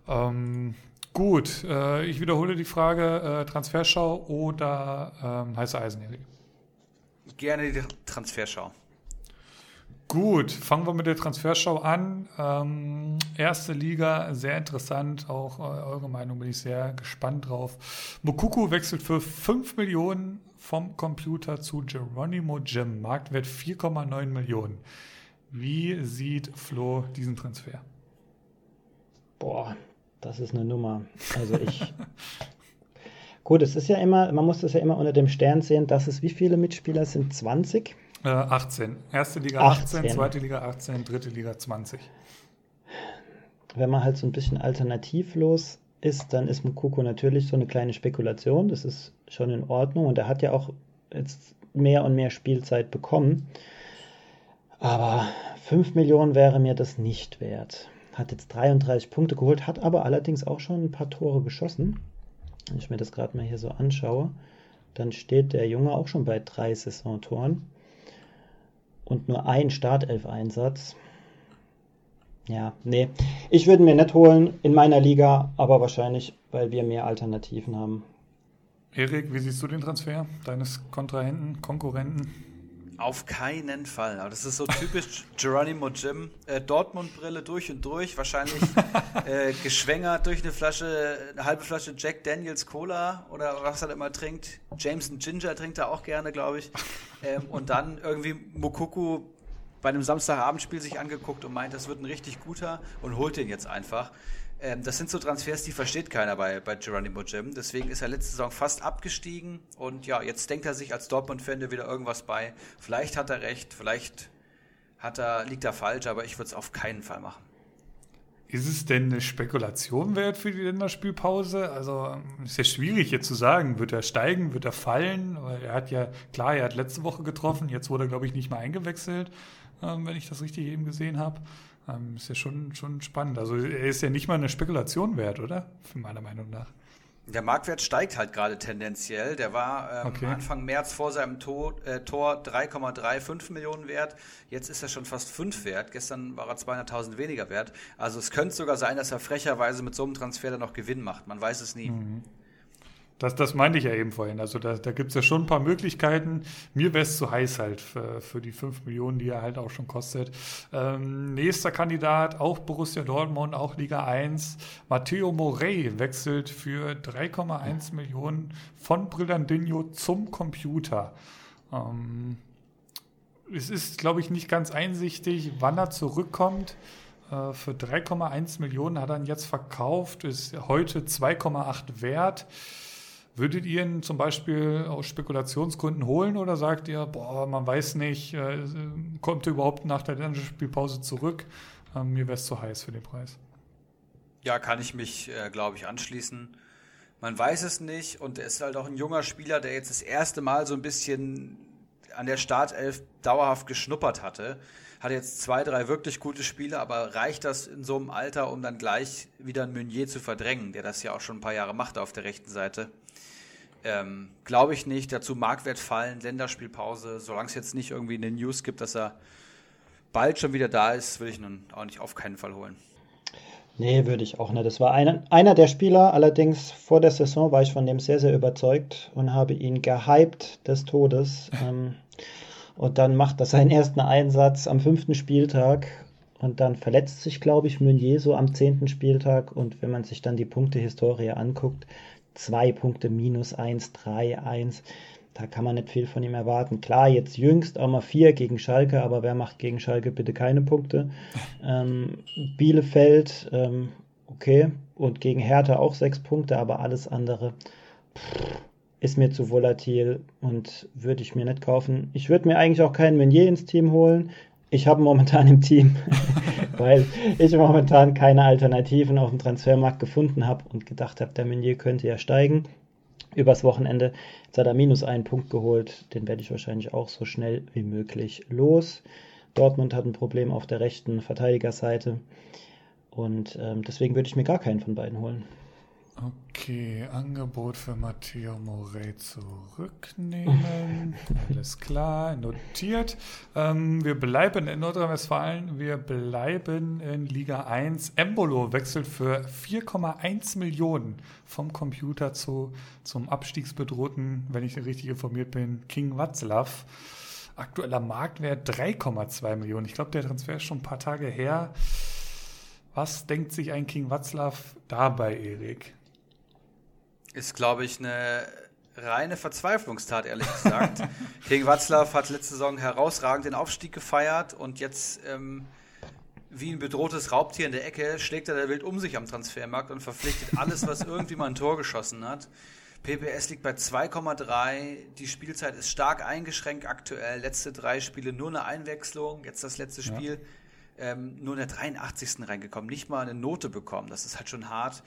Ähm, Gut, äh, ich wiederhole die Frage, äh, Transferschau oder ähm, heiße Eisenjährige? Gerne die Transferschau. Gut, fangen wir mit der Transferschau an. Ähm, erste Liga, sehr interessant. Auch äh, eure Meinung bin ich sehr gespannt drauf. Mokuku wechselt für 5 Millionen vom Computer zu Geronimo Jim. Marktwert 4,9 Millionen. Wie sieht Flo diesen Transfer? Boah, das ist eine Nummer. Also ich. (laughs) Gut, es ist ja immer, man muss das ja immer unter dem Stern sehen, dass es wie viele Mitspieler sind? 20? Äh, 18. Erste Liga 18, 18, zweite Liga 18, dritte Liga 20. Wenn man halt so ein bisschen alternativlos ist, dann ist Mukoko natürlich so eine kleine Spekulation. Das ist schon in Ordnung und er hat ja auch jetzt mehr und mehr Spielzeit bekommen. Aber 5 Millionen wäre mir das nicht wert hat jetzt 33 Punkte geholt, hat aber allerdings auch schon ein paar Tore geschossen. Wenn ich mir das gerade mal hier so anschaue, dann steht der Junge auch schon bei drei Saisontoren und nur ein Startelf-Einsatz. Ja, nee. Ich würde mir nicht holen in meiner Liga, aber wahrscheinlich, weil wir mehr Alternativen haben. Erik, wie siehst du den Transfer deines Kontrahenten, Konkurrenten? Auf keinen Fall. Aber das ist so typisch (laughs) Geronimo Jim. Äh, Dortmund-Brille durch und durch. Wahrscheinlich äh, (laughs) geschwängert durch eine Flasche, eine halbe Flasche Jack Daniels Cola oder was er immer trinkt. Jameson Ginger trinkt er auch gerne, glaube ich. Ähm, und dann irgendwie Mokuku bei einem Samstagabendspiel sich angeguckt und meint, das wird ein richtig guter und holt den jetzt einfach. Ähm, das sind so Transfers, die versteht keiner bei, bei Geronimo Jim. Deswegen ist er letzte Saison fast abgestiegen. Und ja, jetzt denkt er sich als Dortmund-Fan wieder irgendwas bei. Vielleicht hat er recht, vielleicht hat er, liegt er falsch, aber ich würde es auf keinen Fall machen. Ist es denn eine Spekulation wert für die Länderspielpause? Also ist ja schwierig jetzt zu sagen. Wird er steigen, wird er fallen? Weil er hat ja, klar, er hat letzte Woche getroffen, jetzt wurde er, glaube ich, nicht mehr eingewechselt, ähm, wenn ich das richtig eben gesehen habe. Ähm, ist ja schon, schon spannend. Also er ist ja nicht mal eine Spekulation wert, oder? Für meiner Meinung nach. Der Marktwert steigt halt gerade tendenziell. Der war ähm, okay. Anfang März vor seinem Tor, äh, Tor 3,35 Millionen wert. Jetzt ist er schon fast 5 wert. Gestern war er 200.000 weniger wert. Also es könnte sogar sein, dass er frecherweise mit so einem Transfer dann noch Gewinn macht. Man weiß es nie. Mhm. Das, das meinte ich ja eben vorhin. Also da, da gibt es ja schon ein paar Möglichkeiten. Mir wäre es zu heiß halt für, für, die 5 Millionen, die er halt auch schon kostet. Ähm, nächster Kandidat, auch Borussia Dortmund, auch Liga 1. Matteo Morey wechselt für 3,1 Millionen von Brillandinho zum Computer. Ähm, es ist, glaube ich, nicht ganz einsichtig, wann er zurückkommt. Äh, für 3,1 Millionen hat er ihn jetzt verkauft, ist heute 2,8 wert. Würdet ihr ihn zum Beispiel aus Spekulationsgründen holen oder sagt ihr, boah, man weiß nicht, äh, kommt er überhaupt nach der Länderspielpause zurück? Ähm, mir wäre es zu heiß für den Preis. Ja, kann ich mich, äh, glaube ich, anschließen. Man weiß es nicht und er ist halt auch ein junger Spieler, der jetzt das erste Mal so ein bisschen an der Startelf dauerhaft geschnuppert hatte. Hat jetzt zwei, drei wirklich gute Spiele, aber reicht das in so einem Alter, um dann gleich wieder ein Meunier zu verdrängen, der das ja auch schon ein paar Jahre macht auf der rechten Seite? Ähm, Glaube ich nicht. Dazu Marktwert fallen, Länderspielpause. Solange es jetzt nicht irgendwie eine News gibt, dass er bald schon wieder da ist, würde ich ihn auch nicht auf keinen Fall holen. Nee, würde ich auch nicht. Das war einer, einer der Spieler, allerdings vor der Saison war ich von dem sehr, sehr überzeugt und habe ihn gehypt des Todes. Ähm, und dann macht er seinen ersten Einsatz am fünften Spieltag und dann verletzt sich, glaube ich, Meunier so am zehnten Spieltag. Und wenn man sich dann die Punktehistorie anguckt, zwei Punkte minus eins, drei, eins. Da kann man nicht viel von ihm erwarten. Klar, jetzt jüngst auch mal vier gegen Schalke, aber wer macht gegen Schalke bitte keine Punkte? Ähm, Bielefeld, ähm, okay, und gegen Hertha auch sechs Punkte, aber alles andere pff, ist mir zu volatil und würde ich mir nicht kaufen. Ich würde mir eigentlich auch keinen Meunier ins Team holen. Ich habe momentan im Team, weil ich momentan keine Alternativen auf dem Transfermarkt gefunden habe und gedacht habe, der Meunier könnte ja steigen. Übers Wochenende jetzt hat er minus einen Punkt geholt. Den werde ich wahrscheinlich auch so schnell wie möglich los. Dortmund hat ein Problem auf der rechten Verteidigerseite. Und ähm, deswegen würde ich mir gar keinen von beiden holen. Okay, Angebot für Matteo Morey zurücknehmen. (laughs) Alles klar, notiert. Ähm, wir bleiben in Nordrhein-Westfalen, wir bleiben in Liga 1. Embolo wechselt für 4,1 Millionen vom Computer zu, zum abstiegsbedrohten, wenn ich richtig informiert bin, King Watzlaw. Aktueller Marktwert 3,2 Millionen. Ich glaube, der Transfer ist schon ein paar Tage her. Was denkt sich ein King Watzlaw dabei, Erik? Ist, glaube ich, eine reine Verzweiflungstat, ehrlich gesagt. (laughs) King Watzlaw hat letzte Saison herausragend den Aufstieg gefeiert und jetzt ähm, wie ein bedrohtes Raubtier in der Ecke schlägt er der Wild um sich am Transfermarkt und verpflichtet alles, was irgendwie mal ein Tor geschossen hat. PPS liegt bei 2,3. Die Spielzeit ist stark eingeschränkt aktuell. Letzte drei Spiele nur eine Einwechslung. Jetzt das letzte Spiel ja. ähm, nur in der 83. reingekommen. Nicht mal eine Note bekommen. Das ist halt schon hart.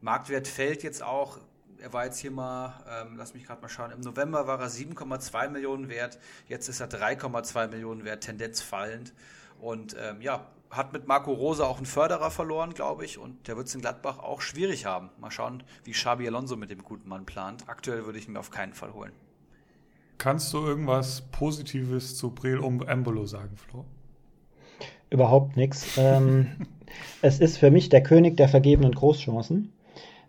Marktwert fällt jetzt auch er war jetzt hier mal, ähm, lass mich gerade mal schauen, im November war er 7,2 Millionen wert, jetzt ist er 3,2 Millionen wert, Tendenz fallend. Und ähm, ja, hat mit Marco Rosa auch einen Förderer verloren, glaube ich, und der wird es in Gladbach auch schwierig haben. Mal schauen, wie Xabi Alonso mit dem guten Mann plant. Aktuell würde ich ihn mir auf keinen Fall holen. Kannst du irgendwas Positives zu Breel um Embolo sagen, Flo? Überhaupt nichts. Ähm, (laughs) es ist für mich der König der vergebenen Großchancen.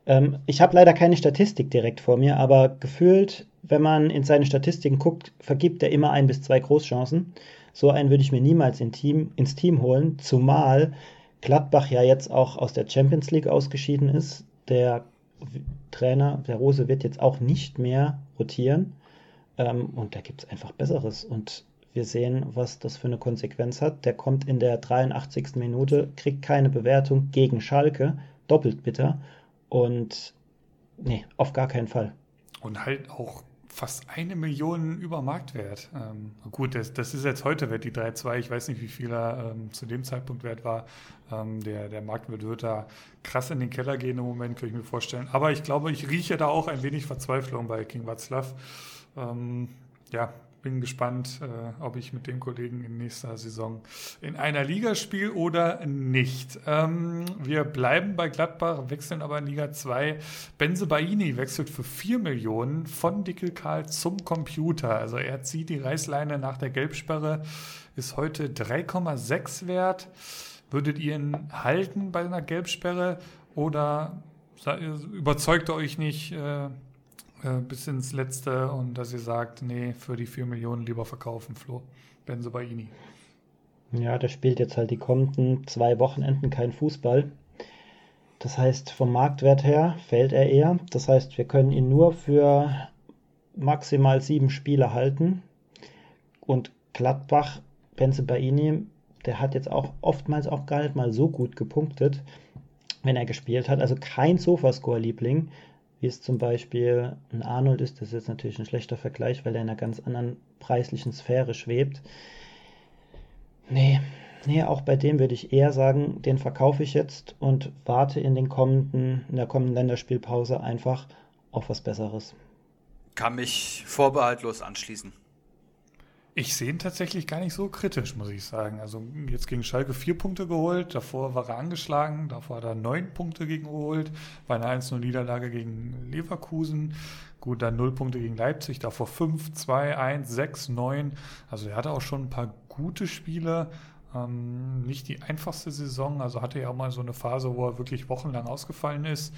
Ähm, ich habe leider keine Statistik direkt vor mir, aber gefühlt, wenn man in seine Statistiken guckt, vergibt er immer ein bis zwei Großchancen. So einen würde ich mir niemals in Team, ins Team holen, zumal Gladbach ja jetzt auch aus der Champions League ausgeschieden ist. Der Trainer, der Rose, wird jetzt auch nicht mehr rotieren. Ähm, und da gibt es einfach Besseres. Und wir sehen, was das für eine Konsequenz hat. Der kommt in der 83. Minute, kriegt keine Bewertung gegen Schalke, doppelt bitter und nee, auf gar keinen Fall. Und halt auch fast eine Million über Marktwert. Ähm, gut, das, das, ist jetzt heute wert, die 3,2. Ich weiß nicht, wie viel er ähm, zu dem Zeitpunkt wert war. Ähm, der, der Marktwert wird da krass in den Keller gehen im Moment, könnte ich mir vorstellen. Aber ich glaube, ich rieche da auch ein wenig Verzweiflung bei King Watzlaw. Ähm, ja, bin gespannt, äh, ob ich mit dem Kollegen in nächster Saison in einer Liga spiele oder nicht. Ähm, wir bleiben bei Gladbach, wechseln aber in Liga 2. Benze Baini wechselt für 4 Millionen von Dickelkarl zum Computer. Also er zieht die Reißleine nach der Gelbsperre, ist heute 3,6 wert. Würdet ihr ihn halten bei einer Gelbsperre oder überzeugt er euch nicht? Äh, äh, bis ins Letzte und dass ihr sagt, nee, für die 4 Millionen lieber verkaufen, Flo. Benzo Baini. Ja, der spielt jetzt halt die kommenden zwei Wochenenden kein Fußball. Das heißt, vom Marktwert her fällt er eher. Das heißt, wir können ihn nur für maximal sieben Spiele halten. Und Gladbach, Benze Baini, der hat jetzt auch oftmals auch gar nicht mal so gut gepunktet, wenn er gespielt hat. Also kein Sofascore-Liebling, wie es zum Beispiel ein Arnold ist. Das ist jetzt natürlich ein schlechter Vergleich, weil er in einer ganz anderen preislichen Sphäre schwebt. Nee, nee, auch bei dem würde ich eher sagen, den verkaufe ich jetzt und warte in den kommenden, in der kommenden Länderspielpause einfach auf was Besseres. Kann mich vorbehaltlos anschließen. Ich sehe ihn tatsächlich gar nicht so kritisch, muss ich sagen. Also jetzt gegen Schalke vier Punkte geholt, davor war er angeschlagen, davor hat er neun Punkte gegen geholt, bei einer 1-0-Niederlage gegen Leverkusen. Gut, dann null Punkte gegen Leipzig, davor 5, 2, 1, 6, 9. Also er hatte auch schon ein paar gute Spiele. Ähm, nicht die einfachste Saison, also hatte er auch mal so eine Phase, wo er wirklich wochenlang ausgefallen ist.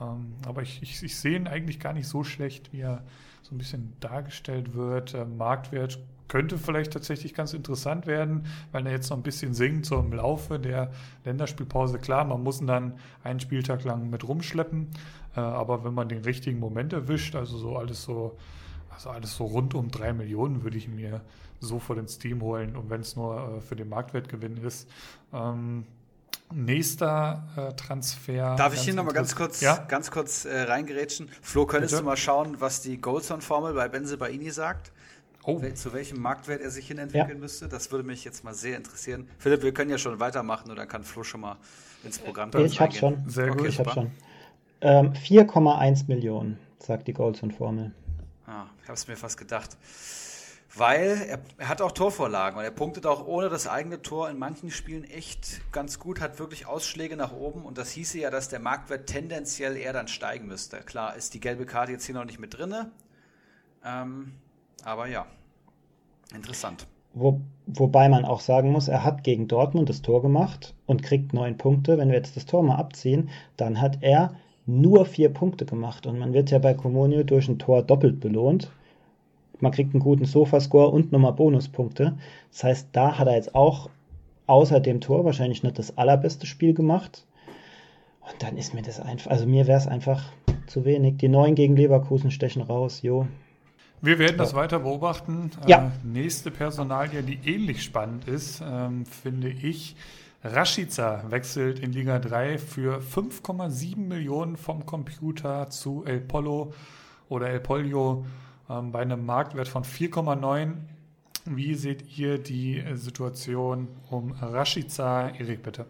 Ähm, aber ich, ich, ich sehe ihn eigentlich gar nicht so schlecht, wie er so ein bisschen dargestellt wird. Ähm, Marktwert könnte vielleicht tatsächlich ganz interessant werden, weil er jetzt noch ein bisschen sinkt, so im Laufe der Länderspielpause. Klar, man muss ihn dann einen Spieltag lang mit rumschleppen, äh, aber wenn man den richtigen Moment erwischt, also so alles so, also alles so rund um drei Millionen würde ich mir so vor den Steam holen und wenn es nur äh, für den Marktwertgewinn ist. Ähm, Nächster äh, Transfer. Darf ich hier nochmal ganz kurz, ja? ganz kurz äh, reingerätschen? Flo, könntest Bitte? du mal schauen, was die Goldson-Formel bei Benze Baini sagt? Oh. Zu welchem Marktwert er sich hin entwickeln ja. müsste? Das würde mich jetzt mal sehr interessieren. Philipp, wir können ja schon weitermachen oder kann Flo schon mal ins Programm äh, Ich habe schon. Sehr okay, gut. Ich habe schon. Ähm, 4,1 Millionen, sagt die Goldson-Formel. Ah, ich habe es mir fast gedacht weil er, er, hat auch Torvorlagen und er punktet auch ohne das eigene Tor in manchen Spielen echt ganz gut, hat wirklich Ausschläge nach oben und das hieße ja, dass der Marktwert tendenziell eher dann steigen müsste. Klar ist die gelbe Karte jetzt hier noch nicht mit drin, ähm, aber ja, interessant. Wo, wobei man auch sagen muss, er hat gegen Dortmund das Tor gemacht und kriegt neun Punkte. Wenn wir jetzt das Tor mal abziehen, dann hat er nur vier Punkte gemacht und man wird ja bei Comunio durch ein Tor doppelt belohnt man kriegt einen guten Sofascore und nochmal Bonuspunkte. Das heißt, da hat er jetzt auch außer dem Tor wahrscheinlich nicht das allerbeste Spiel gemacht. Und dann ist mir das einfach, also mir wäre es einfach zu wenig. Die neuen gegen Leverkusen stechen raus, jo. Wir werden das weiter beobachten. Ja. Äh, nächste Personalie, die ähnlich spannend ist, ähm, finde ich. Rashica wechselt in Liga 3 für 5,7 Millionen vom Computer zu El Polo oder El Polio ähm, bei einem Marktwert von 4,9. Wie seht ihr die Situation um Rashica? Erik, bitte.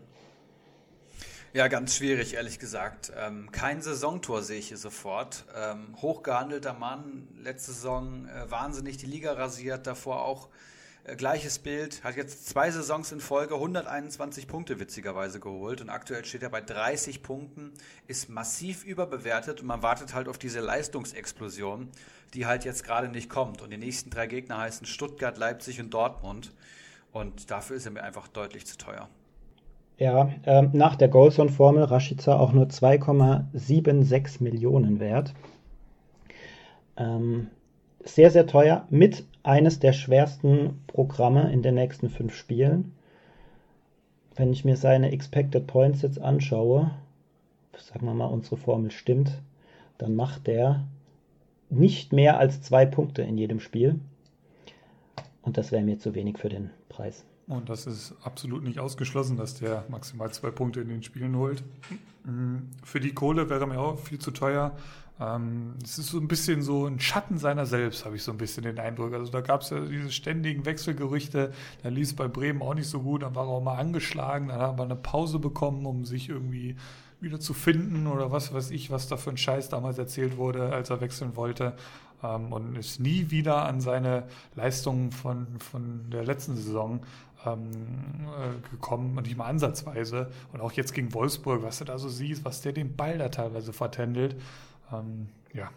Ja, ganz schwierig, ehrlich gesagt. Ähm, kein Saisontor sehe ich hier sofort. Ähm, hochgehandelter Mann, letzte Saison äh, wahnsinnig die Liga rasiert, davor auch äh, gleiches Bild, hat jetzt zwei Saisons in Folge 121 Punkte witzigerweise geholt und aktuell steht er bei 30 Punkten, ist massiv überbewertet und man wartet halt auf diese Leistungsexplosion die halt jetzt gerade nicht kommt. Und die nächsten drei Gegner heißen Stuttgart, Leipzig und Dortmund. Und dafür ist er mir einfach deutlich zu teuer. Ja, äh, nach der Golson-Formel Rashica auch nur 2,76 Millionen wert. Ähm, sehr, sehr teuer, mit eines der schwersten Programme in den nächsten fünf Spielen. Wenn ich mir seine Expected Points jetzt anschaue, sagen wir mal, unsere Formel stimmt, dann macht der nicht mehr als zwei Punkte in jedem Spiel. Und das wäre mir zu wenig für den Preis. Und das ist absolut nicht ausgeschlossen, dass der maximal zwei Punkte in den Spielen holt. Mhm. Für die Kohle wäre mir auch viel zu teuer. Ähm, es ist so ein bisschen so ein Schatten seiner selbst, habe ich so ein bisschen den Eindruck. Also da gab es ja diese ständigen Wechselgerüchte. Da lief es bei Bremen auch nicht so gut. Dann war er auch mal angeschlagen. Dann hat er eine Pause bekommen, um sich irgendwie wieder zu finden oder was weiß ich, was da für ein Scheiß damals erzählt wurde, als er wechseln wollte. Ähm, und ist nie wieder an seine Leistungen von, von der letzten Saison ähm, äh, gekommen und nicht mal ansatzweise. Und auch jetzt gegen Wolfsburg, was du da so siehst, was der den Ball da teilweise vertändelt. Ähm, ja,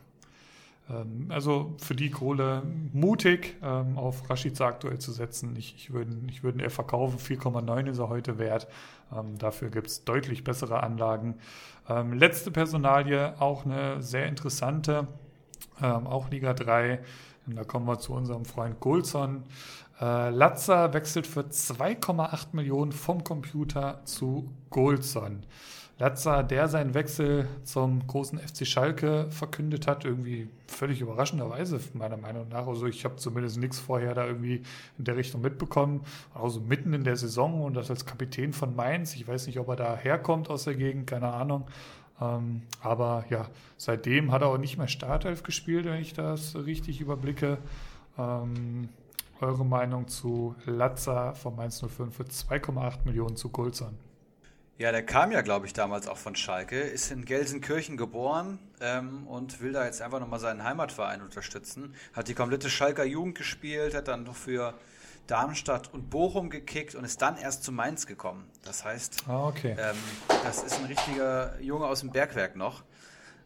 ähm, also für die Kohle mutig ähm, auf Rashica aktuell zu setzen. Ich, ich würde ich würd eher verkaufen. 4,9 ist er heute wert. Ähm, dafür gibt es deutlich bessere Anlagen. letzte Personalie, auch eine sehr interessante. ähm, auch Liga 3. Und da kommen wir zu unserem Freund Golson. Äh, Latza wechselt für 2,8 Millionen vom Computer zu Golson. Latza, der seinen Wechsel zum großen FC Schalke verkündet hat, irgendwie völlig überraschenderweise, meiner Meinung nach. Also ich habe zumindest nichts vorher da irgendwie in der Richtung mitbekommen. Also mitten in der Saison und das als Kapitän von Mainz. Ich weiß nicht, ob er da herkommt aus der Gegend, keine Ahnung. Ähm, aber ja, seitdem hat er auch nicht mehr Startelf gespielt, wenn ich das richtig überblicke. Ähm, eure Meinung zu Latza von Mainz 05 für 2,8 Millionen zu Gulzern? Ja, der kam ja, glaube ich, damals auch von Schalke, ist in Gelsenkirchen geboren ähm, und will da jetzt einfach nochmal seinen Heimatverein unterstützen. Hat die komplette Schalker Jugend gespielt, hat dann noch für Darmstadt und Bochum gekickt und ist dann erst zu Mainz gekommen. Das heißt, ah, okay. ähm, das ist ein richtiger Junge aus dem Bergwerk noch.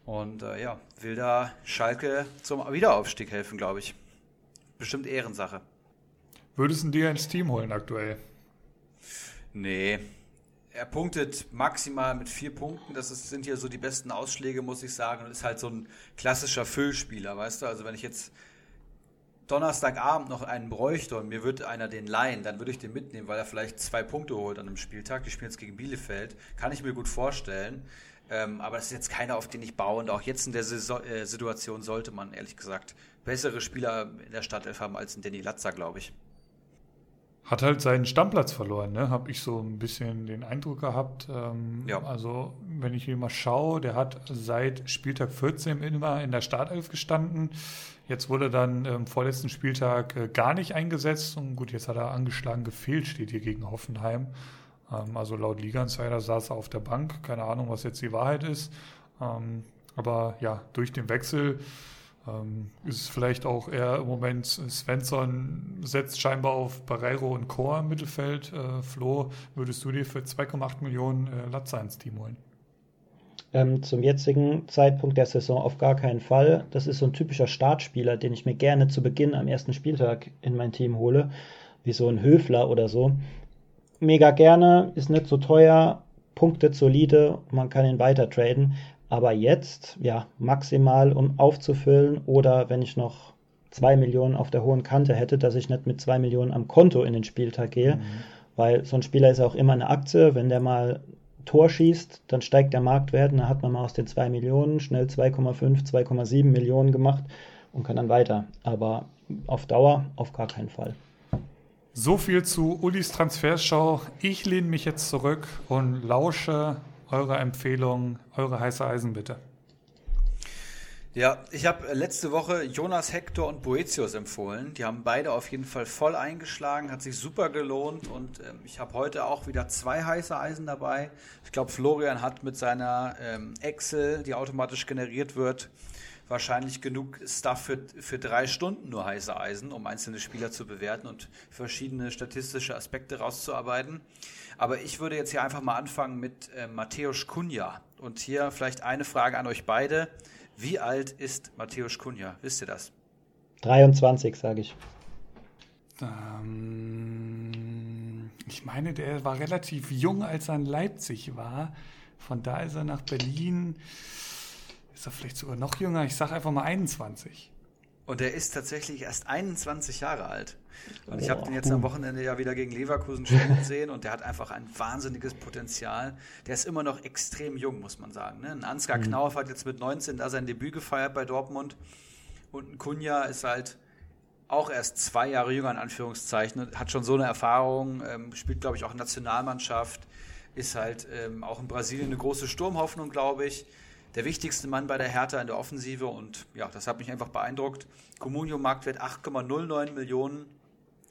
Und äh, ja, will da Schalke zum Wiederaufstieg helfen, glaube ich. Bestimmt Ehrensache. Würdest du dir ins Team holen aktuell? Nee, er punktet maximal mit vier Punkten. Das ist, sind hier so die besten Ausschläge, muss ich sagen. Und ist halt so ein klassischer Füllspieler, weißt du? Also wenn ich jetzt Donnerstagabend noch einen bräuchte und mir wird einer den leihen, dann würde ich den mitnehmen, weil er vielleicht zwei Punkte holt an einem Spieltag. Die spielen jetzt gegen Bielefeld. Kann ich mir gut vorstellen. Ähm, aber das ist jetzt keiner, auf den ich baue. Und auch jetzt in der Saison, äh, Situation sollte man, ehrlich gesagt, bessere Spieler in der Startelf haben als ein Danny Latzer, glaube ich hat halt seinen Stammplatz verloren, ne? Habe ich so ein bisschen den Eindruck gehabt. Ähm, ja. Also, wenn ich hier mal schaue, der hat seit Spieltag 14 immer in der Startelf gestanden. Jetzt wurde dann im vorletzten Spieltag äh, gar nicht eingesetzt. Und gut, jetzt hat er angeschlagen gefehlt, steht hier gegen Hoffenheim. Ähm, also laut Liga-Insider saß er auf der Bank. Keine Ahnung, was jetzt die Wahrheit ist. Ähm, aber ja, durch den Wechsel ähm, ist es vielleicht auch eher im Moment, Svensson setzt scheinbar auf Barreiro und Chor im Mittelfeld. Äh, Flo, würdest du dir für 2,8 Millionen äh, Latza ins Team holen? Ähm, zum jetzigen Zeitpunkt der Saison auf gar keinen Fall. Das ist so ein typischer Startspieler, den ich mir gerne zu Beginn am ersten Spieltag in mein Team hole, wie so ein Höfler oder so. Mega gerne, ist nicht so teuer, punktet solide, man kann ihn weiter traden. Aber jetzt, ja, maximal, um aufzufüllen oder wenn ich noch zwei Millionen auf der hohen Kante hätte, dass ich nicht mit zwei Millionen am Konto in den Spieltag gehe, mhm. weil so ein Spieler ist auch immer eine Aktie. Wenn der mal Tor schießt, dann steigt der Marktwert und dann hat man mal aus den zwei Millionen schnell 2,5, 2,7 Millionen gemacht und kann dann weiter. Aber auf Dauer auf gar keinen Fall. So viel zu Ulis Transferschau. Ich lehne mich jetzt zurück und lausche eure Empfehlung, eure heiße Eisen bitte. Ja, ich habe letzte Woche Jonas Hector und Boetius empfohlen. Die haben beide auf jeden Fall voll eingeschlagen, hat sich super gelohnt und ähm, ich habe heute auch wieder zwei heiße Eisen dabei. Ich glaube, Florian hat mit seiner ähm, Excel, die automatisch generiert wird, wahrscheinlich genug Stuff für, für drei Stunden nur heiße Eisen, um einzelne Spieler zu bewerten und verschiedene statistische Aspekte rauszuarbeiten. Aber ich würde jetzt hier einfach mal anfangen mit äh, Matthäus Kunja. Und hier vielleicht eine Frage an euch beide. Wie alt ist Matthäus Kunja? Wisst ihr das? 23, sage ich. Ähm, ich meine, der war relativ jung, als er in Leipzig war. Von da ist er nach Berlin. Ist er vielleicht sogar noch jünger? Ich sage einfach mal 21. Und er ist tatsächlich erst 21 Jahre alt. Und ich habe den jetzt am Wochenende ja wieder gegen Leverkusen spielen (laughs) sehen und der hat einfach ein wahnsinniges Potenzial. Der ist immer noch extrem jung, muss man sagen. Ne? Ein Ansgar mhm. Knauf hat jetzt mit 19 da sein Debüt gefeiert bei Dortmund. Und ein Kunja ist halt auch erst zwei Jahre jünger, in Anführungszeichen, hat schon so eine Erfahrung, ähm, spielt, glaube ich, auch Nationalmannschaft, ist halt ähm, auch in Brasilien eine große Sturmhoffnung, glaube ich der wichtigste Mann bei der Hertha in der Offensive und ja, das hat mich einfach beeindruckt. Comunio Marktwert 8,09 Millionen.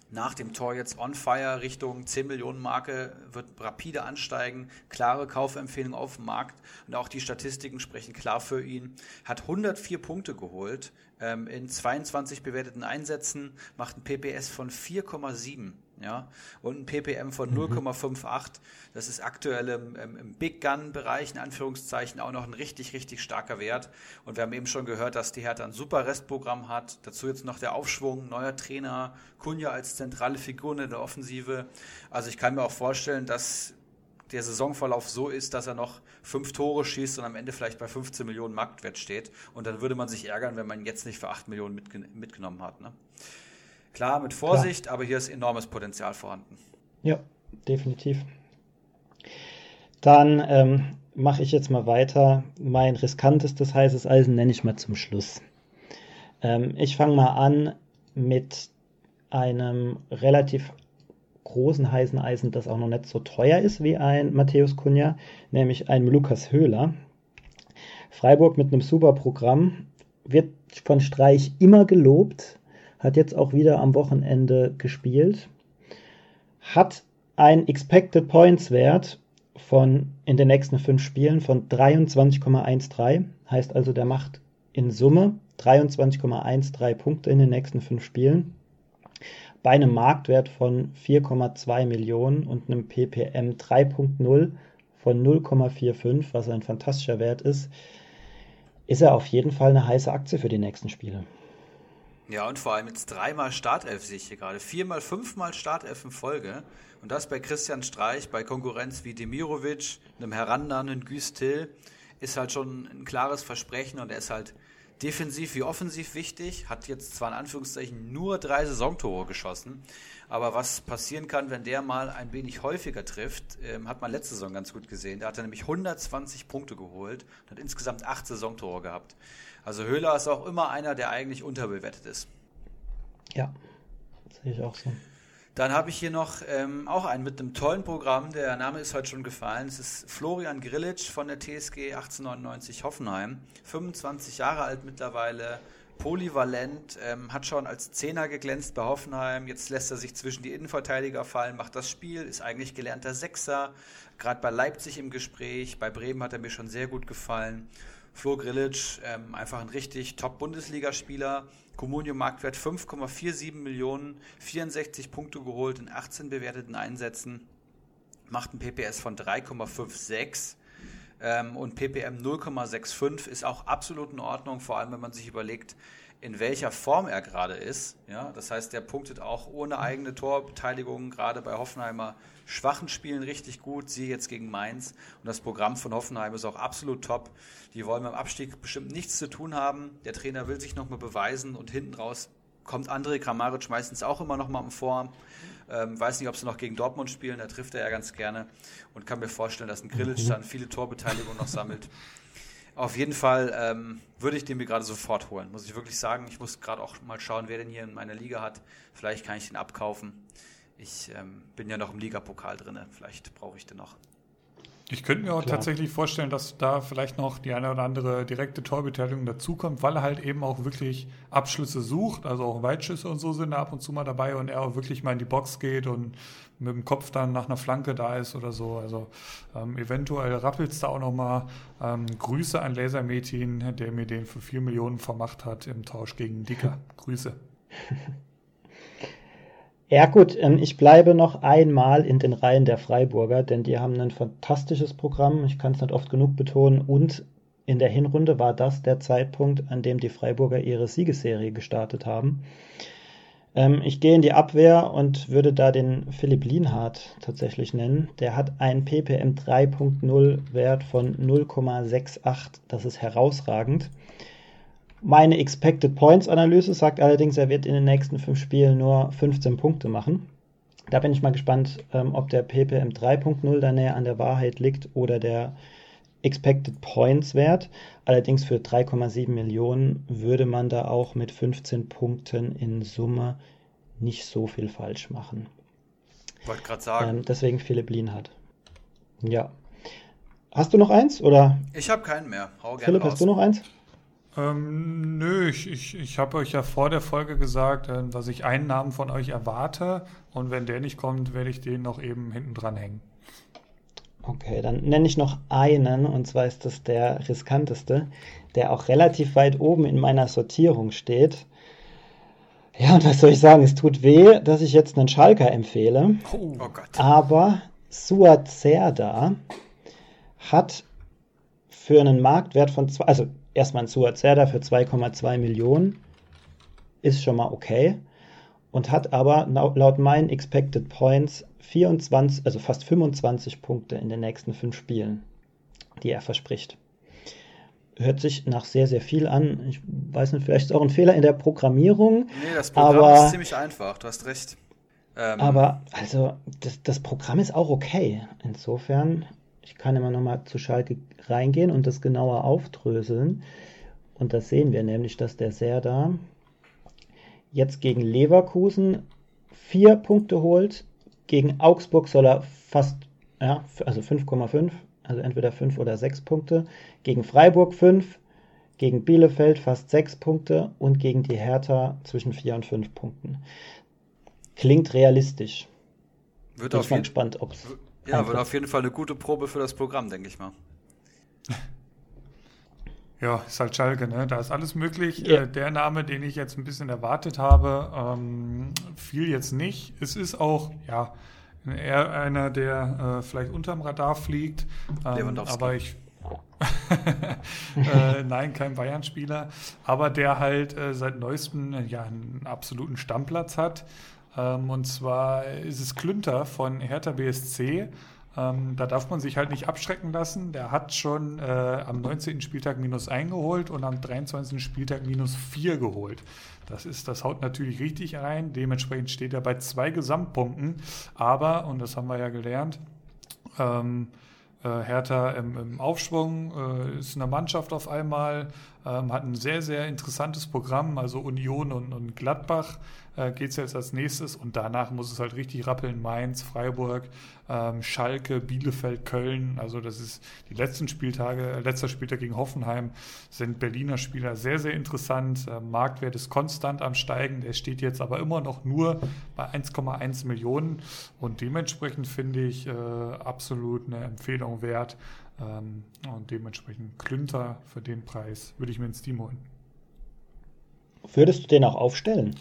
Nach dem Tor jetzt on fire Richtung 10 Millionen Marke wird rapide ansteigen. Klare Kaufempfehlung auf dem Markt und auch die Statistiken sprechen klar für ihn. Hat 104 Punkte geholt ähm, in 22 bewerteten Einsätzen, macht ein PPS von 4,7 ja, und ein ppm von 0,58. Das ist aktuell im, im Big Gun-Bereich, in Anführungszeichen, auch noch ein richtig, richtig starker Wert. Und wir haben eben schon gehört, dass die Hertha ein super Restprogramm hat. Dazu jetzt noch der Aufschwung, neuer Trainer, Kunja als zentrale Figur in der Offensive. Also ich kann mir auch vorstellen, dass der Saisonverlauf so ist, dass er noch fünf Tore schießt und am Ende vielleicht bei 15 Millionen Marktwert steht. Und dann würde man sich ärgern, wenn man ihn jetzt nicht für 8 Millionen mitgen mitgenommen hat. Ne? Klar, mit Vorsicht, Klar. aber hier ist enormes Potenzial vorhanden. Ja, definitiv. Dann ähm, mache ich jetzt mal weiter. Mein riskantestes heißes Eisen nenne ich mal zum Schluss. Ähm, ich fange mal an mit einem relativ großen heißen Eisen, das auch noch nicht so teuer ist wie ein Matthäus Kunja, nämlich ein Lukas Höhler. Freiburg mit einem super Programm wird von Streich immer gelobt, hat jetzt auch wieder am Wochenende gespielt, hat ein Expected Points Wert von in den nächsten fünf Spielen von 23,13. Heißt also, der macht in Summe 23,13 Punkte in den nächsten fünf Spielen. Bei einem Marktwert von 4,2 Millionen und einem ppm 3.0 von 0,45, was ein fantastischer Wert ist, ist er auf jeden Fall eine heiße Aktie für die nächsten Spiele. Ja, und vor allem jetzt dreimal Startelf sehe ich hier gerade. Viermal, fünfmal Startelf in Folge. Und das bei Christian Streich, bei Konkurrenz wie Demirovic, einem herannahen Güstil, ist halt schon ein klares Versprechen und er ist halt defensiv wie offensiv wichtig. Hat jetzt zwar in Anführungszeichen nur drei Saisontore geschossen, aber was passieren kann, wenn der mal ein wenig häufiger trifft, ähm, hat man letzte Saison ganz gut gesehen. Da hat er nämlich 120 Punkte geholt und hat insgesamt acht Saisontore gehabt. Also Höhler ist auch immer einer, der eigentlich unterbewertet ist. Ja, sehe ich auch so. Dann habe ich hier noch ähm, auch einen mit einem tollen Programm. Der Name ist heute schon gefallen. Es ist Florian Grillitsch von der TSG 1899 Hoffenheim. 25 Jahre alt mittlerweile, polyvalent, ähm, hat schon als Zehner geglänzt bei Hoffenheim. Jetzt lässt er sich zwischen die Innenverteidiger fallen, macht das Spiel, ist eigentlich gelernter Sechser. Gerade bei Leipzig im Gespräch. Bei Bremen hat er mir schon sehr gut gefallen. Flo Grillitsch, ähm, einfach ein richtig Top-Bundesligaspieler. Comunio Marktwert 5,47 Millionen, 64 Punkte geholt in 18 bewerteten Einsätzen, macht ein PPS von 3,56 ähm, und PPM 0,65 ist auch absolut in Ordnung, vor allem wenn man sich überlegt, in welcher Form er gerade ist. Ja, das heißt, der punktet auch ohne eigene Torbeteiligung, gerade bei Hoffenheimer schwachen Spielen richtig gut, sie jetzt gegen Mainz. Und das Programm von Hoffenheim ist auch absolut top. Die wollen beim Abstieg bestimmt nichts zu tun haben. Der Trainer will sich nochmal beweisen und hinten raus kommt André Kramaric meistens auch immer nochmal im Form. Ähm, weiß nicht, ob sie noch gegen Dortmund spielen, da trifft er ja ganz gerne und kann mir vorstellen, dass ein Grillitsch dann viele Torbeteiligungen noch sammelt. Auf jeden Fall ähm, würde ich den mir gerade sofort holen, muss ich wirklich sagen. Ich muss gerade auch mal schauen, wer den hier in meiner Liga hat. Vielleicht kann ich den abkaufen. Ich ähm, bin ja noch im Ligapokal drin, vielleicht brauche ich den noch. Ich könnte mir auch Klar. tatsächlich vorstellen, dass da vielleicht noch die eine oder andere direkte Torbeteiligung dazukommt, weil er halt eben auch wirklich Abschlüsse sucht, also auch Weitschüsse und so sind da ab und zu mal dabei und er auch wirklich mal in die Box geht und mit dem Kopf dann nach einer Flanke da ist oder so. Also ähm, eventuell rappelt es da auch nochmal. Ähm, Grüße an Lasermetin, der mir den für 4 Millionen vermacht hat im Tausch gegen Dicker. Grüße. (laughs) Ja gut, ähm, ich bleibe noch einmal in den Reihen der Freiburger, denn die haben ein fantastisches Programm, ich kann es nicht oft genug betonen, und in der Hinrunde war das der Zeitpunkt, an dem die Freiburger ihre Siegesserie gestartet haben. Ähm, ich gehe in die Abwehr und würde da den Philipp Lienhardt tatsächlich nennen. Der hat einen ppm 3.0 Wert von 0,68, das ist herausragend. Meine Expected Points Analyse sagt allerdings, er wird in den nächsten fünf Spielen nur 15 Punkte machen. Da bin ich mal gespannt, ähm, ob der PPM 3.0 da näher an der Wahrheit liegt oder der Expected Points Wert. Allerdings für 3,7 Millionen würde man da auch mit 15 Punkten in Summe nicht so viel falsch machen. Wollte gerade sagen. Ähm, deswegen Philipp Lienhardt. Ja. Hast du noch eins oder? Ich habe keinen mehr. Hau gerne Philipp, raus. hast du noch eins? Ähm, nö, ich, ich, ich habe euch ja vor der Folge gesagt, äh, dass ich einen Namen von euch erwarte und wenn der nicht kommt, werde ich den noch eben hinten dran hängen. Okay, dann nenne ich noch einen und zwar ist das der riskanteste, der auch relativ weit oben in meiner Sortierung steht. Ja, und was soll ich sagen? Es tut weh, dass ich jetzt einen Schalker empfehle. Oh, oh Gott. Aber Suat Serda hat für einen Marktwert von zwei, also erstmal ein Suazerda für 2,2 Millionen ist schon mal okay. und hat aber laut meinen Expected Points 24, also fast 25 Punkte in den nächsten fünf Spielen, die er verspricht. Hört sich nach sehr, sehr viel an. Ich weiß nicht, vielleicht ist auch ein Fehler in der Programmierung. Nee, das Programm aber, ist ziemlich einfach, du hast recht. Ähm, aber also das, das Programm ist auch okay. Insofern, ich kann immer noch mal zu Schalke reingehen und das genauer aufdröseln. Und das sehen wir nämlich, dass der Serda jetzt gegen Leverkusen vier Punkte holt. Gegen Augsburg soll er fast, ja, also 5,5, also entweder 5 oder 6 Punkte. Gegen Freiburg 5, gegen Bielefeld fast 6 Punkte und gegen die Hertha zwischen 4 und 5 Punkten. Klingt realistisch. Wird Bin auf jeden, gespannt, ob Ja, wird auf jeden Fall eine gute Probe für das Programm, denke ich mal. (laughs) Ja, ist halt Schalke, ne? Da ist alles möglich. Ja. Äh, der Name, den ich jetzt ein bisschen erwartet habe, ähm, fiel jetzt nicht. Es ist auch, ja, eher einer, der äh, vielleicht unterm Radar fliegt. Ähm, aber ich. (laughs) äh, nein, kein Bayern-Spieler. Aber der halt äh, seit neuestem ja, einen absoluten Stammplatz hat. Ähm, und zwar ist es Klünter von Hertha BSC. Ähm, da darf man sich halt nicht abschrecken lassen. Der hat schon äh, am 19. Spieltag minus 1 geholt und am 23. Spieltag minus 4 geholt. Das ist, das haut natürlich richtig rein. Dementsprechend steht er bei zwei Gesamtpunkten. Aber, und das haben wir ja gelernt, ähm, äh, Hertha im, im Aufschwung, äh, ist eine Mannschaft auf einmal, ähm, hat ein sehr, sehr interessantes Programm, also Union und, und Gladbach äh, geht es jetzt als nächstes und danach muss es halt richtig rappeln. Mainz, Freiburg, ähm, Schalke, Bielefeld, Köln. Also das ist die letzten Spieltage, äh, letzter Spieltag gegen Hoffenheim sind Berliner Spieler sehr, sehr interessant. Äh, Marktwert ist konstant am Steigen. Der steht jetzt aber immer noch nur bei 1,1 Millionen und dementsprechend finde ich äh, absolut eine Empfehlung wert. Ähm, und dementsprechend Klünter für den Preis würde ich mir ins Team holen. Würdest du den auch aufstellen?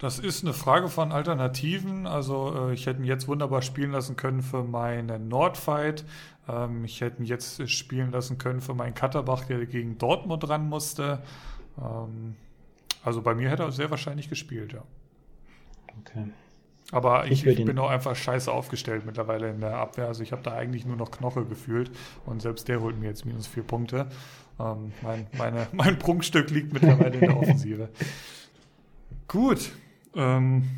Das ist eine Frage von Alternativen. Also äh, ich hätte ihn jetzt wunderbar spielen lassen können für meinen Nordfight. Ähm, ich hätte ihn jetzt spielen lassen können für meinen Katterbach, der gegen Dortmund ran musste. Ähm, also bei mir hätte er sehr wahrscheinlich gespielt, ja. Okay. Aber ich, ich, ich bin auch einfach scheiße aufgestellt mittlerweile in der Abwehr. Also ich habe da eigentlich nur noch Knoche gefühlt und selbst der holt mir jetzt minus vier Punkte. Ähm, mein, meine, (laughs) mein Prunkstück liegt mittlerweile in der Offensive. Gut, ähm,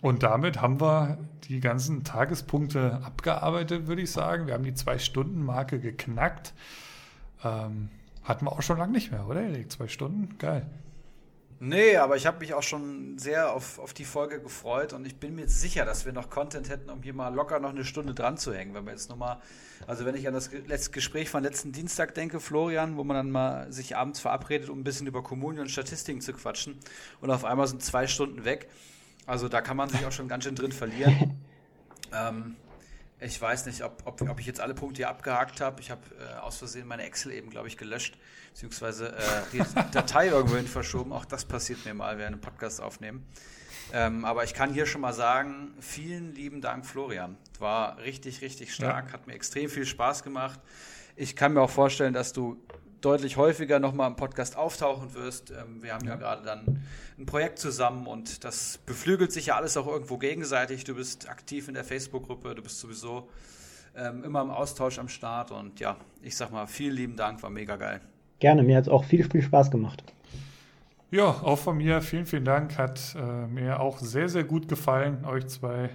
und damit haben wir die ganzen Tagespunkte abgearbeitet, würde ich sagen. Wir haben die Zwei-Stunden-Marke geknackt. Ähm, hatten wir auch schon lange nicht mehr, oder Erik? Zwei Stunden? Geil. Nee, aber ich habe mich auch schon sehr auf, auf die Folge gefreut und ich bin mir sicher, dass wir noch Content hätten, um hier mal locker noch eine Stunde dran zu hängen. Wenn wir jetzt nochmal, also wenn ich an das letzte Gespräch von letzten Dienstag denke, Florian, wo man dann mal sich abends verabredet, um ein bisschen über Kommunen und Statistiken zu quatschen und auf einmal sind zwei Stunden weg. Also da kann man sich auch schon ganz schön drin verlieren. (laughs) ähm, ich weiß nicht, ob, ob, ob, ich jetzt alle Punkte hier abgehakt habe. Ich habe äh, aus Versehen meine Excel eben, glaube ich, gelöscht, beziehungsweise äh, die (laughs) Datei irgendwohin verschoben. Auch das passiert mir mal, während einem Podcast aufnehmen. Ähm, aber ich kann hier schon mal sagen, vielen lieben Dank, Florian. War richtig, richtig stark, ja. hat mir extrem viel Spaß gemacht. Ich kann mir auch vorstellen, dass du deutlich häufiger nochmal im Podcast auftauchen wirst. Ähm, wir haben ja, ja gerade dann ein Projekt zusammen und das beflügelt sich ja alles auch irgendwo gegenseitig. Du bist aktiv in der Facebook-Gruppe, du bist sowieso ähm, immer im Austausch am Start und ja, ich sag mal, vielen lieben Dank, war mega geil. Gerne, mir hat es auch viel, viel Spaß gemacht. Ja, auch von mir vielen, vielen Dank. Hat äh, mir auch sehr, sehr gut gefallen, euch zwei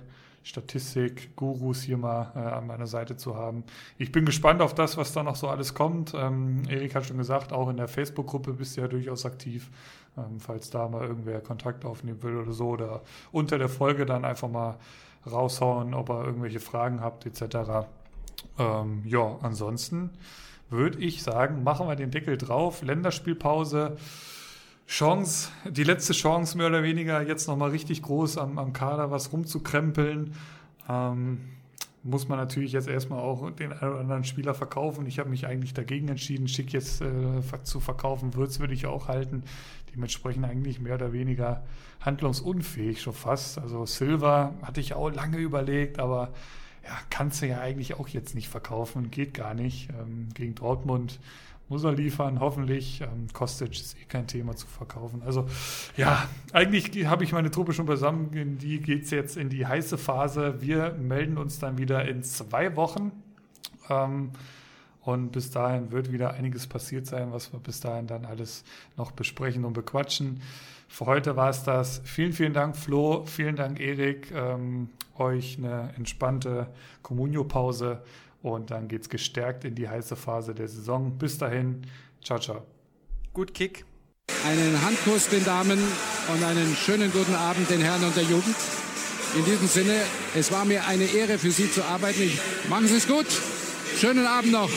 Statistik-Gurus hier mal äh, an meiner Seite zu haben. Ich bin gespannt auf das, was da noch so alles kommt. Ähm, Erik hat schon gesagt, auch in der Facebook-Gruppe bist du ja durchaus aktiv. Ähm, falls da mal irgendwer Kontakt aufnehmen will oder so oder unter der Folge dann einfach mal raushauen, ob ihr irgendwelche Fragen habt etc. Ähm, ja, ansonsten würde ich sagen, machen wir den Deckel drauf. Länderspielpause. Chance, die letzte Chance mehr oder weniger, jetzt nochmal richtig groß am, am Kader was rumzukrempeln. Ähm, muss man natürlich jetzt erstmal auch den einen oder anderen Spieler verkaufen. Ich habe mich eigentlich dagegen entschieden, Schick jetzt äh, zu verkaufen. Würz würde ich auch halten. Dementsprechend eigentlich mehr oder weniger handlungsunfähig schon fast. Also Silva hatte ich auch lange überlegt, aber ja, kannst du ja eigentlich auch jetzt nicht verkaufen. Geht gar nicht. Ähm, gegen Dortmund muss er liefern, hoffentlich. Ähm, Kostic ist eh kein Thema zu verkaufen. Also ja, eigentlich habe ich meine Truppe schon beisammen. In die geht es jetzt in die heiße Phase. Wir melden uns dann wieder in zwei Wochen. Ähm, und bis dahin wird wieder einiges passiert sein, was wir bis dahin dann alles noch besprechen und bequatschen. Für heute war es das. Vielen, vielen Dank, Flo. Vielen Dank, Erik. Ähm, euch eine entspannte Communio-Pause und dann geht es gestärkt in die heiße Phase der Saison. Bis dahin, ciao, ciao. Gut Kick. Einen Handkuss den Damen und einen schönen guten Abend den Herren und der Jugend. In diesem Sinne, es war mir eine Ehre für Sie zu arbeiten. Ich, machen Sie es gut. Schönen Abend noch.